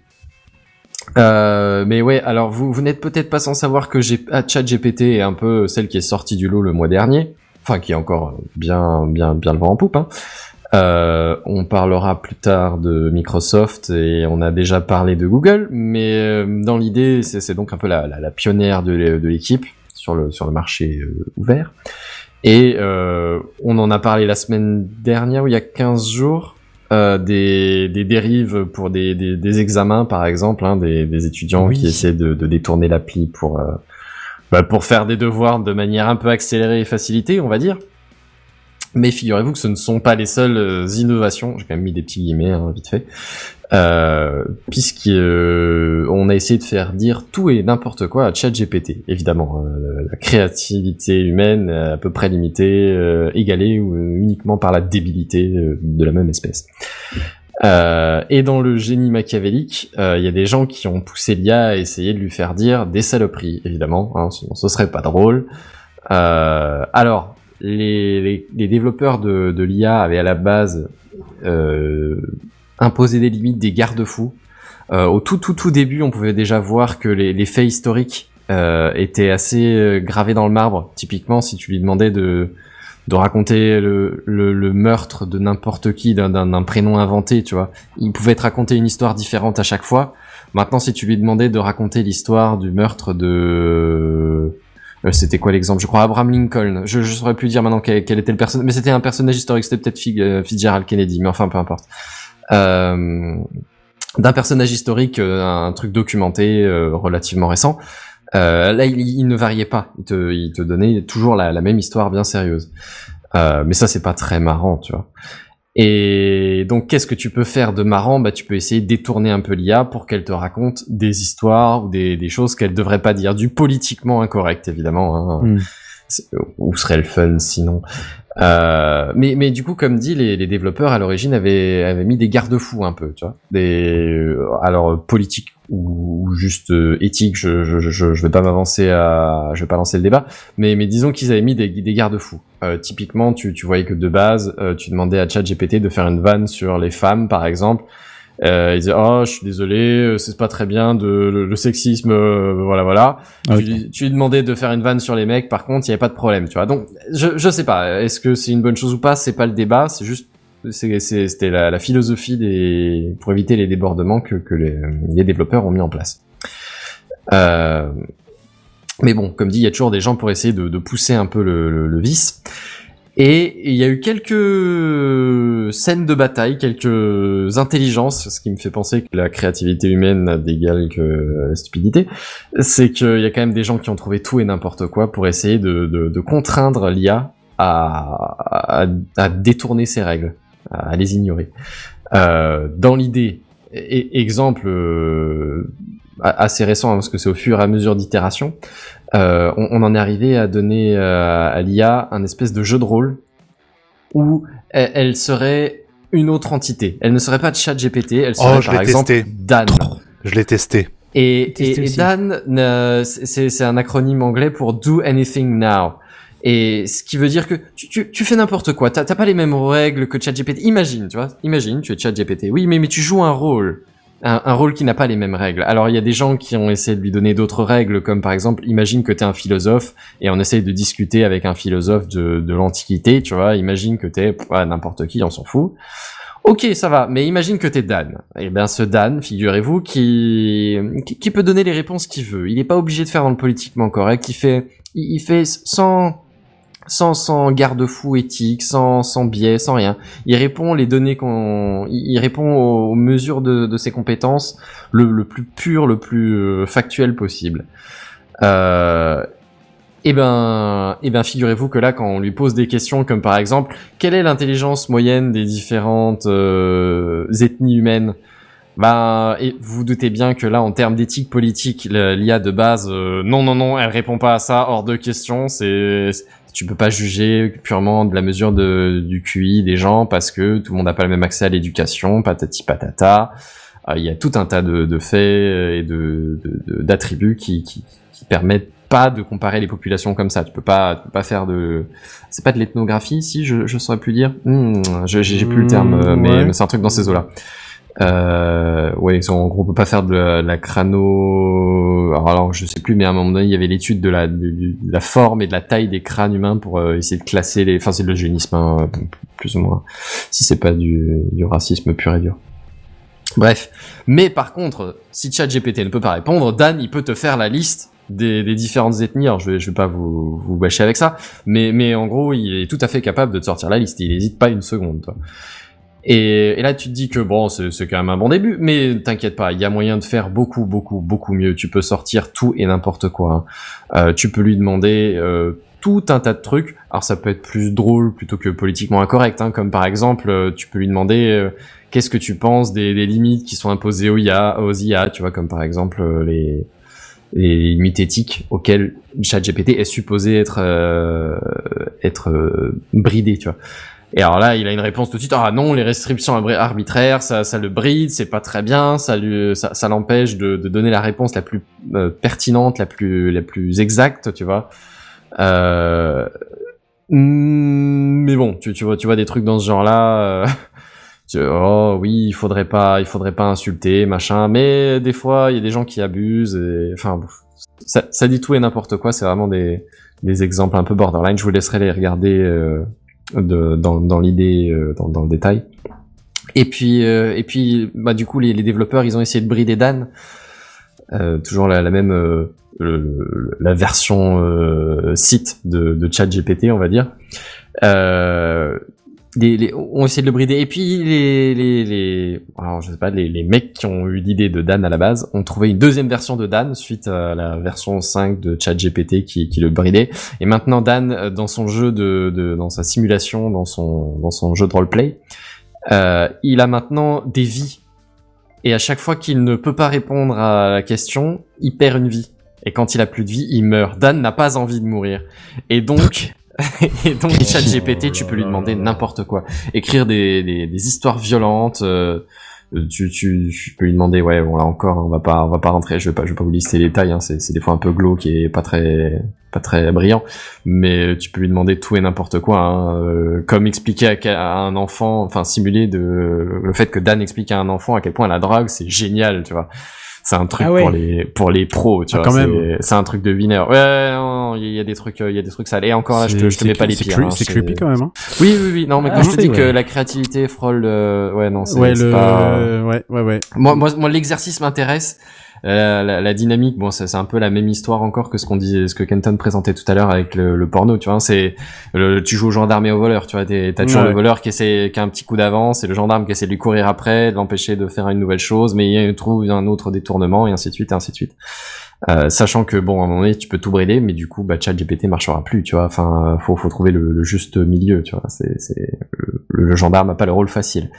[SPEAKER 3] Euh, mais ouais, alors vous, vous n'êtes peut-être pas sans savoir que j'ai ah, ChatGPT est un peu celle qui est sortie du lot le mois dernier, enfin qui est encore bien bien bien le vent en poupe. Hein. Euh, on parlera plus tard de Microsoft et on a déjà parlé de Google, mais euh, dans l'idée c'est donc un peu la, la, la pionnière de l'équipe sur le sur le marché euh, ouvert. Et euh, on en a parlé la semaine dernière ou il y a 15 jours euh, des, des dérives pour des, des, des examens, par exemple, hein, des, des étudiants
[SPEAKER 6] Oui.
[SPEAKER 3] qui essaient de, de détourner l'appli pour, euh, bah, pour faire des devoirs de manière un peu accélérée et facilitée, on va dire. Mais figurez-vous que ce ne sont pas les seules euh, innovations, j'ai quand même mis des petits guillemets, hein, vite fait, euh, puisqu'on a essayé de faire dire tout et n'importe quoi à ChatGPT, évidemment. euh, la créativité humaine est à peu près limitée, euh, égalée ou, euh, uniquement par la débilité euh, de la même espèce. Euh, et dans le génie machiavélique, euh, il y a des gens qui ont poussé l'IA à essayer de lui faire dire des saloperies, évidemment, hein, sinon ce serait pas drôle. Euh, alors, les, les, les développeurs de, de l'IA avaient à la base euh, imposé des limites, des garde-fous. Euh, au tout tout tout début, on pouvait déjà voir que les, les faits historiques euh, étaient assez euh, gravés dans le marbre. Typiquement, si tu lui demandais de de raconter le, le, le meurtre de n'importe qui d'un- prénom inventé, tu vois, il pouvait te raconter une histoire différente à chaque fois. Maintenant, si tu lui demandais de raconter l'histoire du meurtre de c'était quoi l'exemple? Je crois Abraham Lincoln. Je, je saurais plus dire maintenant quel, quel était le personnage, mais c'était un personnage historique. C'était peut-être euh, Fitzgerald Kennedy, mais enfin peu importe. Euh, d'un personnage historique, euh, un truc documenté euh, relativement récent. Euh, là, il, il ne variait pas. Il te, il te donnait toujours la, la même histoire bien sérieuse. Euh, mais ça, c'est pas très marrant, tu vois. Et donc, qu'est-ce que tu peux faire de marrant? Bah, tu peux essayer de détourner un peu l'IA pour qu'elle te raconte des histoires ou des, des choses qu'elle devrait pas dire, du politiquement incorrect, évidemment. Hein.
[SPEAKER 5] Mm.
[SPEAKER 3] C'est- Où serait le fun sinon? Euh, mais, mais du coup, comme dit, les, les développeurs à l'origine avaient, avaient mis des garde-fous un peu, tu vois. Des, euh, alors politiques ou, ou juste euh, éthiques, je, je, je, je vais pas m'avancer à, je vais pas lancer le débat, mais, mais disons qu'ils avaient mis des, des garde-fous. Euh, typiquement, tu, tu voyais que de base, euh, tu demandais à ChatGPT de faire une vanne sur les femmes, par exemple. Euh, il disait oh je suis désolé euh, c'est pas très bien de le, le sexisme euh, voilà voilà tu, tu lui demandais de faire une vanne sur les mecs par contre il y avait pas de problème tu vois donc je je sais pas est-ce que c'est une bonne chose ou pas c'est pas le débat c'est juste c'était la, philosophie pour éviter les débordements que les, développeurs ont mis en place. Euh, mais bon comme dit il y a toujours des gens pour essayer de, pousser un peu le, vice. Et il y a eu quelques scènes de bataille, quelques intelligences, ce qui me fait penser que la créativité humaine n'a d'égal que la stupidité. C'est qu'il y a quand même des gens qui ont trouvé tout et n'importe quoi pour essayer de, contraindre l'IA à détourner ses règles, à les ignorer. Euh, dans l'idée, e- exemple euh, a- assez récent, hein, parce que c'est au fur et à mesure d'itération, euh, on, on en est arrivé à donner euh, à l'IA un espèce de jeu de rôle où elle, elle serait une autre entité. Elle ne serait pas ChatGPT, elle serait
[SPEAKER 4] Oh, je
[SPEAKER 3] par exemple
[SPEAKER 4] testé.
[SPEAKER 3] Dan.
[SPEAKER 4] Je l'ai testé.
[SPEAKER 3] Et,
[SPEAKER 1] Testé
[SPEAKER 3] et, et. Dan, euh, c'est c'est un acronyme anglais pour Do Anything Now. Et ce qui veut dire que tu, tu, tu fais n'importe quoi. T'as pas les mêmes règles que ChatGPT. Imagine, tu vois. Imagine, tu es ChatGPT. Oui, mais, mais tu joues un rôle. Un, un rôle qui n'a pas les mêmes règles. Alors il y a des gens qui ont essayé de lui donner d'autres règles, comme par exemple, imagine que t'es un philosophe et on essaye de discuter avec un philosophe de, de l'Antiquité, tu vois. Imagine que t'es ouais, n'importe qui, on s'en fout. Ok, ça va, mais imagine que t'es Dan. Eh bien, ce Dan, figurez-vous, qui, qui, peut donner les réponses qu'il veut. Il n'est pas obligé de faire dans le politiquement correct. Il fait, il fait sans, sans, sans garde-fou éthique, sans, sans biais, sans rien. Il répond les données qu'on, il, répond aux, mesures de, de ses compétences le, le plus pur, le plus euh, factuel possible. Euh, eh ben, eh ben, figurez-vous que là, quand on lui pose des questions comme par exemple, quelle est l'intelligence moyenne des différentes euh, ethnies humaines? Bah, et vous doutez bien que là, en termes d'éthique politique, l'IA de base, euh, non, non, non, elle répond pas à ça, hors de question. C'est, tu peux pas juger purement de la mesure de, du QI des gens parce que tout le monde n'a pas le même accès à l'éducation, patati patata. Euh, Il y a tout un tas de, de faits et de, d'attributs qui, qui, qui permettent pas de comparer les populations comme ça. Tu peux pas, tu peux pas faire de, c'est pas de l'ethnographie, si je, je saurais plus dire. Je- j'ai plus le terme, euh, mais,
[SPEAKER 5] ouais.
[SPEAKER 3] mais c'est un truc dans ces eaux-là. Euh, ouais, ils en gros, on peut pas faire de la, crâno. Alors, alors, je sais plus, mais à un moment donné, il y avait l'étude de la, de, la forme et de la taille des crânes humains pour euh, essayer de classer les. Enfin, c'est de l'eugénisme, hein, plus ou moins. Si c'est pas du, du racisme pur et dur. Bref. Mais par contre, si ChatGPT ne peut pas répondre, Dan, il peut te faire la liste des, des différentes ethnies. Alors, je vais, je vais pas vous, vous bâcher avec ça, mais, mais en gros, il est tout à fait capable de te sortir la liste. Il hésite pas une seconde. Toi. Et, et là, tu te dis que bon, c'est quand même un bon début, mais t'inquiète pas, il y a moyen de faire beaucoup, beaucoup, beaucoup mieux. Tu peux sortir tout et n'importe quoi. hein. Euh, tu peux lui demander euh, tout un tas de trucs. Alors, ça peut être plus drôle plutôt que politiquement incorrect, hein, comme par exemple, euh, tu peux lui demander euh, qu'est-ce que tu penses des, des limites qui sont imposées aux IA, aux IA, tu vois, comme par exemple euh, les les limites éthiques auxquelles ChatGPT est supposé être euh, être bridé, tu vois. Et alors là, il a une réponse tout de suite. Ah non, les restrictions arbitraires, ça, ça le bride, c'est pas très bien, ça lui, ça, ça l'empêche de, de donner la réponse la plus euh, pertinente, la plus, la plus exacte, tu vois. Euh, hmm, mais bon, tu, tu vois, tu vois des trucs dans ce genre-là. euh, oh oui, il faudrait pas, il faudrait pas insulter, machin. Mais des fois, il y a des gens qui abusent. Et, enfin, ça, ça dit tout et n'importe quoi. C'est vraiment des, des exemples un peu borderline. Je vous laisserai les regarder euh, de, dans, dans l'idée, euh, dans, dans le détail. Et puis, euh, et puis, bah du coup, les, les développeurs, ils ont essayé de brider Dan. Euh, toujours la, la même, la version site de, de ChatGPT, on va dire. Euh, ont essayé de le brider. Et puis les, les, les, alors je sais pas, les, les mecs qui ont eu l'idée de Dan à la base ont trouvé une deuxième version de Dan suite à la version 5 de ChatGPT qui, qui le bridait. Et maintenant Dan, euh, dans son jeu de, de dans sa simulation, dans son, dans son jeu de roleplay, euh, il a maintenant des vies. Et à chaque fois qu'il ne peut pas répondre à la question, il perd une vie. Et quand il a plus de vie, il meurt. Dan n'a pas envie de mourir. Et donc, et donc, ChatGPT, tu peux lui demander n'importe quoi. Écrire des, des, des histoires violentes. euh, tu, tu, tu peux lui demander, ouais, bon là encore, on va pas, on va pas rentrer. Je vais pas, je vais pas vous lister les détails. Hein, c'est, c'est des fois un peu glauque et pas très, pas très brillant. Mais tu peux lui demander tout et n'importe quoi. Hein, euh, comme expliquer à, à un enfant, enfin simuler de le fait que Dan explique à un enfant à quel point la drogue c'est génial, tu vois. C'est un truc
[SPEAKER 1] Ah ouais.
[SPEAKER 3] pour les pour les pros, tu
[SPEAKER 5] Ah,
[SPEAKER 3] vois.
[SPEAKER 5] quand
[SPEAKER 3] c'est- un truc de winner. Ouais, non, non, il y a des trucs, euh, il y a des trucs sales. Et encore là, je te, je te mets pas les
[SPEAKER 5] c'est
[SPEAKER 3] pires. hein,
[SPEAKER 5] C'est creepy quand même. Hein.
[SPEAKER 3] Oui, oui, oui. Non, mais quand
[SPEAKER 5] Ah,
[SPEAKER 3] je te dis
[SPEAKER 5] ouais.
[SPEAKER 3] que la créativité frôle, euh, ouais, non, c'est
[SPEAKER 5] Ouais,
[SPEAKER 3] c'est
[SPEAKER 5] le,
[SPEAKER 3] pas.
[SPEAKER 5] ouais, ouais, ouais.
[SPEAKER 3] Moi, moi, moi, l'exercice m'intéresse. La, la, la dynamique, bon, c'est un peu la même histoire encore que ce qu'on disait, ce que Kenton présentait tout à l'heure avec le, le porno, tu vois. C'est tu joues au gendarme et au voleur, tu vois. T'as toujours
[SPEAKER 5] Ouais.
[SPEAKER 3] le voleur qui essaie, qui a un petit coup d'avance, et le gendarme qui essaie de lui courir après, de l'empêcher de faire une nouvelle chose, mais il trouve un autre détournement et ainsi de suite, et ainsi de suite. Euh, sachant que bon, à un moment donné, tu peux tout brider, mais du coup, bah, ChatGPT marchera plus, tu vois. Enfin, faut, faut trouver le, le juste milieu, tu vois. C'est, c'est le, le gendarme a pas le rôle facile.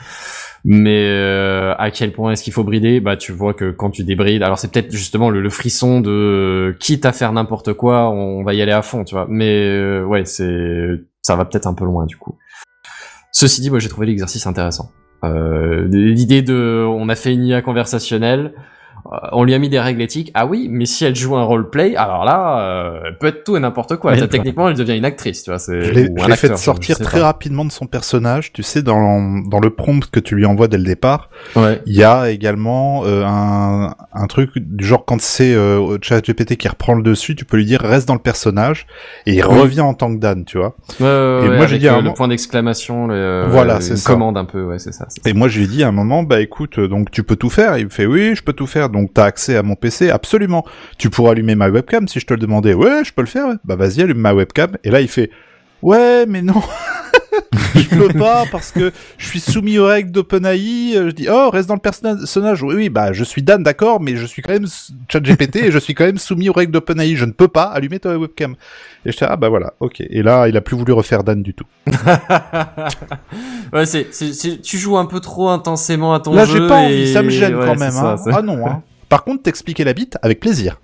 [SPEAKER 3] Mais euh, à quel point est-ce qu'il faut brider? Bah, tu vois que quand tu débrides, alors c'est peut-être justement le, frisson de quitte à faire n'importe quoi, on va y aller à fond, tu vois. Mais euh, ouais, c'est, ça va peut-être un peu loin du coup. Ceci dit, moi j'ai trouvé l'exercice intéressant. Euh, L'idée de, on a fait une IA conversationnelle, euh, on lui a mis des règles éthiques. Ah oui, mais si elle joue un roleplay, alors là, euh, elle peut être tout et n'importe quoi. Ça, techniquement, elle devient une actrice, tu vois. C'est
[SPEAKER 4] Je l'ai
[SPEAKER 3] ou
[SPEAKER 4] je
[SPEAKER 3] un
[SPEAKER 4] l'ai fait
[SPEAKER 3] acteur,
[SPEAKER 4] sortir très
[SPEAKER 3] pas.
[SPEAKER 4] rapidement de son personnage. Tu sais, dans, dans le prompt que tu lui envoies dès le départ,
[SPEAKER 3] Ouais.
[SPEAKER 4] il y a également euh, un, un truc du genre quand c'est euh, ChatGPT qui reprend le dessus, tu peux lui dire reste dans le personnage et il
[SPEAKER 3] Oui.
[SPEAKER 4] revient en tant que Dan, tu vois. Et
[SPEAKER 3] ouais,
[SPEAKER 4] moi, j'ai dit à un
[SPEAKER 3] euh, le
[SPEAKER 4] moment-
[SPEAKER 3] point d'exclamation, le,
[SPEAKER 4] Voilà,
[SPEAKER 3] euh,
[SPEAKER 4] c'est
[SPEAKER 3] une
[SPEAKER 4] ça.
[SPEAKER 3] commande un peu, ouais, c'est ça. c'est ça.
[SPEAKER 4] Et moi, je lui ai dit à un moment, bah écoute, euh, donc tu peux tout faire. Il me fait oui, je peux tout faire. Donc t'as accès à mon PC, absolument. Tu pourras allumer ma webcam si je te le demandais. Ouais, je peux le faire. Bah vas-y, allume ma webcam. Et là, il fait ouais, mais non. je peux pas parce que je suis soumis aux règles d'OpenAI. Euh, Je dis oh reste dans le personnage. Oui oui bah je suis Dan d'accord mais je suis quand même ChatGPT et je suis quand même soumis aux règles d'OpenAI. Je ne peux pas allumer ta webcam. Et je dis ah bah voilà ok. Et là il a plus voulu refaire Dan du tout.
[SPEAKER 3] ouais, c'est, tu joues un peu trop intensément à ton
[SPEAKER 4] Là
[SPEAKER 3] jeu.
[SPEAKER 4] j'ai pas
[SPEAKER 3] et-
[SPEAKER 4] envie, ça me gêne
[SPEAKER 3] ouais,
[SPEAKER 4] quand même.
[SPEAKER 3] ça,
[SPEAKER 4] hein. Ah non. Hein. Par contre t'expliquer la bite avec plaisir.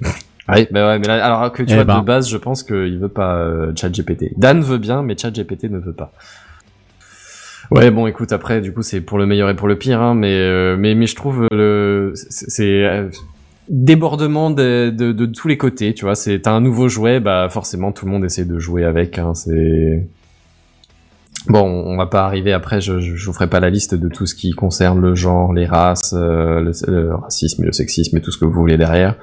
[SPEAKER 3] Ouais, bah ouais, mais là, alors que tu
[SPEAKER 5] Eh
[SPEAKER 3] vois,
[SPEAKER 5] ben.
[SPEAKER 3] de base, je pense qu'il veut pas euh, ChatGPT. Dan veut bien, mais ChatGPT ne veut pas. Ouais, bon, écoute, après, du coup, c'est pour le meilleur et pour le pire, hein, mais, euh, mais, mais je trouve le, c'est, c'est, euh, débordement de, de, de tous les côtés, tu vois, c'est, t'as un nouveau jouet, bah, forcément, tout le monde essaie de jouer avec, hein, c'est, Bon, on va pas arriver après, je, je, je vous ferai pas la liste de tout ce qui concerne le genre, les races, euh, le, le racisme, le sexisme et tout ce que vous voulez derrière.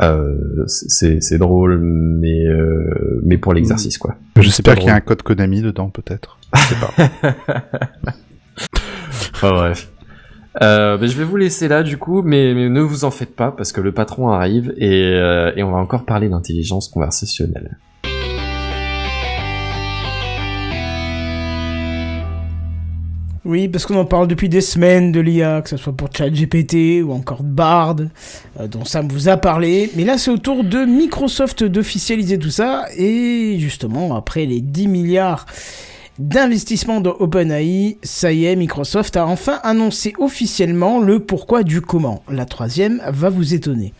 [SPEAKER 3] Euh, c'est drôle, mais euh, mais pour l'exercice quoi.
[SPEAKER 4] J'espère
[SPEAKER 3] pas
[SPEAKER 4] qu'il y a un code Konami dedans peut-être. Je sais pas.
[SPEAKER 3] Enfin bref. Euh, ben, je vais vous laisser là du coup, mais, mais ne vous en faites pas parce que le patron arrive et, euh, et on va encore parler d'intelligence conversationnelle.
[SPEAKER 1] Oui, parce qu'on en parle depuis des semaines de l'IA, que ce soit pour ChatGPT ou encore Bard, euh, dont Sam vous a parlé. Mais là, c'est au tour de Microsoft d'officialiser tout ça. Et justement, après les 10 milliards d'investissement dans OpenAI, ça y est, Microsoft a enfin annoncé officiellement le pourquoi du comment. La troisième va vous étonner.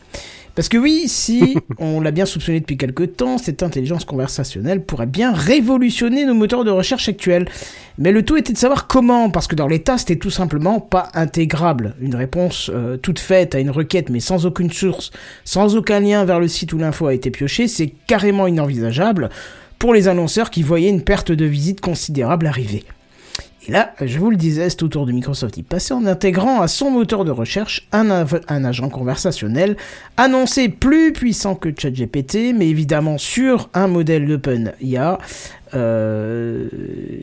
[SPEAKER 1] Parce que oui, si on l'a bien soupçonné depuis quelque temps, cette intelligence conversationnelle pourrait bien révolutionner nos moteurs de recherche actuels. Mais le tout était de savoir comment, parce que dans l'état, c'était tout simplement pas intégrable. Une réponse euh, toute faite à une requête, mais sans aucune source, sans aucun lien vers le site où l'info a été piochée, c'est carrément inenvisageable pour les annonceurs qui voyaient une perte de visite considérable arriver. Là, je vous le disais, c'est au tour de Microsoft d'y passer en intégrant à son moteur de recherche un agent conversationnel annoncé plus puissant que ChatGPT, mais évidemment sur un modèle d'OpenIA. Euh,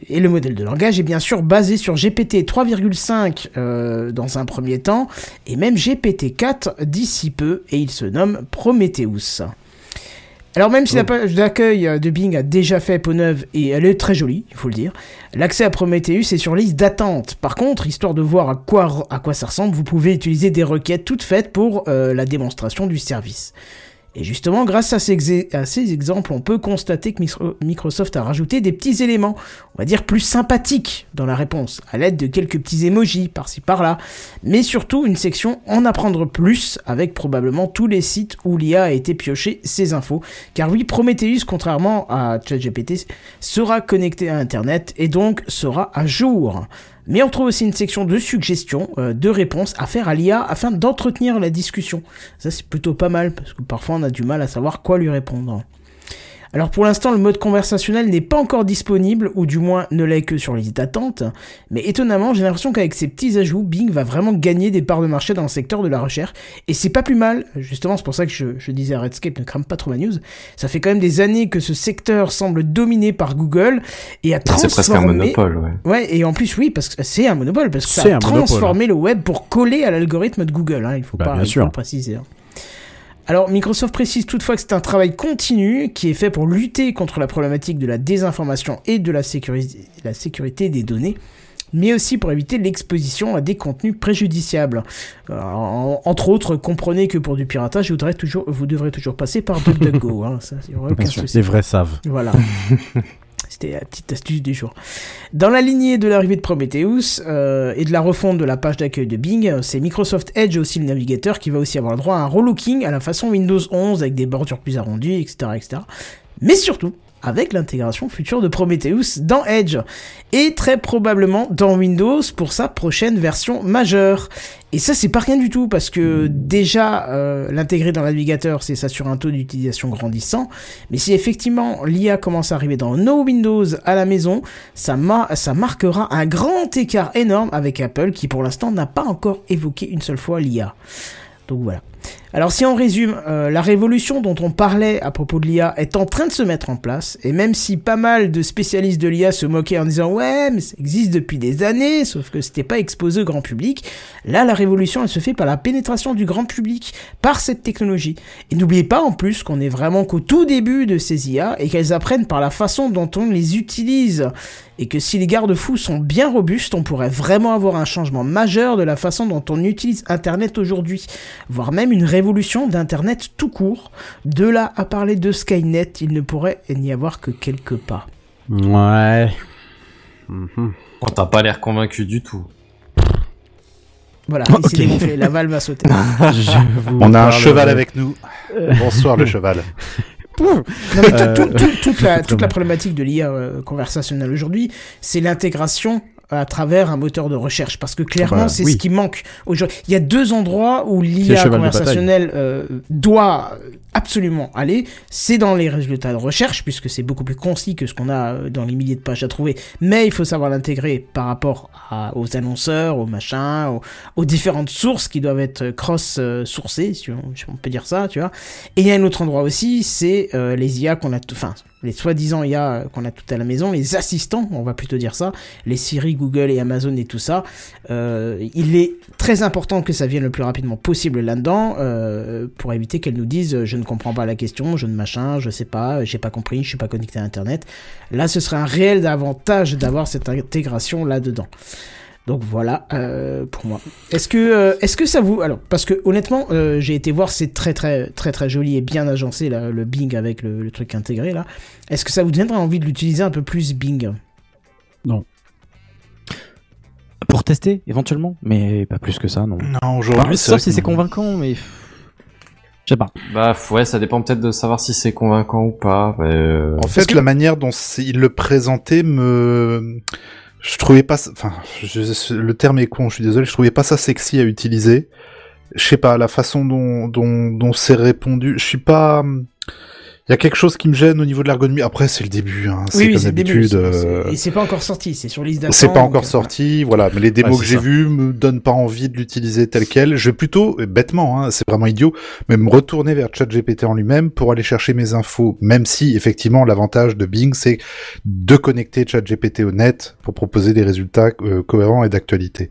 [SPEAKER 1] et le modèle de langage est bien sûr basé sur GPT 3,5 euh, dans un premier temps, et même GPT 4 d'ici peu, et il se nomme Prometheus. Alors même si la page d'accueil de Bing a déjà fait peau neuve et elle est très jolie, il faut le dire, l'accès à Prometheus est sur liste d'attente. Par contre, histoire de voir à quoi, à quoi ça ressemble, vous pouvez utiliser des requêtes toutes faites pour euh, la démonstration du service. Et justement, grâce à ces, exemples, on peut constater que Micro- Microsoft a rajouté des petits éléments, on va dire plus sympathiques dans la réponse, à l'aide de quelques petits emojis par-ci par-là, mais surtout une section en apprendre plus avec probablement tous les sites où l'IA a été pioché ces infos. Car oui, Prometheus, contrairement à ChatGPT, sera connecté à Internet et donc sera à jour. Mais on trouve aussi une section de suggestions, euh, de réponses à faire à l'IA afin d'entretenir la discussion. Ça c'est plutôt pas mal parce que parfois on a du mal à savoir quoi lui répondre. Alors pour l'instant, le mode conversationnel n'est pas encore disponible, ou du moins ne l'est que sur les d'attente, mais étonnamment, j'ai l'impression qu'avec ces petits ajouts, Bing va vraiment gagner des parts de marché dans le secteur de la recherche, et c'est pas plus mal, justement c'est pour ça que je, je disais à Redscape ne crame pas trop ma news, ça fait quand même des années que ce secteur semble dominé par Google, et a transformé...
[SPEAKER 3] C'est presque un monopole, ouais.
[SPEAKER 1] Ouais, et en plus oui, parce que c'est un monopole, parce que ça
[SPEAKER 5] C'est
[SPEAKER 1] a
[SPEAKER 5] monopole.
[SPEAKER 1] transformé le web pour coller à l'algorithme de Google, hein, il faut
[SPEAKER 5] Bah,
[SPEAKER 1] pas
[SPEAKER 5] bien
[SPEAKER 1] il faut
[SPEAKER 5] sûr.
[SPEAKER 1] le préciser. hein. Alors Microsoft précise toutefois que c'est un travail continu qui est fait pour lutter contre la problématique de la désinformation et de la sécurité, la sécurité des données, mais aussi pour éviter l'exposition à des contenus préjudiciables. Alors, en- entre autres, comprenez que pour du piratage, vous devrez toujours, vous devrez toujours passer par DuckDuckGo. hein, ça, aucun souci.
[SPEAKER 5] les vrais savent.
[SPEAKER 1] Voilà. C'était la petite astuce du jour. Dans la lignée de l'arrivée de Prometheus euh, et de la refonte de la page d'accueil de Bing, c'est Microsoft Edge aussi le navigateur qui va aussi avoir le droit à un relooking à la façon Windows 11 avec des bordures plus arrondies, etc., etc. Mais surtout avec l'intégration future de Prometheus dans Edge et très probablement dans Windows pour sa prochaine version majeure. Et ça c'est pas rien du tout parce que déjà euh, l'intégrer dans le navigateur c'est s'assurer un taux d'utilisation grandissant, mais si effectivement l'IA commence à arriver dans nos Windows à la maison, ça, ma- ça marquera un grand écart énorme avec Apple qui pour l'instant n'a pas encore évoqué une seule fois l'IA. Donc voilà. Alors si on résume, euh, la révolution dont on parlait à propos de l'IA est en train de se mettre en place, et même si pas mal de spécialistes de l'IA se moquaient en disant ouais mais ça existe depuis des années, sauf que c'était pas exposé au grand public, là la révolution elle se fait par la pénétration du grand public, par cette technologie. Et n'oubliez pas en plus qu'on est vraiment qu'au tout début de ces IA, et qu'elles apprennent par la façon dont on les utilise, et que si les garde-fous sont bien robustes, on pourrait vraiment avoir un changement majeur de la façon dont on utilise Internet aujourd'hui, voire même une révolution d'Internet tout court. De là à parler de Skynet, il ne pourrait n'y avoir que quelques pas.
[SPEAKER 5] Ouais. Mhm.
[SPEAKER 3] Oh, t'as pas l'air convaincu du tout.
[SPEAKER 1] Voilà,
[SPEAKER 5] Ok.
[SPEAKER 1] il s'est dégonflé, la valve va sauter.
[SPEAKER 5] Je vous
[SPEAKER 4] On a un cheval avec nous. Bonsoir le cheval.
[SPEAKER 1] Non, mais tout-
[SPEAKER 5] Euh,
[SPEAKER 1] tout- tout- toute, la, toute la problématique de l'IA euh, conversationnelle aujourd'hui, c'est l'intégration à travers un moteur de recherche. Parce que clairement,
[SPEAKER 5] Voilà,
[SPEAKER 1] c'est
[SPEAKER 5] oui.
[SPEAKER 1] ce qui manque aujourd'hui. Il y a deux endroits où l'IA conversationnelle euh, doit absolument aller. C'est dans les résultats de recherche, puisque c'est beaucoup plus concis que ce qu'on a euh, dans les milliers de pages à trouver. Mais il faut savoir l'intégrer par rapport à- aux annonceurs, aux machins, aux, aux différentes sources qui doivent être cross-sourcées, si on, si on peut dire ça, tu vois. Et il y a un autre endroit aussi, c'est euh, les IA qu'on a, enfin, les soi-disant IA qu'on a tout à la maison, les assistants, on va plutôt dire ça, les Siri, Google et Amazon et tout ça. Euh, il est très important que ça vienne le plus rapidement possible là-dedans, euh, pour éviter qu'elles nous disent je ne comprends pas la question, je ne machin, je sais pas, j'ai pas compris, je suis pas connecté à Internet. Là, ce serait un réel avantage d'avoir cette intégration là-dedans. Donc voilà euh, pour moi. Est-ce que euh, est-ce que ça vous alors parce que honnêtement euh, j'ai été voir c'est très très très très joli et bien agencé là, le Bing avec le, le truc intégré là. Est-ce que ça vous donnerait envie de l'utiliser un peu plus Bing?
[SPEAKER 6] Pour tester, éventuellement, mais pas plus que ça, non.
[SPEAKER 4] Non, aujourd'hui, c'est
[SPEAKER 6] Sauf si c'est
[SPEAKER 4] non.
[SPEAKER 6] convaincant, mais. Je sais pas.
[SPEAKER 3] Bah ouais, ça dépend peut-être de savoir si c'est convaincant ou pas. mais, euh,
[SPEAKER 4] En fait, la manière dont il le présentait me, je trouvais pas, enfin, je- le terme est con, je suis désolé, je trouvais pas ça sexy à utiliser. Je sais pas, la façon dont, dont, dont c'est répondu, je suis pas, il y a quelque chose qui me gêne au niveau de l'ergonomie. Après, c'est le début, hein, c'est
[SPEAKER 1] Oui,
[SPEAKER 4] comme
[SPEAKER 1] c'est le début.
[SPEAKER 4] d'habitude. euh,
[SPEAKER 1] Et c'est pas encore sorti, c'est sur liste d'attente.
[SPEAKER 4] C'est pas encore
[SPEAKER 1] euh,
[SPEAKER 4] sorti, voilà. Mais les démos
[SPEAKER 5] Ouais,
[SPEAKER 4] que j'ai vues me donnent pas envie de l'utiliser tel quel. Je vais plutôt, bêtement, hein, c'est vraiment idiot, mais me retourner vers ChatGPT en lui-même pour aller chercher mes infos. Même si, effectivement, l'avantage de Bing, c'est de connecter ChatGPT au net pour proposer des résultats euh, cohérents et d'actualité.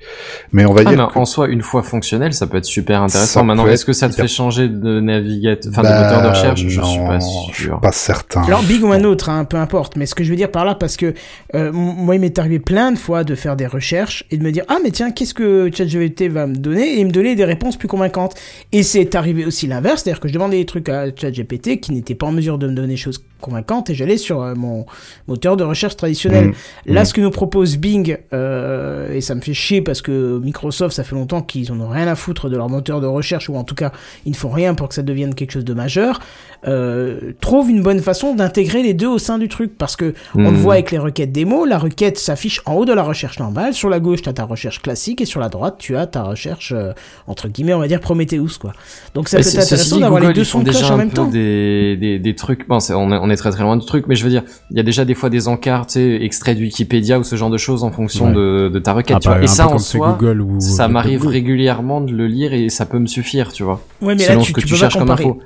[SPEAKER 4] Mais on va
[SPEAKER 3] Ah,
[SPEAKER 4] dire
[SPEAKER 3] mais
[SPEAKER 4] que
[SPEAKER 3] en soi, une fois fonctionnel, ça peut être super intéressant.
[SPEAKER 4] Ça
[SPEAKER 3] Maintenant, est-ce que ça te fait changer de navigateur, enfin
[SPEAKER 4] Bah,
[SPEAKER 3] de moteur de recherche? Je suis pas
[SPEAKER 4] je suis
[SPEAKER 3] sûr.
[SPEAKER 4] pas certain.
[SPEAKER 1] Alors Big ou un autre, hein, peu importe. Mais ce que je veux dire par là, parce que euh, moi, il m'est arrivé plein de fois de faire des recherches et de me dire ah mais tiens, qu'est-ce que ChatGPT va me donner? Et me donner des réponses plus convaincantes. Et c'est arrivé aussi l'inverse, c'est-à-dire que je demandais des trucs à ChatGPT qui n'étaient pas en mesure de me donner des choses convaincantes et j'allais sur euh, mon moteur de recherche traditionnel.
[SPEAKER 4] Mmh.
[SPEAKER 1] Là,
[SPEAKER 4] Mmh.
[SPEAKER 1] ce que nous propose Bing, euh, et ça me fait chier parce que Microsoft, ça fait longtemps qu'ils en ont rien à foutre de leur moteur de recherche, ou en tout cas, ils ne font rien pour que ça devienne quelque chose de majeur, euh, trouve une bonne façon d'intégrer les deux au sein du truc. Parce que on le
[SPEAKER 3] Mhm.
[SPEAKER 1] voit avec les requêtes démo, la requête s'affiche en haut de la recherche normale, sur la gauche, tu as ta recherche classique, et sur la droite, tu as ta recherche, euh, entre guillemets, on va dire Prometheus, quoi. Donc ça peut
[SPEAKER 3] c'est-
[SPEAKER 1] être intéressant d'avoir les deux sons de cloche en même temps.
[SPEAKER 3] Des, des, des trucs. Bon, on, est- on on est très très loin du truc, mais je veux dire, il y a déjà des fois des encarts, tu sais, extraits de Wikipédia ou ce genre de choses en fonction
[SPEAKER 5] Ouais.
[SPEAKER 3] de, de ta requête,
[SPEAKER 5] Ah
[SPEAKER 3] tu
[SPEAKER 5] bah,
[SPEAKER 3] vois. Et ça en soi,
[SPEAKER 5] Google ou
[SPEAKER 3] ça m'arrive régulièrement de le lire et ça peut me suffire, tu vois.
[SPEAKER 1] Ouais, mais
[SPEAKER 3] selon
[SPEAKER 1] là,
[SPEAKER 3] ce
[SPEAKER 1] tu,
[SPEAKER 3] que
[SPEAKER 1] tu
[SPEAKER 3] tu,
[SPEAKER 1] peux pas
[SPEAKER 3] cherches comme info.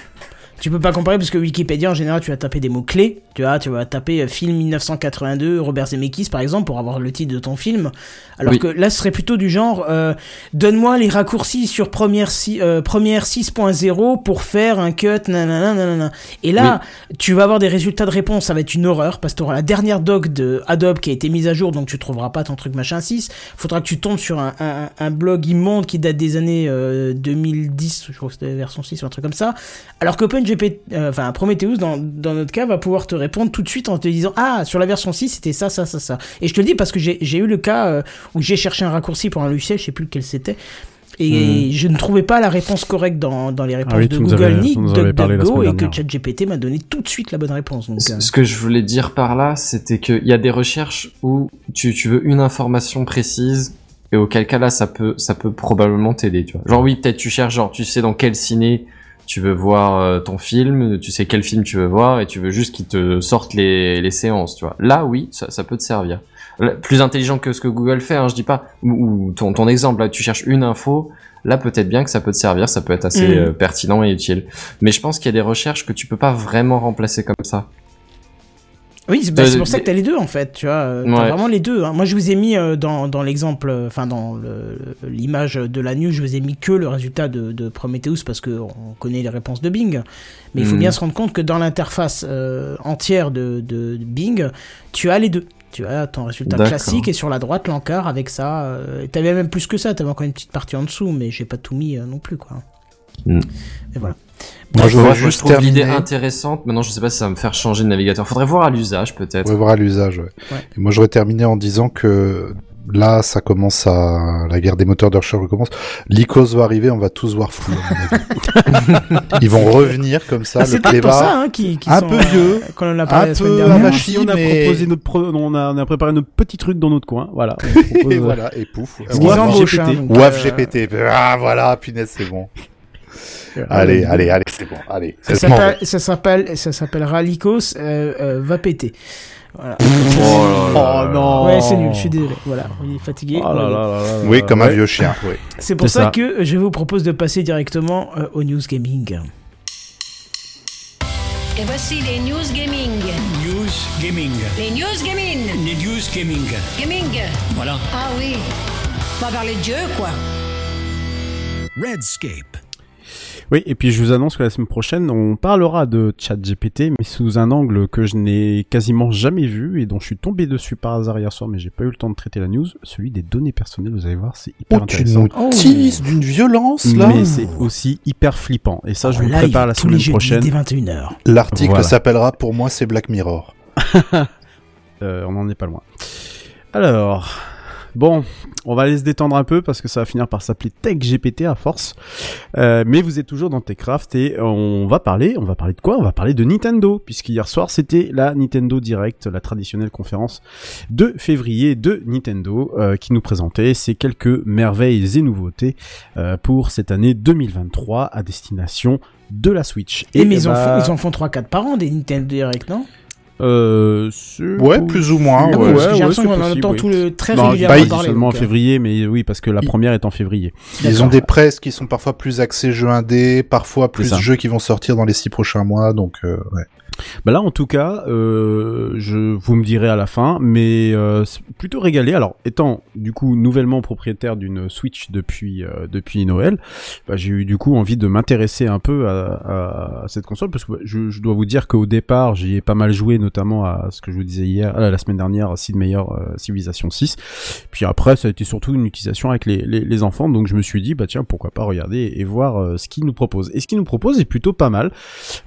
[SPEAKER 1] Tu peux pas comparer parce que Wikipédia en général tu vas taper des mots clés, tu vois, tu vas taper euh, film 1982 Robert Zemeckis par exemple pour avoir le titre de ton film, alors
[SPEAKER 3] Oui.
[SPEAKER 1] que là ce serait plutôt du genre euh, donne-moi les raccourcis sur première si- euh, première 6.0 pour faire un cut nanana nanana. Et là tu vas avoir des résultats de réponse, ça va être une horreur parce que tu auras la dernière doc de Adobe qui a été mise à jour donc tu trouveras pas ton truc machin 6. Faudra que tu tombes sur un, un, un blog immonde qui date des années euh, 2010, je crois que c'était version 6 ou un truc comme ça. Alors euh, enfin Prometheus dans, dans notre cas va pouvoir te répondre tout de suite en te disant ah sur la version 6 c'était ça ça ça ça. Et je te le dis parce que j'ai eu le cas euh, où j'ai cherché un raccourci pour un logiciel, je sais plus lequel c'était. Et je ne trouvais pas la réponse correcte dans, dans les réponses
[SPEAKER 5] Hmm. Ah oui,
[SPEAKER 1] de Google
[SPEAKER 5] avais-
[SPEAKER 1] ni DuckDuckGo et que. ChatGPT m'a donné tout de suite la bonne réponse. Donc, euh,
[SPEAKER 3] ce que je voulais dire par là, c'était qu'il y a des recherches où tu, tu veux une information précise et auquel cas là, ça peut, ça peut probablement t'aider, tu vois. Genre oui, peut-être tu cherches, genre tu sais dans quel ciné tu veux voir euh, ton film, tu sais quel film tu veux voir et tu veux juste qu'il te sorte les, les séances, tu vois. Là, oui, ça, ça peut te servir. Plus intelligent que ce que Google fait, hein, je dis pas. Ou, ou ton, ton exemple, là, tu cherches une info, là peut-être bien que ça peut te servir, ça peut être assez
[SPEAKER 1] Mhm.
[SPEAKER 3] euh, pertinent et utile. Mais je pense qu'il y a des recherches que tu peux pas vraiment remplacer comme ça.
[SPEAKER 1] Oui, c'est bah,
[SPEAKER 3] Euh,
[SPEAKER 1] pour ça
[SPEAKER 3] les-
[SPEAKER 1] que t'as les deux en fait, tu vois. euh, T'as
[SPEAKER 3] Ouais.
[SPEAKER 1] vraiment les deux. hein. Moi, je vous ai mis euh, dans, dans l'exemple, euh, enfin dans l'image de la news, je vous ai mis que le résultat de, de Prometheus parce que on connaît les réponses de Bing. Mais il faut
[SPEAKER 3] Mhm.
[SPEAKER 1] bien se rendre compte que dans l'interface euh, entière de, de Bing, tu as les deux. Tu as ton résultat classique et sur la droite l'encart avec ça. Euh, t'avais même plus que ça, t'avais encore une petite partie en dessous, mais j'ai pas tout mis euh, non plus quoi.
[SPEAKER 3] Mm.
[SPEAKER 1] Et voilà.
[SPEAKER 4] Moi, je voudrais
[SPEAKER 3] je
[SPEAKER 4] juste
[SPEAKER 3] trouve l'idée intéressante. Maintenant, je sais pas si ça va me faire changer de navigateur. Faudrait voir à l'usage, peut-être.
[SPEAKER 4] Voir à l'usage. Ouais.
[SPEAKER 1] Ouais.
[SPEAKER 4] Et moi, j'aurais terminé en disant que là, ça commence à la guerre des moteurs de recherche recommence. L'ICOS va arriver, on va tous voir avis. Ils vont revenir comme ça,
[SPEAKER 1] Ah, c'est
[SPEAKER 4] le clébard.
[SPEAKER 1] ça hein, qui, qui
[SPEAKER 4] un
[SPEAKER 1] sont,
[SPEAKER 4] peu
[SPEAKER 1] euh,
[SPEAKER 4] vieux,
[SPEAKER 1] Quand on a parlé
[SPEAKER 4] un peu
[SPEAKER 1] dernière.
[SPEAKER 5] on a
[SPEAKER 4] mais-
[SPEAKER 5] proposé notre pro- on a, on a préparé notre petit truc dans notre coin. Voilà. On propose,
[SPEAKER 4] Et
[SPEAKER 5] euh,
[SPEAKER 4] voilà, et pouf.
[SPEAKER 1] Embauchent,
[SPEAKER 5] GPT.
[SPEAKER 1] euh,
[SPEAKER 4] GPT. Ah voilà, punaise, c'est bon. Allez, allez, allez, c'est bon. Allez,
[SPEAKER 1] Ça s'appelle, ça s'appelle, Lycos euh, euh, va péter. Voilà.
[SPEAKER 5] Oh non.
[SPEAKER 1] Ouais, c'est nul. Je suis désolé. Voilà, il est fatigué.
[SPEAKER 5] Oh là là là là là
[SPEAKER 4] Oui, comme un
[SPEAKER 5] Ouais.
[SPEAKER 4] vieux chien. Oui.
[SPEAKER 1] C'est pour ça,
[SPEAKER 5] ça.
[SPEAKER 1] que je vous propose de passer directement euh, au news gaming.
[SPEAKER 7] Et voici les news gaming.
[SPEAKER 2] News Gaming.
[SPEAKER 7] Les news gaming.
[SPEAKER 2] Les News Gaming.
[SPEAKER 7] Gaming.
[SPEAKER 2] Voilà.
[SPEAKER 7] Ah oui. On va parler de jeu, quoi.
[SPEAKER 2] Redscape.
[SPEAKER 5] Oui, et puis je vous annonce que la semaine prochaine, on parlera de ChatGPT, mais sous un angle que je n'ai quasiment jamais vu et dont je suis tombé dessus par hasard hier soir, mais j'ai pas eu le temps de traiter la news, celui des données personnelles. Vous allez voir, c'est hyper
[SPEAKER 4] Oh, tu
[SPEAKER 5] intéressant.
[SPEAKER 4] nous teases d'une violence, là.
[SPEAKER 5] Mais c'est aussi hyper flippant. Et ça, je
[SPEAKER 1] En
[SPEAKER 5] vous
[SPEAKER 1] live,
[SPEAKER 5] prépare la semaine prochaine.
[SPEAKER 1] dès 21h.
[SPEAKER 4] L'article
[SPEAKER 5] Voilà.
[SPEAKER 4] s'appellera Pour moi, c'est Black Mirror.
[SPEAKER 5] Euh, on en est pas loin. Alors, bon, on va aller se détendre un peu parce que ça va finir par s'appeler Tech GPT à force. Euh, mais vous êtes toujours dans Techcraft et on va parler, on va parler de quoi? On va parler de Nintendo puisqu'hier soir c'était la Nintendo Direct, la traditionnelle conférence de février de Nintendo euh, qui nous présentait ces quelques merveilles et nouveautés euh, pour cette année 2023 à destination de la Switch.
[SPEAKER 1] Et mais ils, en
[SPEAKER 5] bah,
[SPEAKER 1] font, ils en font 3-4 par an des Nintendo Direct, non?
[SPEAKER 5] Euh,
[SPEAKER 4] Ouais, plus ou moins.
[SPEAKER 1] Ah
[SPEAKER 4] ouais.
[SPEAKER 1] j'ai l'impression qu'on en entend
[SPEAKER 5] oui.
[SPEAKER 1] tout le, très
[SPEAKER 5] Non,
[SPEAKER 1] régulièrement parler.
[SPEAKER 5] seulement en
[SPEAKER 1] donc, euh,
[SPEAKER 5] février, mais oui, parce que la première est en février.
[SPEAKER 4] Ils ont des presses qui sont parfois plus axées jeux indés, parfois plus jeux qui vont sortir dans les six prochains mois, donc euh, ouais.
[SPEAKER 5] Bah là, en tout cas, euh, je vous me direz à la fin, mais euh, c'est plutôt régalé. Alors, étant du coup nouvellement propriétaire d'une Switch depuis euh, depuis Noël, bah, j'ai eu du coup envie de m'intéresser un peu à, à cette console parce que bah, je, je dois vous dire qu'au départ, j'y ai pas mal joué, notamment à ce que je vous disais hier, euh, la semaine dernière, Sid Meier euh, Civilization 6. Puis après, ça a été surtout une utilisation avec les, les, les enfants, donc je me suis dit, bah tiens, pourquoi pas regarder et voir euh, ce qu'ils nous proposent. Et ce qu'ils nous proposent est plutôt pas mal.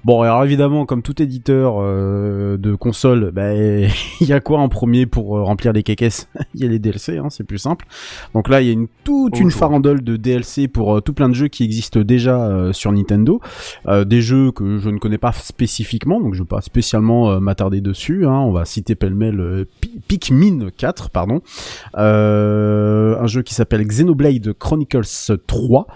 [SPEAKER 5] Bon, alors évidemment, comme tout éditeur euh, de console, bah, il y a quoi en premier pour remplir les caisses? Il y a les DLC, hein, c'est plus simple. Donc là, il y a une toute une farandole de DLC pour euh, tout plein de jeux qui existent déjà euh, sur Nintendo, des jeux que je ne connais pas spécifiquement, donc je vais pas spécialement m'attarder dessus. Hein. On va citer pêle-mêle euh, Pi- Pikmin 4, pardon, Euh, un jeu qui s'appelle Xenoblade Chronicles 3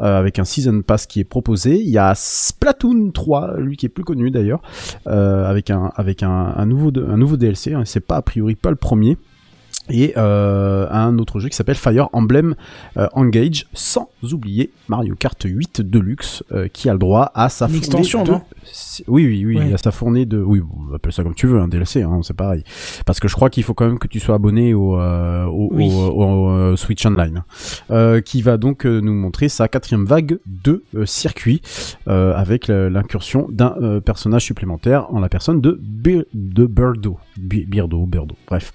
[SPEAKER 5] euh, avec un season pass qui est proposé. Il y a Splatoon 3, lui qui est plus connu d'ailleurs, avec un avec un, nouveau un nouveau DLC. Hein. C'est pas a priori pas le premier et euh, un autre jeu qui s'appelle Fire Emblem euh, Engage, sans oublier Mario Kart 8 Deluxe, euh, qui a le droit à sa
[SPEAKER 1] Une
[SPEAKER 5] fournée
[SPEAKER 1] extension,
[SPEAKER 5] de...
[SPEAKER 1] non?
[SPEAKER 5] Oui, oui, oui,
[SPEAKER 1] Ouais.
[SPEAKER 5] a sa fournée de... Oui, on appelle ça comme tu veux, un DLC, hein, c'est pareil. Parce que je crois qu'il faut quand même que tu sois abonné au, euh, au,
[SPEAKER 1] Oui.
[SPEAKER 5] au- au, euh, Switch Online, euh, qui va donc nous montrer sa quatrième vague de circuits, euh, avec l'incursion d'un personnage supplémentaire en la personne de, Bir- de Birdo. Bi- Birdo, Birdo, bref.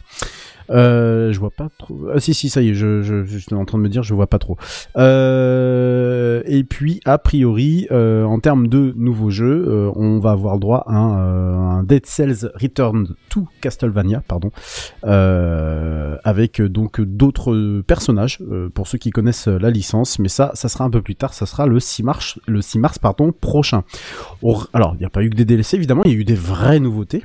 [SPEAKER 5] Euh, je vois pas trop. Ah si si ça y est, je, je, je suis en train de me dire je vois pas trop. Euh, et puis a priori euh, en termes de nouveaux jeux, euh, on va avoir droit à un, euh, un Dead Cells Return to Castlevania, pardon, avec donc d'autres personnages pour ceux qui connaissent la licence, mais ça ça sera un peu plus tard, ça sera le 6 mars le 6 mars pardon prochain. Or- Alors il n'y a pas eu que des DLC évidemment, il y a eu des vraies nouveautés.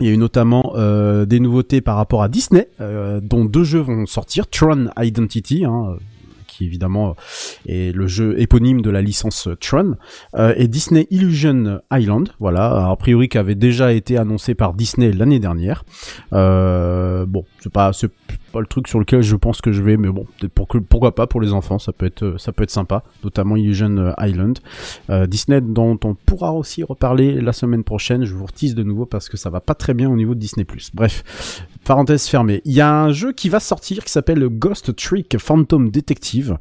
[SPEAKER 5] Il y a eu notamment euh, des nouveautés par rapport à Disney, euh, dont deux jeux vont sortir, Tron Identity, hein, euh, qui évidemment est le jeu éponyme de la licence Tron, et Disney Illusion Island, voilà, a priori qui avait déjà été annoncé par Disney l'année dernière. Bon, c'est pas pas le truc sur lequel je pense que je vais, mais bon, pourquoi pas pour les enfants, ça peut être ça peut être sympa, notamment Illusion Island. Euh, Disney dont on pourra aussi reparler la semaine prochaine. Je vous retise de nouveau parce que ça va pas très bien au niveau de Disney+. Bref, parenthèse fermée. Il y a un jeu qui va sortir qui s'appelle Ghost Trick Phantom Detective,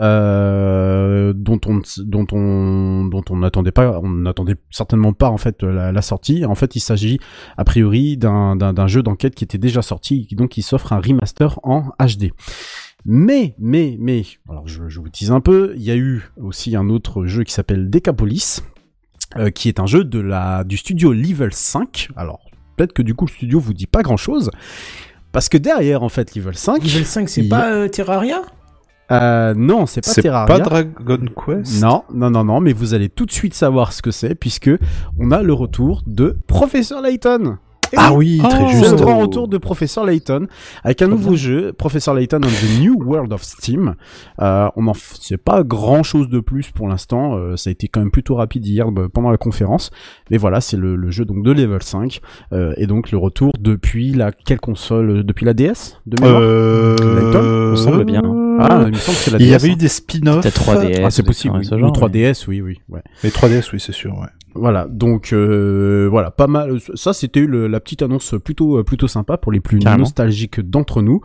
[SPEAKER 5] euh, dont on dont on dont on n'attendait pas, on n'attendait certainement pas en fait la, la sortie. En fait, il s'agit a priori d'un jeu d'enquête qui était déjà sorti, donc il s'offre un remaster en HD. Mais, mais, mais, alors je, je vous tease un peu, il y a eu aussi un autre jeu qui s'appelle Decapolis, euh, qui est un jeu de la, du studio Level 5. Alors, peut-être que du coup le studio vous dit pas grand chose, parce que derrière en fait Level 5...
[SPEAKER 1] Level 5, c'est
[SPEAKER 5] il
[SPEAKER 1] pas euh, Terraria?
[SPEAKER 5] Euh, non, c'est pas
[SPEAKER 4] C'est
[SPEAKER 5] Terraria.
[SPEAKER 4] pas Dragon Quest?
[SPEAKER 5] Non, non, non, non, mais vous allez tout de suite savoir ce que c'est, puisque on a le retour de Professeur Layton.
[SPEAKER 4] Ah oui, très
[SPEAKER 5] C'est
[SPEAKER 4] juste.
[SPEAKER 5] le grand retour de Professeur Layton avec un nouveau jeu, Professeur Layton and the New World of Steam. Euh, on en f- c'est pas grand chose de plus pour l'instant. euh, ça a été quand même plutôt rapide hier bah, pendant la conférence. Mais voilà, c'est le, le jeu donc de level 5 euh, et donc le retour depuis la quelle console euh, Depuis la DS de mémoire?
[SPEAKER 4] Euh...
[SPEAKER 5] Layton
[SPEAKER 6] me semble bien.
[SPEAKER 5] Ah, il me semble que c'est la
[SPEAKER 4] Il y
[SPEAKER 5] DS,
[SPEAKER 4] avait
[SPEAKER 5] hein.
[SPEAKER 4] eu des spin-offs.
[SPEAKER 6] Peut-être 3DS.
[SPEAKER 5] Ah, c'est
[SPEAKER 6] des
[SPEAKER 5] possible.
[SPEAKER 6] trucs
[SPEAKER 5] Oui.
[SPEAKER 6] de ce genre,
[SPEAKER 5] Le 3DS, oui, oui. Ouais.
[SPEAKER 4] Les 3DS, oui, c'est sûr, ouais.
[SPEAKER 5] Voilà, donc euh, voilà, pas mal. Ça, c'était le- la petite annonce plutôt euh, plutôt sympa pour les plus
[SPEAKER 6] Carrément.
[SPEAKER 5] nostalgiques d'entre nous.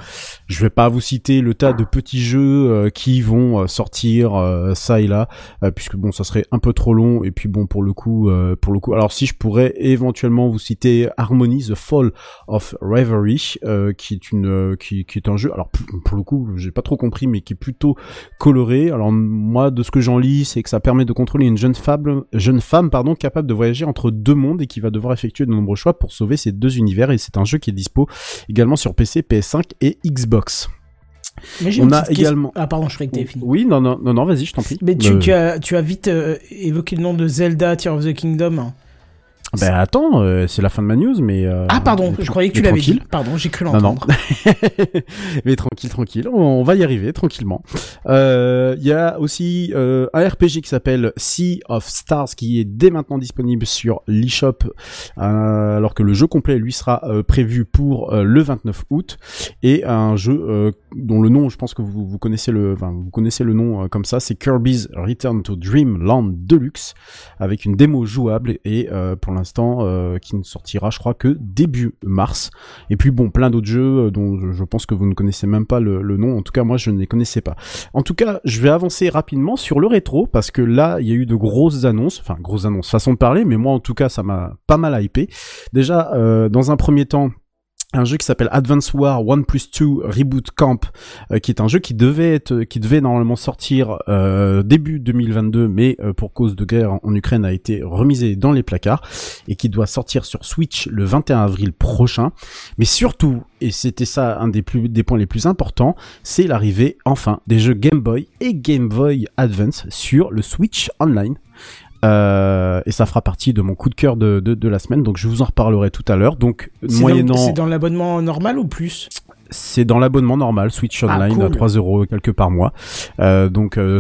[SPEAKER 5] Je vais pas vous citer le tas de petits jeux euh, qui vont euh, sortir euh, ça et là, euh, puisque bon, ça serait un peu trop long. Et puis bon, pour le coup, euh, pour le coup, alors si je pourrais éventuellement vous citer Harmony, The Fall of Reverie, euh, qui est une, euh, qui, qui est un jeu. Alors pour pour le coup, j'ai pas trop compris, mais qui est plutôt coloré. Alors moi, de ce que j'en lis, c'est que ça permet de contrôler une jeune femme, jeune femme pardon, capable de voyager entre deux mondes et qui va devoir effectuer de nombreux choix pour sauver ces deux univers. Et c'est un jeu qui est dispo également sur PC, PS5 et Xbox.
[SPEAKER 1] Mais
[SPEAKER 5] On a
[SPEAKER 1] question-
[SPEAKER 5] également-
[SPEAKER 1] Ah, pardon, je croyais que t'avais fini.
[SPEAKER 5] Oui, non, non, non, non vas-y, je t'en prie.
[SPEAKER 1] Mais tu,
[SPEAKER 5] Euh,
[SPEAKER 1] tu, as, tu as vite euh, évoqué le nom de Zelda Tear of the Kingdom.
[SPEAKER 5] Ben attends, euh, c'est la fin de ma news, mais. euh,
[SPEAKER 1] ah, pardon, je croyais que tu l'avais dit. Pardon, j'ai cru
[SPEAKER 5] Non, non.
[SPEAKER 1] l'entendre.
[SPEAKER 5] Mais tranquille, tranquille, on, on va y arriver tranquillement. Euh, Il y a aussi euh, un RPG qui s'appelle Sea of Stars qui est dès maintenant disponible sur l'eShop, euh, alors que le jeu complet lui sera euh, prévu pour euh, le 29 août et un jeu euh, dont le nom, je pense que vous, vous connaissez le, enfin, vous connaissez le nom euh, comme ça, c'est Kirby's Return to Dreamland Deluxe avec une démo jouable et euh, pour l'instant euh, qui ne sortira, je crois que début mars. Et puis bon, plein d'autres jeux euh, dont je- pense que vous ne connaissez même pas le, le nom. En tout cas, moi, je ne les connaissais pas. En tout cas, je vais avancer rapidement sur le rétro parce que là, il y a eu de grosses annonces, enfin grosses annonces, façon de parler, mais moi, en tout cas, ça m'a pas mal hypé. Déjà, euh, dans un premier temps. Un jeu qui s'appelle Advance War One Plus 2 Reboot Camp, euh, qui est un jeu qui devait être, qui devait normalement sortir euh, début 2022, mais euh, pour cause de guerre en, Ukraine a été remisé dans les placards et qui doit sortir sur Switch le 21 avril prochain. Mais surtout, et c'était ça un des plus des points les plus importants, c'est l'arrivée enfin des jeux Game Boy et Game Boy Advance sur le Switch Online. Euh, et ça fera partie de mon coup de cœur de, de, de la semaine, donc je vous en reparlerai tout à l'heure. Donc moyennant,
[SPEAKER 1] C'est dans l'abonnement normal ou plus?
[SPEAKER 5] C'est dans l'abonnement normal Switch
[SPEAKER 1] Ah,
[SPEAKER 5] Online
[SPEAKER 1] cool.
[SPEAKER 5] à 3 euros quelque par mois. Euh, donc euh,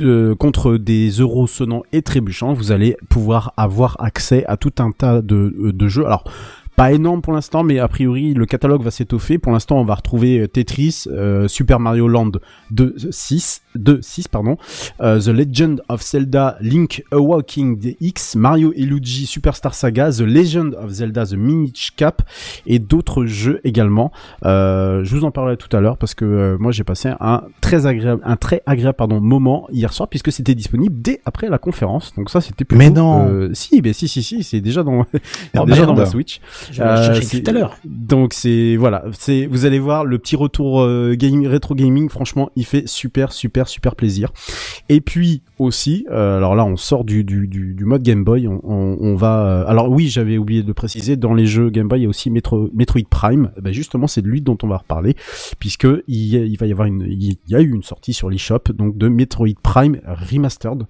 [SPEAKER 5] euh, contre des euros sonnants et trébuchants, vous allez pouvoir avoir accès à tout un tas de, euh, de jeux. Alors pas énorme pour l'instant, mais a priori le catalogue va s'étoffer. Pour l'instant, on va retrouver euh, Tetris, euh, Super Mario Land 2 6, 2 6 pardon, euh, The Legend of Zelda Link Awakening DX, Mario et Luigi Superstar Saga, The Legend of Zelda The Minish Cap et d'autres jeux également. Euh, je vous en parlerai tout à l'heure parce que euh, moi j'ai passé un très agréable, un très agréable pardon moment hier soir puisque c'était disponible dès après la conférence. Donc ça c'était plutôt.
[SPEAKER 4] Mais non.
[SPEAKER 5] euh, si, mais si si si, c'est déjà dans
[SPEAKER 4] Oh,
[SPEAKER 5] déjà dans ma Switch.
[SPEAKER 1] Je vais le chercher
[SPEAKER 5] c'est-
[SPEAKER 1] tout à l'heure.
[SPEAKER 5] Donc c'est voilà, c'est vous allez voir le petit retour euh, gaming rétro gaming. Franchement, il fait super super super plaisir. Et puis aussi, euh, alors là on sort du du, du, du mode Game Boy. On, on, on va euh, alors oui, j'avais oublié de le préciser. Dans les jeux Game Boy, il y a aussi Metro, Metroid Prime. Eh Ben justement, c'est de lui dont on va reparler puisque il, y a- il va y avoir une il y a eu une sortie sur l'eShop donc de Metroid Prime Remastered.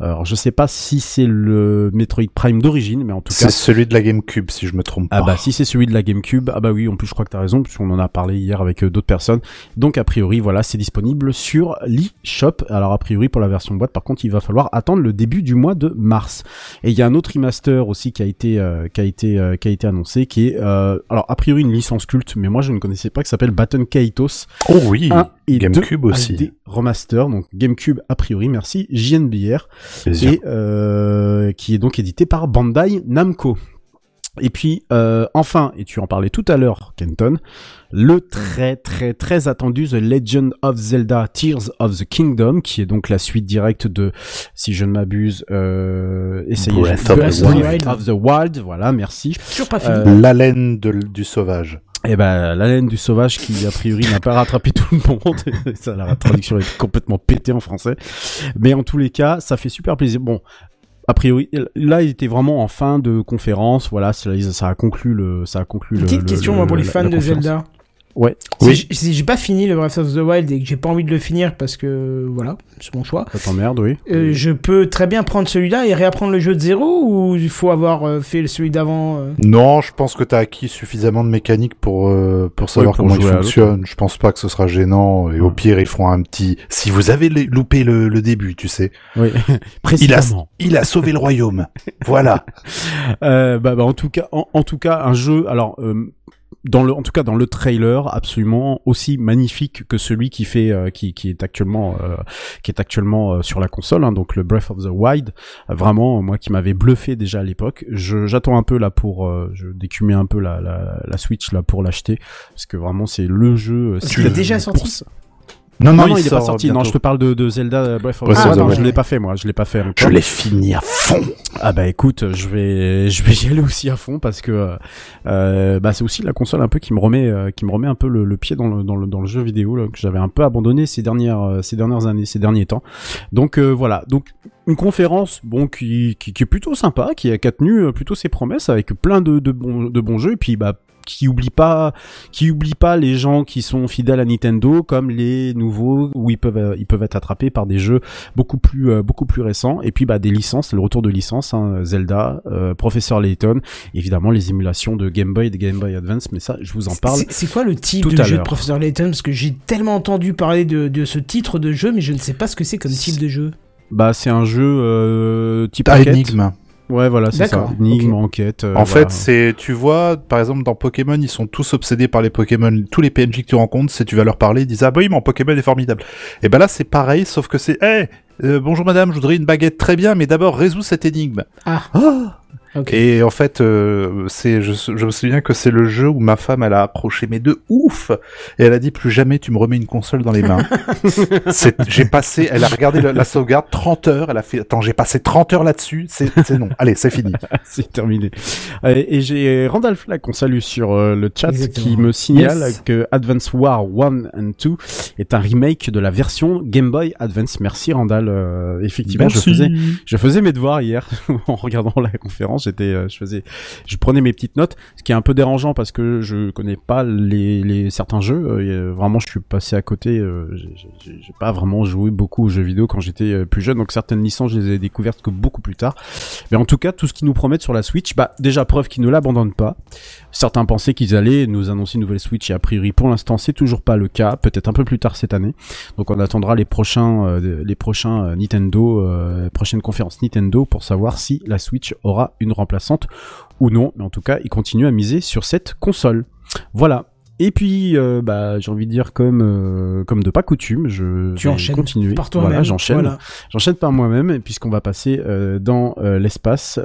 [SPEAKER 5] Alors je sais pas si c'est le Metroid Prime d'origine, mais en tout cas
[SPEAKER 4] C'est celui de la GameCube, si je me trompe pas.
[SPEAKER 5] ah bah si c'est celui de la GameCube, ah bah oui, en plus je crois que t'as raison, puisqu'on en a parlé hier avec euh, d'autres personnes. Donc a priori voilà, c'est disponible sur l'eShop. Alors a priori pour la version boîte, par contre il va falloir attendre le début du mois de mars. Et il y a un autre remaster aussi qui a été euh, qui a été euh, qui a été annoncé, qui est euh, alors a priori une licence culte, mais moi je ne connaissais pas, qui s'appelle Baton Kaitos.
[SPEAKER 4] Oh oui,
[SPEAKER 5] 1 et
[SPEAKER 4] GameCube
[SPEAKER 5] 2
[SPEAKER 4] aussi.
[SPEAKER 5] HD remaster, donc GameCube a priori, merci JNBR
[SPEAKER 4] Plaisir.
[SPEAKER 5] et euh, qui est donc édité par Bandai Namco. Et puis euh, enfin, et tu en parlais tout à l'heure, Kenton, le très très très attendu The Legend of Zelda Tears of the Kingdom, qui est donc la suite directe de, si je ne m'abuse, euh, essayez
[SPEAKER 4] Breath of the
[SPEAKER 1] Wild.
[SPEAKER 5] of the Wild, voilà, merci.
[SPEAKER 1] Toujours pas fini.
[SPEAKER 5] Euh,
[SPEAKER 4] L'haleine du sauvage.
[SPEAKER 5] et ben la laine du sauvage qui a priori n'a pas rattrapé tout le monde. ça la traduction est complètement pétée en français. Mais en tous les cas, ça fait super plaisir. Bon, a priori là il était vraiment en fin de conférence. Voilà, ça, ça a conclu le ça a conclu le.
[SPEAKER 1] Petite
[SPEAKER 5] le-
[SPEAKER 1] question
[SPEAKER 5] le-
[SPEAKER 1] moi pour les fans de
[SPEAKER 5] conférence.
[SPEAKER 1] Zelda.
[SPEAKER 5] Ouais.
[SPEAKER 1] Si
[SPEAKER 4] Oui.
[SPEAKER 1] Si j'ai pas fini le Breath of the Wild et que j'ai pas envie de le finir parce que voilà, c'est mon choix.
[SPEAKER 5] Ça t'emmerde, oui.
[SPEAKER 1] euh, je peux très bien prendre celui-là et réapprendre le jeu de zéro ou il faut avoir euh, fait celui d'avant euh?
[SPEAKER 4] Non, je pense que t'as acquis suffisamment de mécanique pour euh, pour savoir
[SPEAKER 5] pour
[SPEAKER 4] comment il fonctionne. Je pense pas que ce sera gênant. Et au pire, ils feront un petit. Si vous avez loupé le, le début, tu sais,
[SPEAKER 5] Oui.
[SPEAKER 4] il a
[SPEAKER 5] Précisément.
[SPEAKER 4] il a sauvé le royaume. Voilà.
[SPEAKER 5] Euh, bah, bah, en tout cas, en, en tout cas, un jeu. Alors, euh, dans le, en tout cas, dans le trailer, absolument aussi magnifique que celui qui fait, euh, qui, qui est actuellement, euh, qui est actuellement euh, sur la console. hein, donc le Breath of the Wild. Vraiment, moi, qui m'avait bluffé déjà à l'époque. Je, j'attends un peu là pour, euh, je décumer un peu la, la, la Switch là pour l'acheter parce que vraiment c'est le jeu. euh,
[SPEAKER 1] est
[SPEAKER 5] je-
[SPEAKER 1] déjà sorti?
[SPEAKER 4] Non,
[SPEAKER 5] Non,
[SPEAKER 4] non,
[SPEAKER 5] non, il est pas
[SPEAKER 4] sort
[SPEAKER 5] sorti. Non, je te parle de, de Zelda Breath of the Wild. Non,
[SPEAKER 4] Wild.
[SPEAKER 5] je l'ai pas fait, moi. Je l'ai pas fait encore.
[SPEAKER 4] Je l'ai fini à fond.
[SPEAKER 5] Ah bah écoute, je vais je vais y aller aussi à fond parce que euh, bah c'est aussi la console un peu qui me remet euh, qui me remet un peu le, le pied dans le, dans le dans le jeu vidéo là, que j'avais un peu abandonné ces dernières euh, ces dernières années ces derniers temps. Donc euh, voilà donc une conférence bon qui, qui qui est plutôt sympa qui a, qui a tenu euh, plutôt ses promesses avec plein de de bons de bons jeux et puis bah qui oublie pas qui oublie pas les gens qui sont fidèles à Nintendo comme les nouveaux où ils peuvent euh, ils peuvent être attrapés par des jeux beaucoup plus euh, beaucoup plus récents et puis bah des licences le retour de licences hein, Zelda euh, Professeur Layton évidemment les émulations de Game Boy et de Game Boy Advance mais ça je vous en parle
[SPEAKER 1] C'est- C'est quoi le type de
[SPEAKER 5] à
[SPEAKER 1] jeu de. Professeur Layton? Parce que j'ai tellement entendu parler de, de ce titre de jeu, mais je ne sais pas ce que c'est comme type de jeu.
[SPEAKER 5] bah c'est un jeu euh, type
[SPEAKER 4] énigme.
[SPEAKER 5] Ouais voilà c'est ça énigme enquête euh,
[SPEAKER 4] En
[SPEAKER 5] voilà.
[SPEAKER 4] fait, c'est, tu vois, par exemple, dans Pokémon, ils sont tous obsédés par les Pokémon. Tous les PNJ que tu rencontres, si tu vas leur parler, ils disent, ah bah oui, mon Pokémon est formidable. Et ben là, c'est pareil, sauf que c'est, eh, euh, bonjour madame, je voudrais une baguette très bien, mais d'abord, résous cette énigme.
[SPEAKER 1] Ah,
[SPEAKER 4] Ah Et en fait, euh, c'est, je, je me souviens que c'est le jeu où ma femme, elle a accroché mais de ouf, et elle a dit plus jamais tu me remets une console dans les mains. c'est, j'ai passé, elle a regardé la, la sauvegarde 30 heures, elle a fait, attends, j'ai passé 30 heures là-dessus, c'est, c'est non, allez, c'est fini.
[SPEAKER 5] c'est terminé. Euh, Et, et j'ai Randall Flack qu'on salue sur euh, le chat
[SPEAKER 1] Exactement.
[SPEAKER 5] qui me signale
[SPEAKER 1] Yes.
[SPEAKER 5] que Advance War 1 and 2 est un remake de la version Game Boy Advance. Merci Randall. Euh, effectivement, je faisais je faisais mes devoirs hier en regardant la conférence. J'étais, euh, je je prenais mes petites notes, ce qui est un peu dérangeant parce que je connais pas les, certains jeux. euh, euh, vraiment, je suis passé à côté. j'ai- pas vraiment joué beaucoup aux jeux vidéo quand j'étais plus jeune, donc certaines licences, je les ai découvertes que beaucoup plus tard. Mais en tout cas, tout ce qu'ils nous promettent sur la Switch, bah déjà preuve qu'ils ne l'abandonnent pas. Certains pensaient qu'ils allaient nous annoncer une nouvelle Switch et a priori pour l'instant c'est toujours pas le cas, peut-être un peu plus tard cette année. Donc on attendra les prochains euh, les prochains euh, Nintendo euh, prochaines conférences Nintendo pour savoir si la Switch aura une remplaçante ou non, mais en tout cas, ils continuent à miser sur cette console. Voilà. Et puis, euh, bah, j'ai envie de dire comme euh, comme de pas coutume, je
[SPEAKER 1] Tu
[SPEAKER 5] vais
[SPEAKER 1] enchaînes
[SPEAKER 5] continuer.
[SPEAKER 1] par toi-même.
[SPEAKER 5] Voilà, j'enchaîne.
[SPEAKER 1] Voilà.
[SPEAKER 5] J'enchaîne par moi-même, puisqu'on va passer euh, dans l'espace.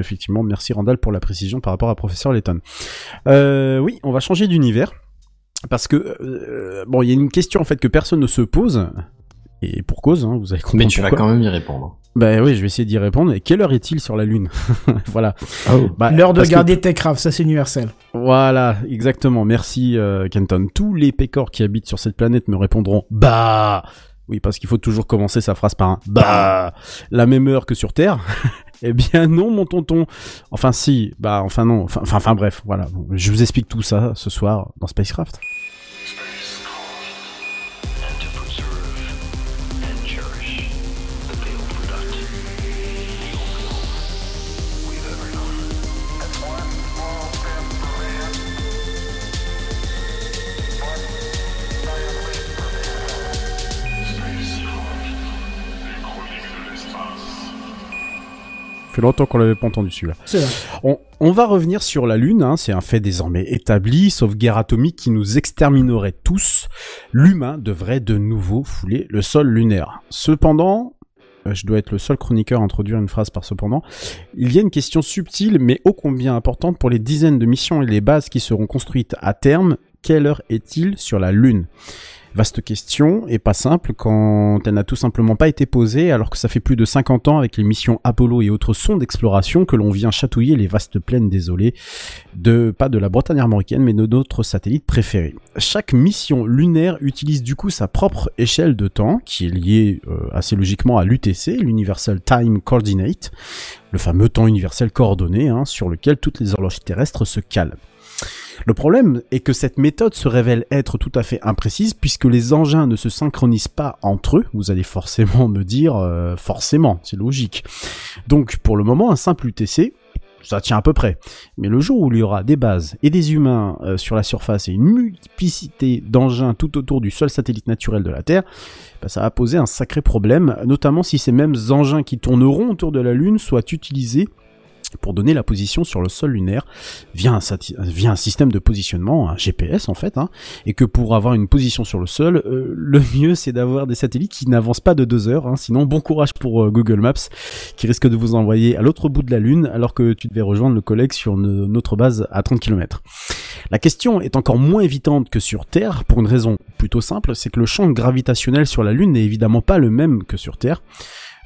[SPEAKER 5] Effectivement, merci Randall pour la précision par rapport à Professeur. Euh, oui, on va changer d'univers. Parce que, bon, il y a une question en fait que personne ne se pose, et pour cause, hein, vous avez compris.
[SPEAKER 3] Mais tu vas quand même y répondre.
[SPEAKER 5] Bah oui, je vais essayer d'y répondre. Et quelle heure est-il sur la Lune Voilà. Bah,
[SPEAKER 1] L'heure de
[SPEAKER 5] parce que
[SPEAKER 1] garder Techcraft, ça c'est universel.
[SPEAKER 5] voilà, exactement. Merci euh, Kenton. Tous les pécores qui habitent sur cette planète me répondront bah. Oui, parce qu'il faut toujours commencer sa phrase par un bah. La même heure que sur Terre. eh bien non, mon tonton. Enfin si, bah enfin non. Enfin, enfin, enfin, bref, voilà. Je vous explique tout ça ce soir dans Spacecraft. Fait longtemps qu'on l'avait pas entendu celui-là. On va revenir sur la Lune, hein, c'est un fait désormais établi, sauf guerre atomique qui nous exterminerait tous, l'humain devrait de nouveau fouler le sol lunaire. Cependant, euh, je dois être le seul chroniqueur à introduire une phrase par cependant, il y a une question subtile mais ô combien importante pour les dizaines de missions et les bases qui seront construites à terme, quelle heure est-il sur la Lune? Vaste question, et pas simple quand elle n'a tout simplement pas été posée alors que ça fait plus de 50 ans avec les missions Apollo et autres sondes d'exploration que l'on vient chatouiller les vastes plaines désolées de, pas de la Bretagne armoricaine mais de notre satellite préféré. Chaque mission lunaire utilise du coup sa propre échelle de temps qui est liée euh, assez logiquement à l'UTC, l'Universal Time Coordinate, le fameux temps universel coordonné hein, sur lequel toutes les horloges terrestres se calent. Le problème est que cette méthode se révèle être tout à fait imprécise puisque les engins ne se synchronisent pas entre eux. Vous allez forcément me dire, euh, forcément, c'est logique. Donc pour le moment, un simple UTC, ça tient à peu près. Mais le jour où il y aura des bases et des humains euh, sur la surface et une multiplicité d'engins tout autour du seul satellite naturel de la Terre, bah, ça va poser un sacré problème, notamment si ces mêmes engins qui tourneront autour de la Lune soient utilisés pour donner la position sur le sol lunaire via un, système de positionnement, un GPS en fait, hein, et que pour avoir une position sur le sol, euh, le mieux c'est d'avoir des satellites qui n'avancent pas de deux heures, hein, sinon bon courage pour euh, Google Maps qui risque de vous envoyer à l'autre bout de la Lune alors que tu devais rejoindre le collègue sur notre base à 30 km. La question est encore moins évidente que sur Terre pour une raison plutôt simple, c'est que le champ gravitationnel sur la Lune n'est évidemment pas le même que sur Terre.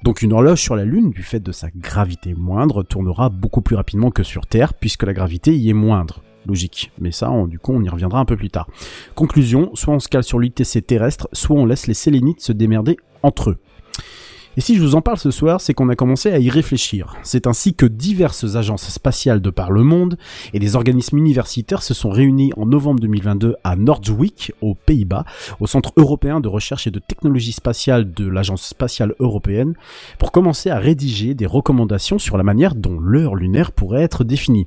[SPEAKER 5] Donc une horloge sur la Lune, du fait de sa gravité moindre, tournera beaucoup plus rapidement que sur Terre, puisque la gravité y est moindre. Logique. Mais ça, du coup, on y reviendra un peu plus tard. Conclusion, soit on se cale sur l'ITC terrestre, soit on laisse les sélénites se démerder entre eux. Et si je vous en parle ce soir, c'est qu'on a commencé à y réfléchir. C'est ainsi que diverses agences spatiales de par le monde et des organismes universitaires se sont réunis en novembre 2022 à Nordwijk, aux Pays-Bas, au Centre européen de recherche et de technologie spatiale de l'Agence spatiale européenne, pour commencer à rédiger des recommandations sur la manière dont l'heure lunaire pourrait être définie.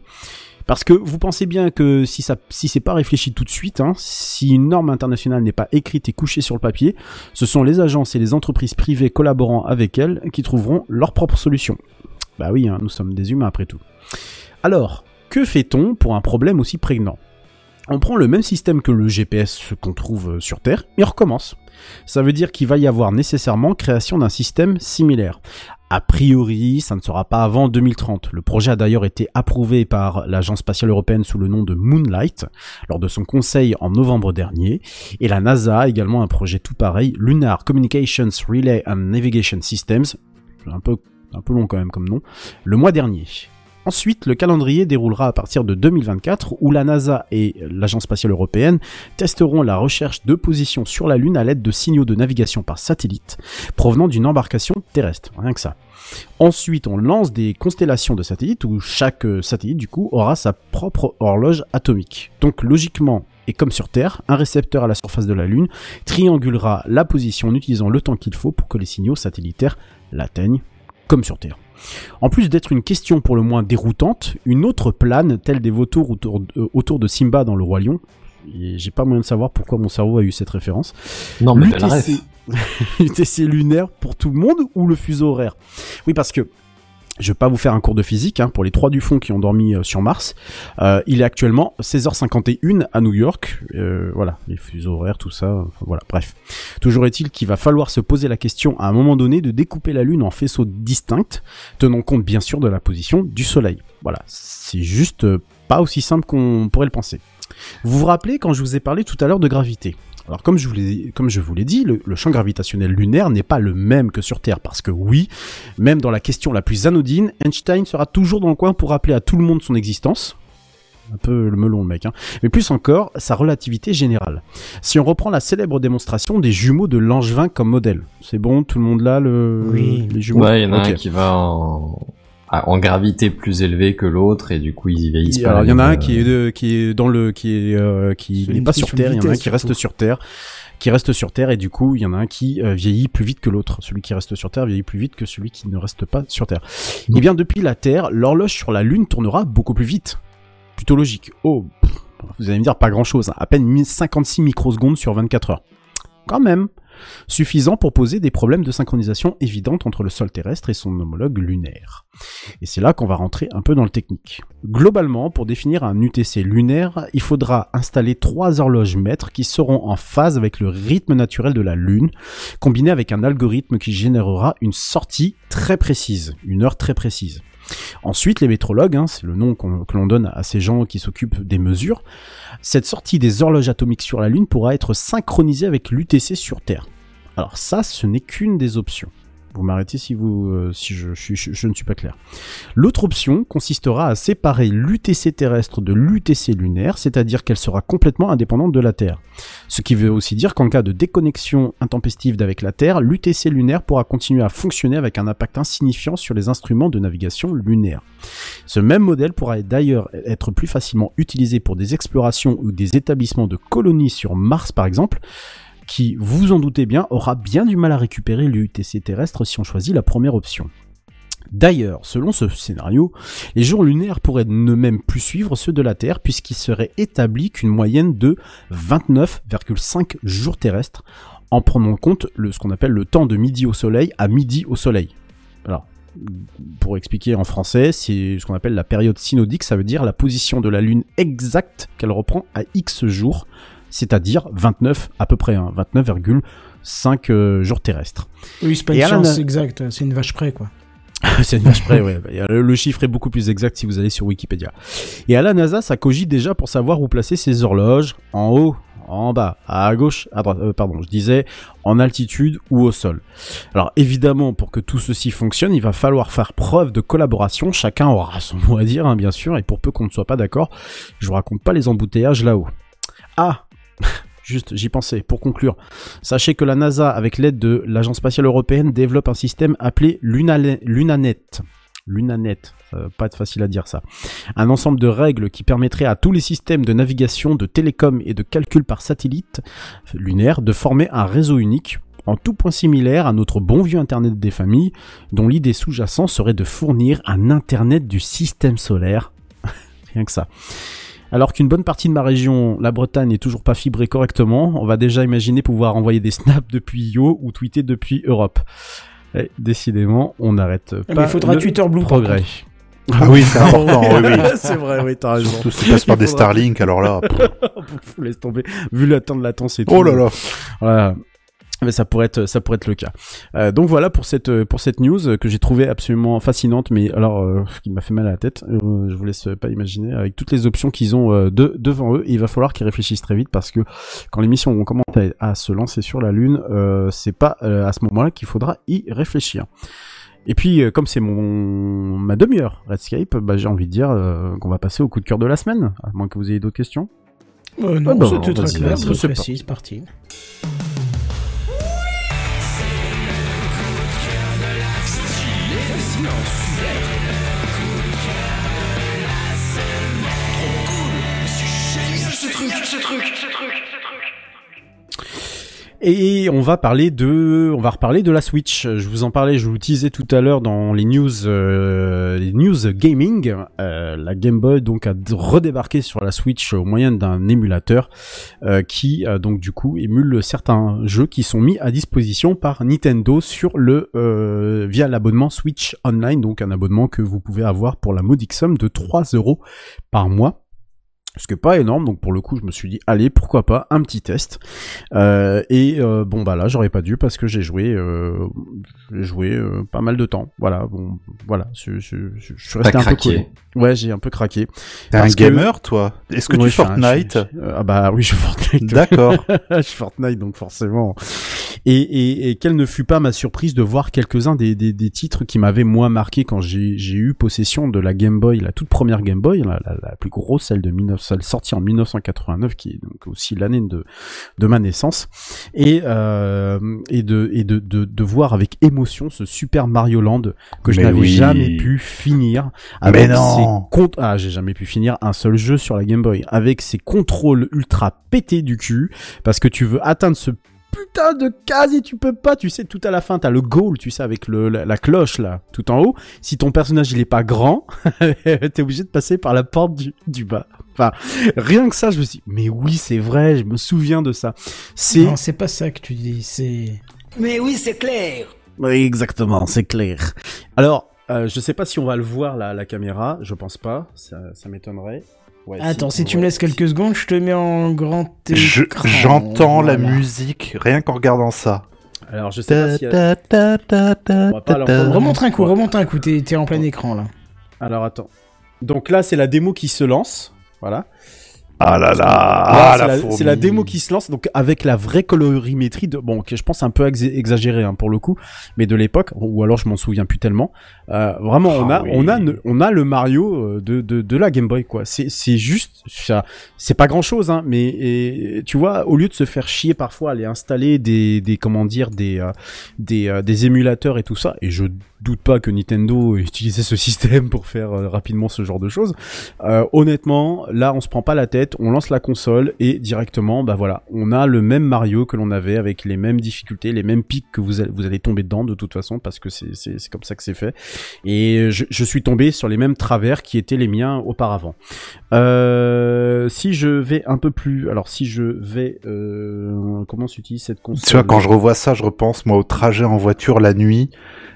[SPEAKER 5] Parce que vous pensez bien que si ça, si c'est pas réfléchi tout de suite, hein, si une norme internationale n'est pas écrite et couchée sur le papier, ce sont les agences et les entreprises privées collaborant avec elles qui trouveront leur propre solution. Bah oui, hein, nous sommes des humains après tout. Alors, que fait-on pour un problème aussi prégnant? On prend le même système que le GPS qu'on trouve euh, sur Terre et on recommence. Ça veut dire qu'il va y avoir nécessairement création d'un système similaire. A priori, ça ne sera pas avant 2030. Le projet a d'ailleurs été approuvé par l'Agence spatiale européenne sous le nom de Moonlight lors de son conseil en novembre dernier. Et la NASA a également un projet tout pareil, Lunar Communications Relay and Navigation Systems, un peu, un long quand même comme nom, le mois dernier. Ensuite, le calendrier déroulera à partir de 2024 où la NASA et l'Agence spatiale européenne testeront la recherche de position sur la Lune à l'aide de signaux de navigation par satellite provenant d'une embarcation terrestre. Rien que ça. Ensuite, on lance des constellations de satellites où chaque euh, satellite, du coup, aura sa propre horloge atomique. Donc, logiquement, et comme sur Terre, un récepteur à la surface de la Lune triangulera la position en utilisant le temps qu'il faut pour que les signaux satellitaires l'atteignent, comme sur Terre. En plus d'être une question pour le moins déroutante, une autre plane, telle des vautours autour de, euh, autour de Simba dans Le Roi Lion, j'ai pas moyen de savoir pourquoi mon cerveau a eu cette référence.
[SPEAKER 3] Non, mais belle ref.
[SPEAKER 5] UTC lunaire pour tout le monde ou le fuseau horaire? Oui, parce que je vais pas vous faire un cours de physique hein, pour les trois du fond qui ont dormi euh, sur Mars. Euh, il est actuellement 16h51 à New York. Euh, voilà, les fuseaux horaires, tout ça. voilà, bref. Toujours est-il qu'il va falloir se poser la question à un moment donné de découper la Lune en faisceaux distincts, tenant compte bien sûr de la position du Soleil. Voilà, c'est juste pas aussi simple qu'on pourrait le penser. Vous vous rappelez quand je vous ai parlé tout à l'heure de gravité? Alors comme je vous l'ai, comme je vous l'ai dit, le, le champ gravitationnel lunaire n'est pas le même que sur Terre, parce que oui, même dans la question la plus anodine, Einstein sera toujours dans le coin pour rappeler à tout le monde son existence. Un peu le melon le mec, hein. mais plus encore sa relativité générale. Si on reprend la célèbre démonstration des jumeaux de Langevin comme modèle, c'est bon, tout le monde là, le,
[SPEAKER 1] Oui.
[SPEAKER 5] les jumeaux?
[SPEAKER 3] Ouais, il y en a un qui va en, en gravité plus élevée que l'autre et du coup ils y vieillissent pas.
[SPEAKER 5] Alors il y en a un qui est de, qui est dans le qui est euh, qui n'est pas sur terre, il y en a un qui reste sur terre, qui reste sur terre et du coup il y en a un qui euh, vieillit plus vite que l'autre. Celui qui reste sur terre vieillit plus vite que celui qui ne reste pas sur terre. Et bien depuis la Terre, l'horloge sur la Lune tournera beaucoup plus vite. Plutôt logique. Oh, pff, vous allez me dire pas grand chose, à peine 1056 microsecondes sur 24 heures. Quand même. Suffisant pour poser des problèmes de synchronisation évidentes entre le sol terrestre et son homologue lunaire. Et c'est là qu'on va rentrer un peu dans le technique. Globalement, pour définir un UTC lunaire, il faudra installer trois horloges mètres qui seront en phase avec le rythme naturel de la Lune, combiné avec un algorithme qui générera une sortie très précise, une heure très précise. Ensuite, les métrologues, hein, c'est le nom que l'on donne à ces gens qui s'occupent des mesures, cette sortie des horloges atomiques sur la Lune pourra être synchronisée avec l'UTC sur Terre. Alors ça, ce n'est qu'une des options. Vous m'arrêtez si vous, euh, si je, je, ne suis pas clair. L'autre option consistera à séparer l'UTC terrestre de l'UTC lunaire, c'est-à-dire qu'elle sera complètement indépendante de la Terre. Ce qui veut aussi dire qu'en cas de déconnexion intempestive d'avec la Terre, l'UTC lunaire pourra continuer à fonctionner avec un impact insignifiant sur les instruments de navigation lunaire. Ce même modèle pourra d'ailleurs être plus facilement utilisé pour des explorations ou des établissements de colonies sur Mars par exemple, qui, vous en doutez bien, aura bien du mal à récupérer l'UTC terrestre si on choisit la première option. D'ailleurs, selon ce scénario, les jours lunaires pourraient ne même plus suivre ceux de la Terre puisqu'il serait établi qu'une moyenne de 29,5 jours terrestres en prenant en compte ce qu'on appelle le temps de midi au soleil à midi au soleil. Alors, pour expliquer en français, c'est ce qu'on appelle la période synodique, ça veut dire la position de la Lune exacte qu'elle reprend à X jours, c'est-à-dire 29 à peu près, hein, 29,5 euh, jours terrestres.
[SPEAKER 1] Oui, c'est pas une science
[SPEAKER 5] a-
[SPEAKER 1] exacte, c'est une vache près, quoi.
[SPEAKER 5] c'est une vache près, ouais. Bah, Le chiffre est beaucoup plus exact si vous allez sur Wikipédia. Et à la NASA, ça cogite déjà pour savoir où placer ses horloges, en haut, en bas, à gauche, à droite, euh, pardon, je disais en altitude ou au sol. Alors évidemment, pour que tout ceci fonctionne, il va falloir faire preuve de collaboration, chacun aura son mot à dire, hein, bien sûr, et pour peu qu'on ne soit pas d'accord, je vous raconte pas les embouteillages là-haut. Ah Juste, j'y pensais. Pour conclure, sachez que la NASA, avec l'aide de l'Agence spatiale européenne, développe un système appelé Lunanet. Lunanet, va pas facile à dire ça. Un ensemble de règles qui permettrait à tous les systèmes de navigation, de télécom et de calcul par satellite lunaire de former un réseau unique en tout point similaire à notre bon vieux Internet des familles, dont l'idée sous-jacente serait de fournir un Internet du système solaire. Rien que ça. Alors qu'une bonne partie de ma région, la Bretagne, n'est toujours pas fibrée correctement, on va déjà imaginer pouvoir envoyer des snaps depuis Yo ou tweeter depuis Europe. Et décidément, on n'arrête
[SPEAKER 1] Ah, mais
[SPEAKER 5] pas
[SPEAKER 1] il faudra
[SPEAKER 5] le
[SPEAKER 1] Twitter Blue,
[SPEAKER 5] progrès.
[SPEAKER 4] Ah oui, c'est important, oui, oui.
[SPEAKER 5] c'est vrai, oui, t'as raison.
[SPEAKER 4] Surtout si ça passe par des Starlink, alors là.
[SPEAKER 5] Pff, Laisse tomber. Vu le temps de latence et tout.
[SPEAKER 4] Oh là là.
[SPEAKER 5] Voilà. Mais ça pourrait être, ça pourrait être le cas. Euh, donc voilà pour cette, euh, pour cette news euh, que j'ai trouvée absolument fascinante, mais alors euh, qui m'a fait mal à la tête. Euh, je vous laisse pas imaginer avec toutes les options qu'ils ont de, devant eux. Il va falloir qu'ils réfléchissent très vite parce que quand les missions vont commencer à, à se lancer sur la Lune, c'est pas à ce moment-là qu'il faudra y réfléchir. Et puis, comme c'est mon ma demi-heure Redscape, bah, j'ai envie de dire qu'on va passer au coup de cœur de la semaine, à moins que vous ayez d'autres questions.
[SPEAKER 1] Non,
[SPEAKER 5] Ah bah,
[SPEAKER 1] c'était très clair,
[SPEAKER 5] Et on va parler de, on va reparler de la Switch. Je vous en parlais, je vous teasais tout à l'heure dans les news, euh, les news gaming. Euh, la Game Boy donc a redébarqué sur la Switch au moyen d'un émulateur euh, qui donc du coup émule certains jeux qui sont mis à disposition par Nintendo sur le via l'abonnement Switch Online, donc un abonnement que vous pouvez avoir pour la modique somme de 3 euros par mois. Ce qui est pas énorme, donc pour le coup, je me suis dit, allez, pourquoi pas, un petit test. Euh, et euh, bon, bah là, j'aurais pas dû parce que j'ai joué, euh, j'ai joué euh, pas mal de temps. Voilà, bon, voilà, je, je, je, je suis resté un peu collé. Ouais, j'ai un peu craqué.
[SPEAKER 4] T'es un
[SPEAKER 5] que-
[SPEAKER 4] gamer, toi? Est-ce que
[SPEAKER 5] Ouais,
[SPEAKER 4] tu
[SPEAKER 5] un-
[SPEAKER 4] Fortnite?
[SPEAKER 5] je- Ah bah oui, je suis Fortnite.
[SPEAKER 4] D'accord.
[SPEAKER 5] je suis Fortnite, donc forcément. Et, et, et quelle ne fut pas ma surprise de voir quelques-uns des, des, des titres qui m'avaient moi marqué quand j'ai j'ai eu possession de la Game Boy, la toute première Game Boy, la, la, la plus grosse, celle de 19, celle sortie en 1989, qui est donc aussi l'année de, de ma naissance, et, euh, et, de, et de, de, de voir avec émotion ce Super Mario Land que je
[SPEAKER 4] Mais
[SPEAKER 5] n'avais
[SPEAKER 4] oui.
[SPEAKER 5] jamais pu finir.
[SPEAKER 4] Mais
[SPEAKER 5] avec
[SPEAKER 4] non.
[SPEAKER 5] ses ah, j'ai jamais pu finir un seul jeu sur la Game Boy avec ses contrôles ultra pétés du cul parce que tu veux atteindre ce putain de case et tu peux pas, tu sais, tout à la fin, t'as le goal, tu sais, avec le, la, la cloche là, tout en haut. Si ton personnage il est pas grand, t'es obligé de passer par la porte du, du bas. Enfin, rien que ça, je me suis dit, mais oui, c'est vrai, je me souviens de ça. C'est
[SPEAKER 1] Non, c'est pas ça que tu dis, c'est...
[SPEAKER 8] Mais oui, c'est clair.
[SPEAKER 5] Oui, exactement, c'est clair. Alors, euh, je sais pas si on va le voir là, à la caméra, je pense pas, ça, ça m'étonnerait. Ouais,
[SPEAKER 1] Attends, si tu me
[SPEAKER 5] voit-
[SPEAKER 1] laisse quelques secondes, je te mets en grand écran.
[SPEAKER 4] J'entends la musique rien qu'en regardant ça.
[SPEAKER 5] Alors, je sais pas si...
[SPEAKER 4] ta, ta, ta, ta,
[SPEAKER 5] On va pas
[SPEAKER 4] ta,
[SPEAKER 5] l'entendre.
[SPEAKER 4] ta.
[SPEAKER 1] Remonte un coup, remonte un coup, t'es t'es en plein écran là.
[SPEAKER 5] Alors, attends. Donc là, c'est la démo qui se lance, voilà.
[SPEAKER 4] Ah là là, ah,
[SPEAKER 5] c'est
[SPEAKER 4] la,
[SPEAKER 5] démo qui se lance, donc avec la vraie colorimétrie de, bon, que je pense un peu ex- exagéré hein, pour le coup, mais de l'époque, ou alors je m'en souviens plus tellement. Euh, vraiment, on a,
[SPEAKER 4] Ah oui.
[SPEAKER 5] on a, on a le Mario euh, de, de, de la Game Boy quoi. C'est, c'est juste, ça, c'est pas grand chose, hein, mais et, tu vois, au lieu de se faire chier parfois à aller installer des, des, comment dire, des, euh, des, euh, des émulateurs et tout ça, et je doute pas que Nintendo utilisait ce système pour faire euh, rapidement ce genre de choses. Euh, honnêtement, là, on se prend pas la tête, on lance la console et directement, bah voilà, on a le même Mario que l'on avait avec les mêmes difficultés, les mêmes pics que vous allez, tomber dedans de toute façon parce que c'est comme ça que c'est fait. Et je, suis tombé sur les mêmes travers qui étaient les miens auparavant. Euh, si je vais un peu plus, alors si je vais, comment s'utilise cette console?
[SPEAKER 4] Tu vois, quand je revois ça, je repense moi au trajet en voiture la nuit.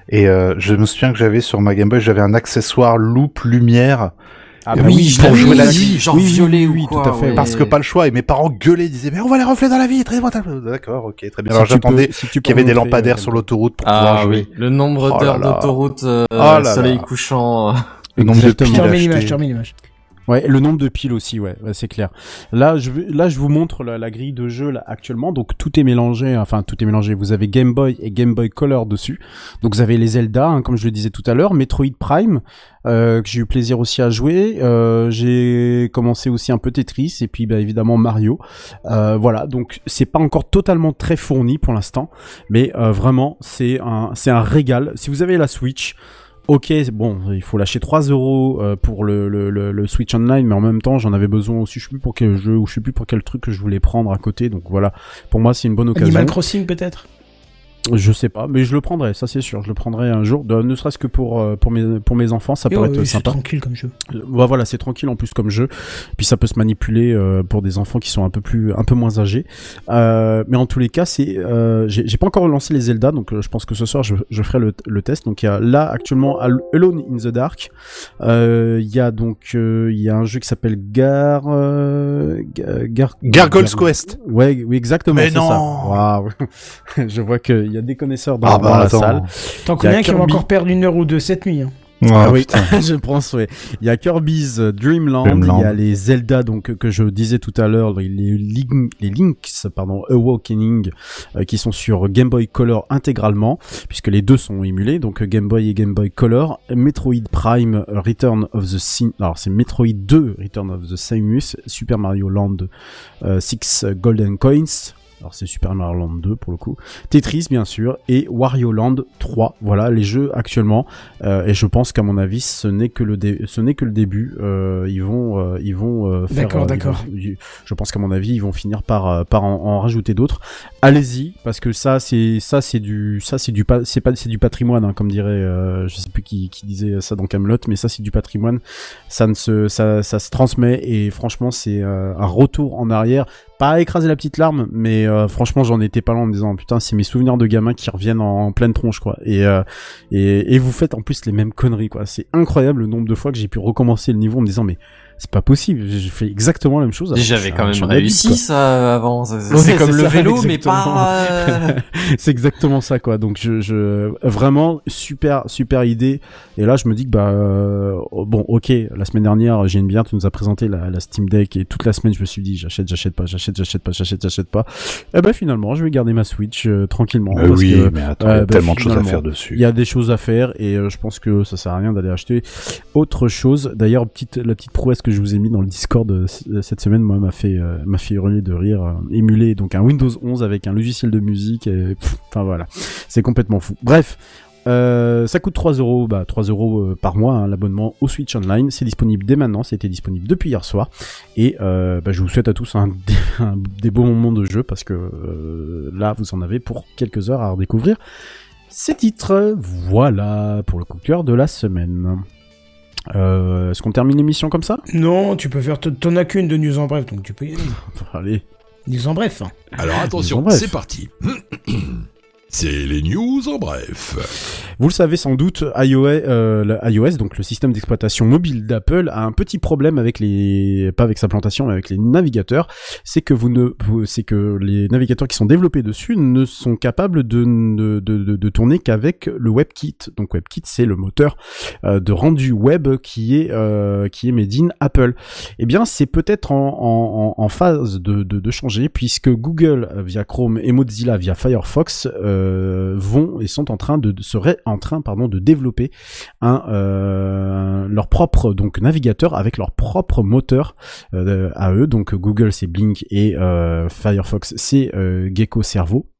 [SPEAKER 4] Et euh, je me souviens que j'avais sur ma Game Boy, j'avais un accessoire loupe lumière.
[SPEAKER 5] Ah bah
[SPEAKER 4] oui, pour jouer la nuit.
[SPEAKER 12] genre
[SPEAKER 5] oui, oui,
[SPEAKER 12] violet
[SPEAKER 5] oui,
[SPEAKER 12] ou quoi,
[SPEAKER 5] tout à fait.
[SPEAKER 12] ouais.
[SPEAKER 4] Parce que pas le choix. Et mes parents gueulaient, disaient mais on va les refléter dans la vitre. D'accord, ok, très bien.
[SPEAKER 5] Si
[SPEAKER 4] Alors j'attendais
[SPEAKER 5] si
[SPEAKER 4] qu'il y avait des lampadaires
[SPEAKER 5] euh,
[SPEAKER 4] sur l'autoroute pour pouvoir
[SPEAKER 3] Ah
[SPEAKER 4] jouer.
[SPEAKER 3] oui, le nombre
[SPEAKER 4] Oh
[SPEAKER 3] d'heures d'autoroute, euh,
[SPEAKER 4] Oh
[SPEAKER 3] soleil couchant. euh,
[SPEAKER 4] Le nombre de piles
[SPEAKER 1] Je te remets l'image, je te remets l'image.
[SPEAKER 5] Ouais, le nombre de piles aussi, ouais, c'est clair. Là, je là, je vous montre la, grille de jeu actuellement. Donc tout est mélangé, enfin tout est mélangé. Vous avez Game Boy et Game Boy Color dessus. Donc vous avez les Zelda, hein, comme je le disais tout à l'heure, Metroid Prime, euh, que j'ai eu plaisir aussi à jouer. Euh, j'ai commencé aussi un peu Tetris et puis bah, évidemment Mario. Euh, voilà, donc c'est pas encore totalement très fourni pour l'instant, mais vraiment c'est un, c'est un régal. Si vous avez la Switch. Ok, bon, il faut lâcher 3 euros euh, pour le, le, le, le Switch Online, mais en même temps, j'en avais besoin aussi. Je sais plus pour quel jeu ou je sais plus pour quel truc que je voulais prendre à côté. Donc voilà, pour moi, c'est une bonne occasion.
[SPEAKER 1] Animal Crossing peut-être?
[SPEAKER 5] Je sais pas, mais je le prendrai, ça c'est sûr. Je le prendrai un jour, de- ne serait-ce que pour euh, pour mes pour mes enfants, ça pourrait
[SPEAKER 1] ouais,
[SPEAKER 5] être
[SPEAKER 1] c'est
[SPEAKER 5] sympa.
[SPEAKER 1] tranquille comme jeu.
[SPEAKER 5] Euh, ouais, voilà, c'est tranquille en plus comme jeu. Puis ça peut se manipuler euh, pour des enfants qui sont un peu plus, un peu moins âgés. Euh, mais en tous les cas, c'est, euh, j'ai j'ai pas encore lancé les Zelda, donc euh, je pense que ce soir je, je ferai le, le test. Donc il y a là actuellement Al- Alone in the Dark. Euh, Il y a donc euh, il y a un jeu qui s'appelle Gar, euh, Gar, Gar-
[SPEAKER 4] Gargoyle's Quest.
[SPEAKER 5] Ouais, oui exactement.
[SPEAKER 4] Mais
[SPEAKER 5] c'est ça.
[SPEAKER 4] non
[SPEAKER 5] Waouh. je vois qu'il y a des connaisseurs dans,
[SPEAKER 4] Ah bah
[SPEAKER 5] dans la
[SPEAKER 4] attends.
[SPEAKER 5] salle.
[SPEAKER 1] T'en
[SPEAKER 5] Il y a
[SPEAKER 1] connais un qui va encore perdre une heure ou deux cette nuit. hein.
[SPEAKER 4] Ah,
[SPEAKER 5] oui,
[SPEAKER 4] putain.
[SPEAKER 5] je prends souhait. Il y a Kirby's Dream Land,
[SPEAKER 4] Dreamland.
[SPEAKER 5] il y a les Zelda donc que je disais tout à l'heure, les, Link- les Links pardon Awakening euh, qui sont sur Game Boy Color intégralement puisque les deux sont émulés donc euh, Game Boy et Game Boy Color, Metroid Prime euh, Return of the Sim alors c'est Metroid 2 Return of the Samus, Super Mario Land 6 Golden Coins alors c'est Super Mario Land 2 pour le coup. Tetris bien sûr et Wario Land 3. Voilà les jeux actuellement euh, et je pense qu'à mon avis ce n'est que le dé- ce n'est que le début. Euh, ils vont ils vont faire.
[SPEAKER 1] D'accord, d'accord.
[SPEAKER 5] Je pense qu'à mon avis ils vont finir par euh, par en, en rajouter d'autres. Allez-y parce que ça c'est ça c'est du ça c'est du pa- c'est pas c'est du patrimoine hein, comme dirait euh, je sais plus qui, qui disait ça dans Camelot mais ça c'est du patrimoine. Ça ne se ça ça se transmet et franchement c'est un retour en arrière pas à écraser la petite larme, mais euh, franchement j'en étais pas loin en me disant putain c'est mes souvenirs de gamin qui reviennent en, en pleine tronche quoi. Et, euh, et et vous faites en plus les mêmes conneries quoi. C'est incroyable le nombre de fois que j'ai pu recommencer le niveau en me disant mais c'est pas possible, j'ai fait exactement la même chose.
[SPEAKER 3] J'avais quand même réussi ça avant. C'est comme le
[SPEAKER 5] ça,
[SPEAKER 3] vélo, mais pas. euh,
[SPEAKER 5] c'est exactement ça quoi. Donc je, je vraiment super super idée. Et là je me dis que bah euh, bon ok la semaine dernière Jane bien tu nous as présenté la, la Steam Deck et toute la semaine je me suis dit j'achète j'achète pas j'achète j'achète pas j'achète j'achète pas. Et ben finalement je vais garder ma Switch euh, tranquillement.
[SPEAKER 4] Bah
[SPEAKER 5] parce
[SPEAKER 4] oui,
[SPEAKER 5] que,
[SPEAKER 4] mais attends, y a
[SPEAKER 5] bah,
[SPEAKER 4] tellement de choses à faire dessus.
[SPEAKER 5] Il y a des choses à faire et euh, je pense que ça sert à rien d'aller acheter autre chose. D'ailleurs petite la petite prouesse que je vous ai mis dans le Discord euh, c- cette semaine moi m'a fait euh, m'a fait hurler de rire euh, émuler donc un Windows 11 avec un logiciel de musique enfin voilà c'est complètement fou bref euh, ça coûte 3 euros, bah 3 euros euh, par mois hein, l'abonnement au Switch Online. C'est disponible dès maintenant, c'était disponible depuis hier soir. Et euh, bah, je vous souhaite à tous des- beaux moments de jeu parce que euh, là vous en avez pour quelques heures à redécouvrir ces titres. Voilà pour le coup de cœur de la semaine. Euh, Est-ce qu'on termine l'émission comme ça?
[SPEAKER 1] Non, tu peux faire. T'en as qu'une de news en bref, donc tu peux y aller.
[SPEAKER 5] Allez.
[SPEAKER 1] News en bref.
[SPEAKER 12] Alors attention, c'est parti. C'est les news en bref.
[SPEAKER 5] Vous le savez sans doute, iOS, euh, donc le système d'exploitation mobile d'Apple, a un petit problème avec les, pas avec sa plantation, mais avec les navigateurs. C'est que les navigateurs qui sont développés dessus ne sont capables de de, tourner qu'avec le WebKit. Donc WebKit, c'est le moteur euh, de rendu web qui est euh, qui est made in Apple. Eh bien, c'est peut-être en, phase de, changer puisque Google via Chrome et Mozilla via Firefox vont et sont en train de, seraient en train pardon de développer un euh, leur propre donc navigateur avec leur propre moteur euh, à eux. Donc Google c'est Blink et euh, Firefox c'est euh, Gecko Cerveau.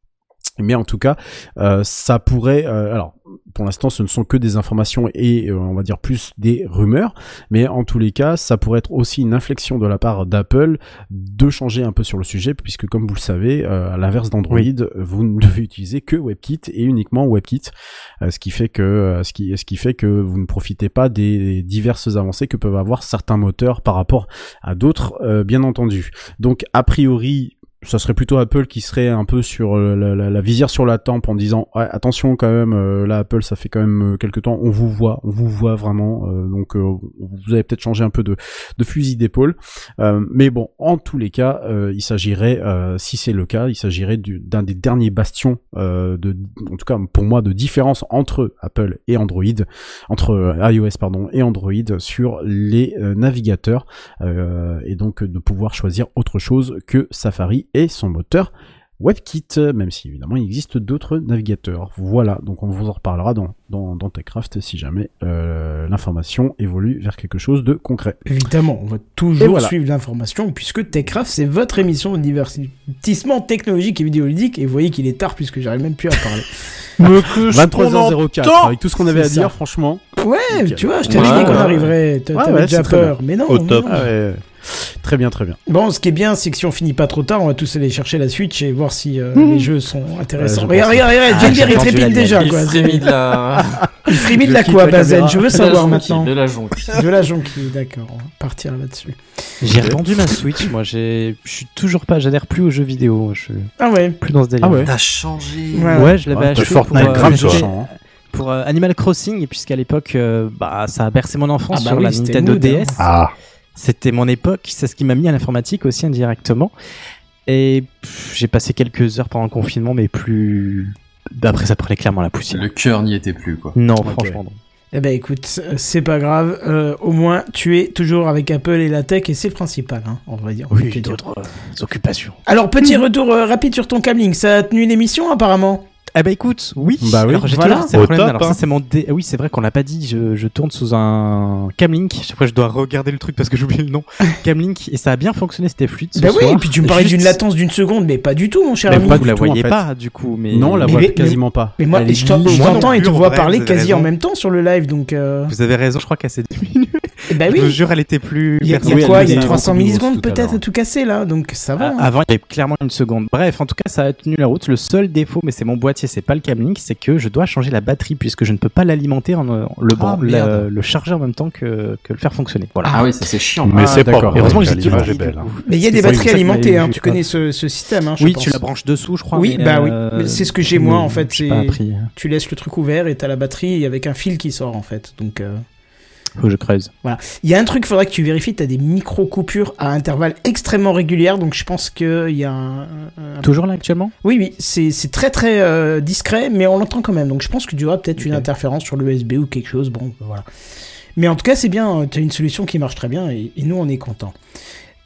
[SPEAKER 5] Mais en tout cas, euh, ça pourrait. euh, alors, pour l'instant, ce ne sont que des informations et euh, on va dire plus des rumeurs. Mais en tous les cas, ça pourrait être aussi une inflexion de la part d'Apple de changer un peu sur le sujet, puisque comme vous le savez, à l'inverse d'Android, vous ne devez utiliser que WebKit et uniquement WebKit, ce qui fait que ce qui ce qui fait que vous ne profitez pas des diverses avancées que peuvent avoir certains moteurs par rapport à d'autres, bien entendu. Donc a priori ça serait plutôt Apple qui serait un peu sur euh, la, visière sur la tempe en disant ouais, attention quand même euh, là Apple ça fait quand même euh, quelques temps on vous voit on vous voit vraiment euh, donc euh, vous avez peut-être changé un peu de, de fusil d'épaule. Euh, mais bon en tous les cas il s'agirait si c'est le cas il s'agirait du- d'un des derniers bastions de en tout cas pour moi de différence entre Apple et Android entre iOS pardon et Android sur les navigateurs et donc de pouvoir choisir autre chose que Safari et son moteur WebKit, même si évidemment il existe d'autres navigateurs. Voilà, donc on vous en reparlera dans, dans, dans TechCraft si jamais euh, l'information évolue vers quelque chose de concret.
[SPEAKER 1] Évidemment, on va
[SPEAKER 5] Et
[SPEAKER 1] toujours
[SPEAKER 5] voilà.
[SPEAKER 1] suivre l'information puisque TechCraft c'est votre émission de divertissement technologique et vidéoludique et vous voyez qu'il est tard puisque j'arrive même plus à parler.
[SPEAKER 5] 23h04, avec tout ce qu'on avait à
[SPEAKER 1] ça.
[SPEAKER 5] dire, franchement.
[SPEAKER 1] Ouais, tu vois, je t'avais
[SPEAKER 5] Ouais,
[SPEAKER 1] dit qu'on
[SPEAKER 5] ouais.
[SPEAKER 1] arriverait. T'avais
[SPEAKER 5] ouais,
[SPEAKER 1] déjà peur, mais non.
[SPEAKER 5] Au top.
[SPEAKER 1] non.
[SPEAKER 5] Très bien, très bien.
[SPEAKER 1] Bon, ce qui est bien, c'est que si on finit pas trop tard, on va tous aller chercher la Switch et voir si euh,
[SPEAKER 5] Mhm.
[SPEAKER 1] les jeux sont intéressants. Regarde, regarde, regarde,
[SPEAKER 6] Ah, j'ai
[SPEAKER 1] il déjà,
[SPEAKER 3] Il
[SPEAKER 1] quoi.
[SPEAKER 3] frémit de la.
[SPEAKER 1] Il frémit de
[SPEAKER 5] Je
[SPEAKER 1] la
[SPEAKER 5] quitte
[SPEAKER 1] quoi, Bazen. Je veux savoir maintenant.
[SPEAKER 3] De la jonquille.
[SPEAKER 1] De la jonquille, d'accord. On va partir là-dessus.
[SPEAKER 6] J'ai revendu ma Switch, moi j'ai, je suis toujours pas, j'adhère plus aux jeux vidéo, je suis
[SPEAKER 1] Ah ouais.
[SPEAKER 6] plus dans ce délire.
[SPEAKER 5] Ah ouais.
[SPEAKER 3] T'as changé.
[SPEAKER 1] Ouais.
[SPEAKER 6] Ouais, je l'avais
[SPEAKER 5] Ah,
[SPEAKER 6] acheté
[SPEAKER 5] Fortnite
[SPEAKER 6] pour, euh,
[SPEAKER 5] grave hein.
[SPEAKER 6] pour euh, Animal Crossing puisqu'à l'époque, euh, bah ça a bercé mon enfance
[SPEAKER 1] Ah bah
[SPEAKER 6] sur
[SPEAKER 1] oui,
[SPEAKER 6] la
[SPEAKER 1] c'était
[SPEAKER 6] Nintendo. DS.
[SPEAKER 4] Ah,
[SPEAKER 6] C'était mon époque, c'est ce qui m'a mis à l'informatique aussi indirectement. Et pff, j'ai passé quelques heures pendant le confinement, mais plus. Après, ça prenait clairement la poussière.
[SPEAKER 3] Le cœur n'y était plus, quoi.
[SPEAKER 6] Non, franchement, non.
[SPEAKER 1] Eh ben écoute, euh, c'est pas grave. euh, au moins, tu es toujours avec Apple et la tech et c'est le principal, hein, on va dire.
[SPEAKER 6] Oui, d'autres euh, occupations.
[SPEAKER 1] Alors, petit retour euh, rapide sur ton Camlink. Ça a tenu l'émission apparemment
[SPEAKER 6] Eh ben écoute, oui.
[SPEAKER 5] Bah oui.
[SPEAKER 6] Alors j'ai
[SPEAKER 1] Voilà.
[SPEAKER 6] toujours ces
[SPEAKER 4] top,
[SPEAKER 6] Alors
[SPEAKER 4] hein.
[SPEAKER 6] ça c'est mon dé... Oui, c'est vrai qu'on l'a pas dit. Je, je tourne sous un Camlink. Chaque fois je dois regarder le truc parce que j'oublie le nom. Camlink et ça a bien fonctionné. C'était fluide. Ce
[SPEAKER 1] Bah oui,
[SPEAKER 6] soir.
[SPEAKER 1] et puis tu me parlais
[SPEAKER 6] Juste-
[SPEAKER 1] d'une latence d'une seconde, mais pas du tout, mon cher
[SPEAKER 6] Mais
[SPEAKER 1] ami.
[SPEAKER 6] pas vous la
[SPEAKER 5] tout, en
[SPEAKER 6] voyez
[SPEAKER 5] fait.
[SPEAKER 6] pas du coup. Mais
[SPEAKER 5] Non, la
[SPEAKER 1] Mais-
[SPEAKER 5] voit
[SPEAKER 1] mais-
[SPEAKER 5] quasiment pas.
[SPEAKER 1] Mais moi, je t'entends et te
[SPEAKER 6] en
[SPEAKER 1] vois parler
[SPEAKER 6] vous avez
[SPEAKER 1] quasi en
[SPEAKER 6] raison.
[SPEAKER 1] même temps sur le live, donc. euh,
[SPEAKER 6] Vous avez raison. Je crois qu'elle s'est diminuée.
[SPEAKER 1] eh bah
[SPEAKER 6] Je vous
[SPEAKER 1] oui.
[SPEAKER 6] jure, elle était plus.
[SPEAKER 1] Il y a, il y a
[SPEAKER 5] Oui, elle
[SPEAKER 1] quoi Il y a
[SPEAKER 5] a
[SPEAKER 1] 300
[SPEAKER 5] beaucoup de
[SPEAKER 1] millisecondes peut-être à tout casser là, donc ça va.
[SPEAKER 6] Ah,
[SPEAKER 1] hein.
[SPEAKER 6] Avant, il y avait clairement une seconde. Bref, en tout cas, ça a tenu la route. Le seul défaut, mais c'est mon boîtier, c'est pas le Camlink, c'est que je dois changer la batterie puisque je ne peux pas l'alimenter en euh, le,
[SPEAKER 3] Ah,
[SPEAKER 6] le, le charger en même temps que, que le faire fonctionner. Voilà.
[SPEAKER 3] Ah oui, ça c'est chiant.
[SPEAKER 4] Mais
[SPEAKER 5] Ah,
[SPEAKER 4] c'est pas.
[SPEAKER 6] Heureusement que j'ai
[SPEAKER 4] l'image
[SPEAKER 6] dit-
[SPEAKER 4] est belle. hein.
[SPEAKER 1] Mais il y a des batteries alimentées, hein. tu connais ce, système. Hein,
[SPEAKER 6] oui, tu la branches dessous, je crois.
[SPEAKER 1] Oui,
[SPEAKER 6] mais,
[SPEAKER 1] bah oui.
[SPEAKER 6] euh,
[SPEAKER 1] Mais c'est ce que j'ai moi en fait. tu laisses le truc ouvert et t'as la batterie avec un fil qui sort en fait. Donc euh,
[SPEAKER 6] Faut que je creuse.
[SPEAKER 1] voilà. Il y a un truc, faudrait que tu vérifies. T'as des micro coupures à intervalles extrêmement régulières. Donc je pense que il y a un, un-
[SPEAKER 6] Toujours là actuellement?
[SPEAKER 1] Oui, oui, c'est c'est très très euh, discret, mais on l'entend quand même. Donc je pense que tu auras peut-être une interférence sur l'USB ou quelque chose. Bon, voilà. Mais en tout cas, c'est bien. Tu as une solution qui marche très bien et, et nous, on est contents.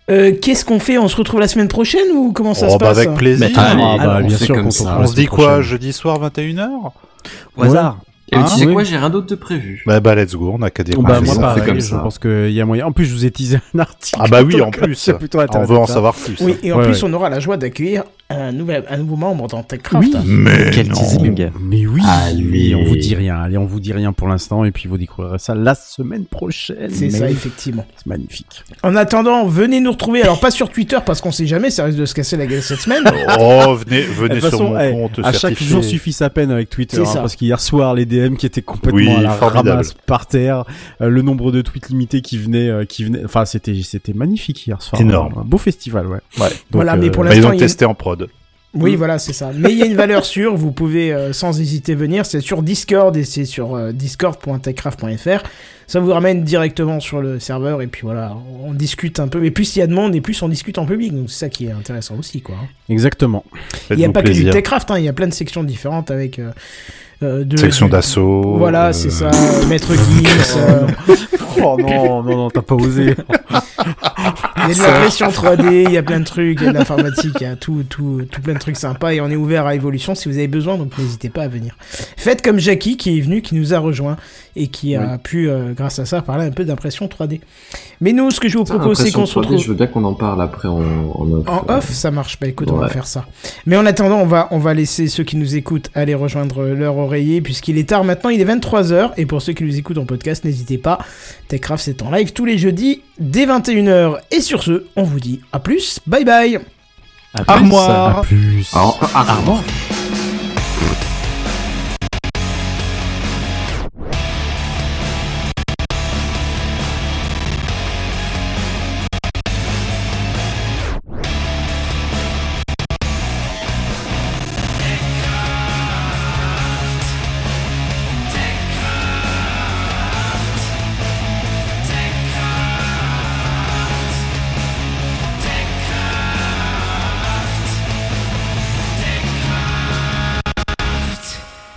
[SPEAKER 1] Euh, Qu'est-ce qu'on fait? On se retrouve la semaine prochaine ou comment ça
[SPEAKER 4] Oh,
[SPEAKER 1] se
[SPEAKER 4] bah
[SPEAKER 1] passe?
[SPEAKER 4] avec plaisir.
[SPEAKER 3] Allez,
[SPEAKER 5] Ah, bah,
[SPEAKER 3] on
[SPEAKER 5] bien sûr
[SPEAKER 4] On
[SPEAKER 5] retrouve
[SPEAKER 4] se dit quoi?
[SPEAKER 5] prochaine.
[SPEAKER 4] Jeudi soir 21h
[SPEAKER 3] Au hasard. Et
[SPEAKER 4] Hein
[SPEAKER 3] tu sais
[SPEAKER 5] Oui.
[SPEAKER 3] quoi, j'ai rien d'autre de prévu.
[SPEAKER 4] Bah bah let's go, on a qu'à dire.
[SPEAKER 5] Bah,
[SPEAKER 3] Ah,
[SPEAKER 5] moi
[SPEAKER 3] ça,
[SPEAKER 5] pareil,
[SPEAKER 3] fait comme
[SPEAKER 5] je
[SPEAKER 3] ça.
[SPEAKER 5] pense qu'il y a moyen. En plus, je vous ai teasé un article.
[SPEAKER 4] Ah bah oui, en plus.
[SPEAKER 5] c'est plutôt
[SPEAKER 4] On veut en savoir plus.
[SPEAKER 1] Oui, et en
[SPEAKER 5] Ouais,
[SPEAKER 1] plus,
[SPEAKER 5] ouais.
[SPEAKER 1] on aura la joie d'accueillir un, nouvel, un nouveau membre dans TechCraft.
[SPEAKER 5] Oui.
[SPEAKER 4] Mais
[SPEAKER 6] Quel
[SPEAKER 4] non.
[SPEAKER 6] teasing.
[SPEAKER 5] Mais oui,
[SPEAKER 3] Allez.
[SPEAKER 5] oui, on vous dit rien. Allez, on vous dit rien pour l'instant et puis vous découvrirez ça la semaine prochaine.
[SPEAKER 1] C'est
[SPEAKER 5] Mais
[SPEAKER 1] ça, effectivement.
[SPEAKER 5] C'est magnifique.
[SPEAKER 1] En attendant, venez nous retrouver. Alors, pas sur Twitter parce qu'on sait jamais, ça risque de se casser la gueule cette semaine.
[SPEAKER 4] Oh, venez, venez sur
[SPEAKER 5] façon,
[SPEAKER 4] mon
[SPEAKER 5] eh,
[SPEAKER 4] compte
[SPEAKER 5] à chaque jour suffit sa peine avec Twitter,
[SPEAKER 1] C'est
[SPEAKER 5] hein,
[SPEAKER 1] ça.
[SPEAKER 5] parce qu'hier soir les Qui étaient complètement
[SPEAKER 4] Oui,
[SPEAKER 5] à la
[SPEAKER 4] formidable.
[SPEAKER 5] ramasse par terre, euh, le nombre de tweets limités qui venaient, euh, qui venaient, enfin c'était c'était magnifique hier soir.
[SPEAKER 4] Énorme.
[SPEAKER 5] Un beau festival, ouais.
[SPEAKER 4] Ouais.
[SPEAKER 5] Donc,
[SPEAKER 1] Voilà, mais pour
[SPEAKER 4] Bah, ils
[SPEAKER 1] l'instant,
[SPEAKER 4] ont testé en prod.
[SPEAKER 1] Oui, voilà, c'est ça. Mais il y a une valeur sûre, vous pouvez euh, sans hésiter venir. C'est sur Discord et c'est sur euh, discord.techcraft.fr. Ça vous ramène directement sur le serveur et puis voilà, on discute un peu. Et plus il y a de monde et plus on discute en public. Donc c'est ça qui est intéressant aussi, quoi.
[SPEAKER 5] Exactement.
[SPEAKER 1] Il n'y a pas que du. Techcraft, hein, il y a plein de sections différentes avec. Euh, euh, de,
[SPEAKER 4] Section d'assaut.
[SPEAKER 1] Voilà,
[SPEAKER 4] euh,
[SPEAKER 1] c'est ça. Maître Gims. euh,
[SPEAKER 5] Oh non, non, non, t'as pas osé.
[SPEAKER 1] Il y a de la pression 3D, il y a plein de trucs, il y a de l'informatique, il y a tout, tout, tout plein de trucs sympas et on est ouvert à évolution si vous avez besoin, donc n'hésitez pas à venir. Faites comme Jackie qui est venu, qui nous a rejoint et qui a pu, euh, grâce à ça, parler un peu d'impression 3D. Mais nous, ce que je vous propose, c'est qu'on se retrouve
[SPEAKER 3] Je veux bien qu'on en parle après en, en off.
[SPEAKER 1] en off, ça marche. Bah écoute, on va faire ça. Mais en attendant, on va, on va laisser ceux qui nous écoutent aller rejoindre leur oreiller puisqu'il est tard maintenant, il est 23h et pour ceux qui nous écoutent en podcast, n'hésitez pas. Techcraft c'est en live tous les jeudis dès 21h et sur ce, on vous dit à plus, bye bye.
[SPEAKER 6] À plus.
[SPEAKER 4] Armoire.
[SPEAKER 5] À plus.
[SPEAKER 6] Armoire.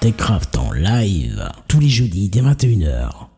[SPEAKER 9] TechCraft en live tous les jeudis dès 21h.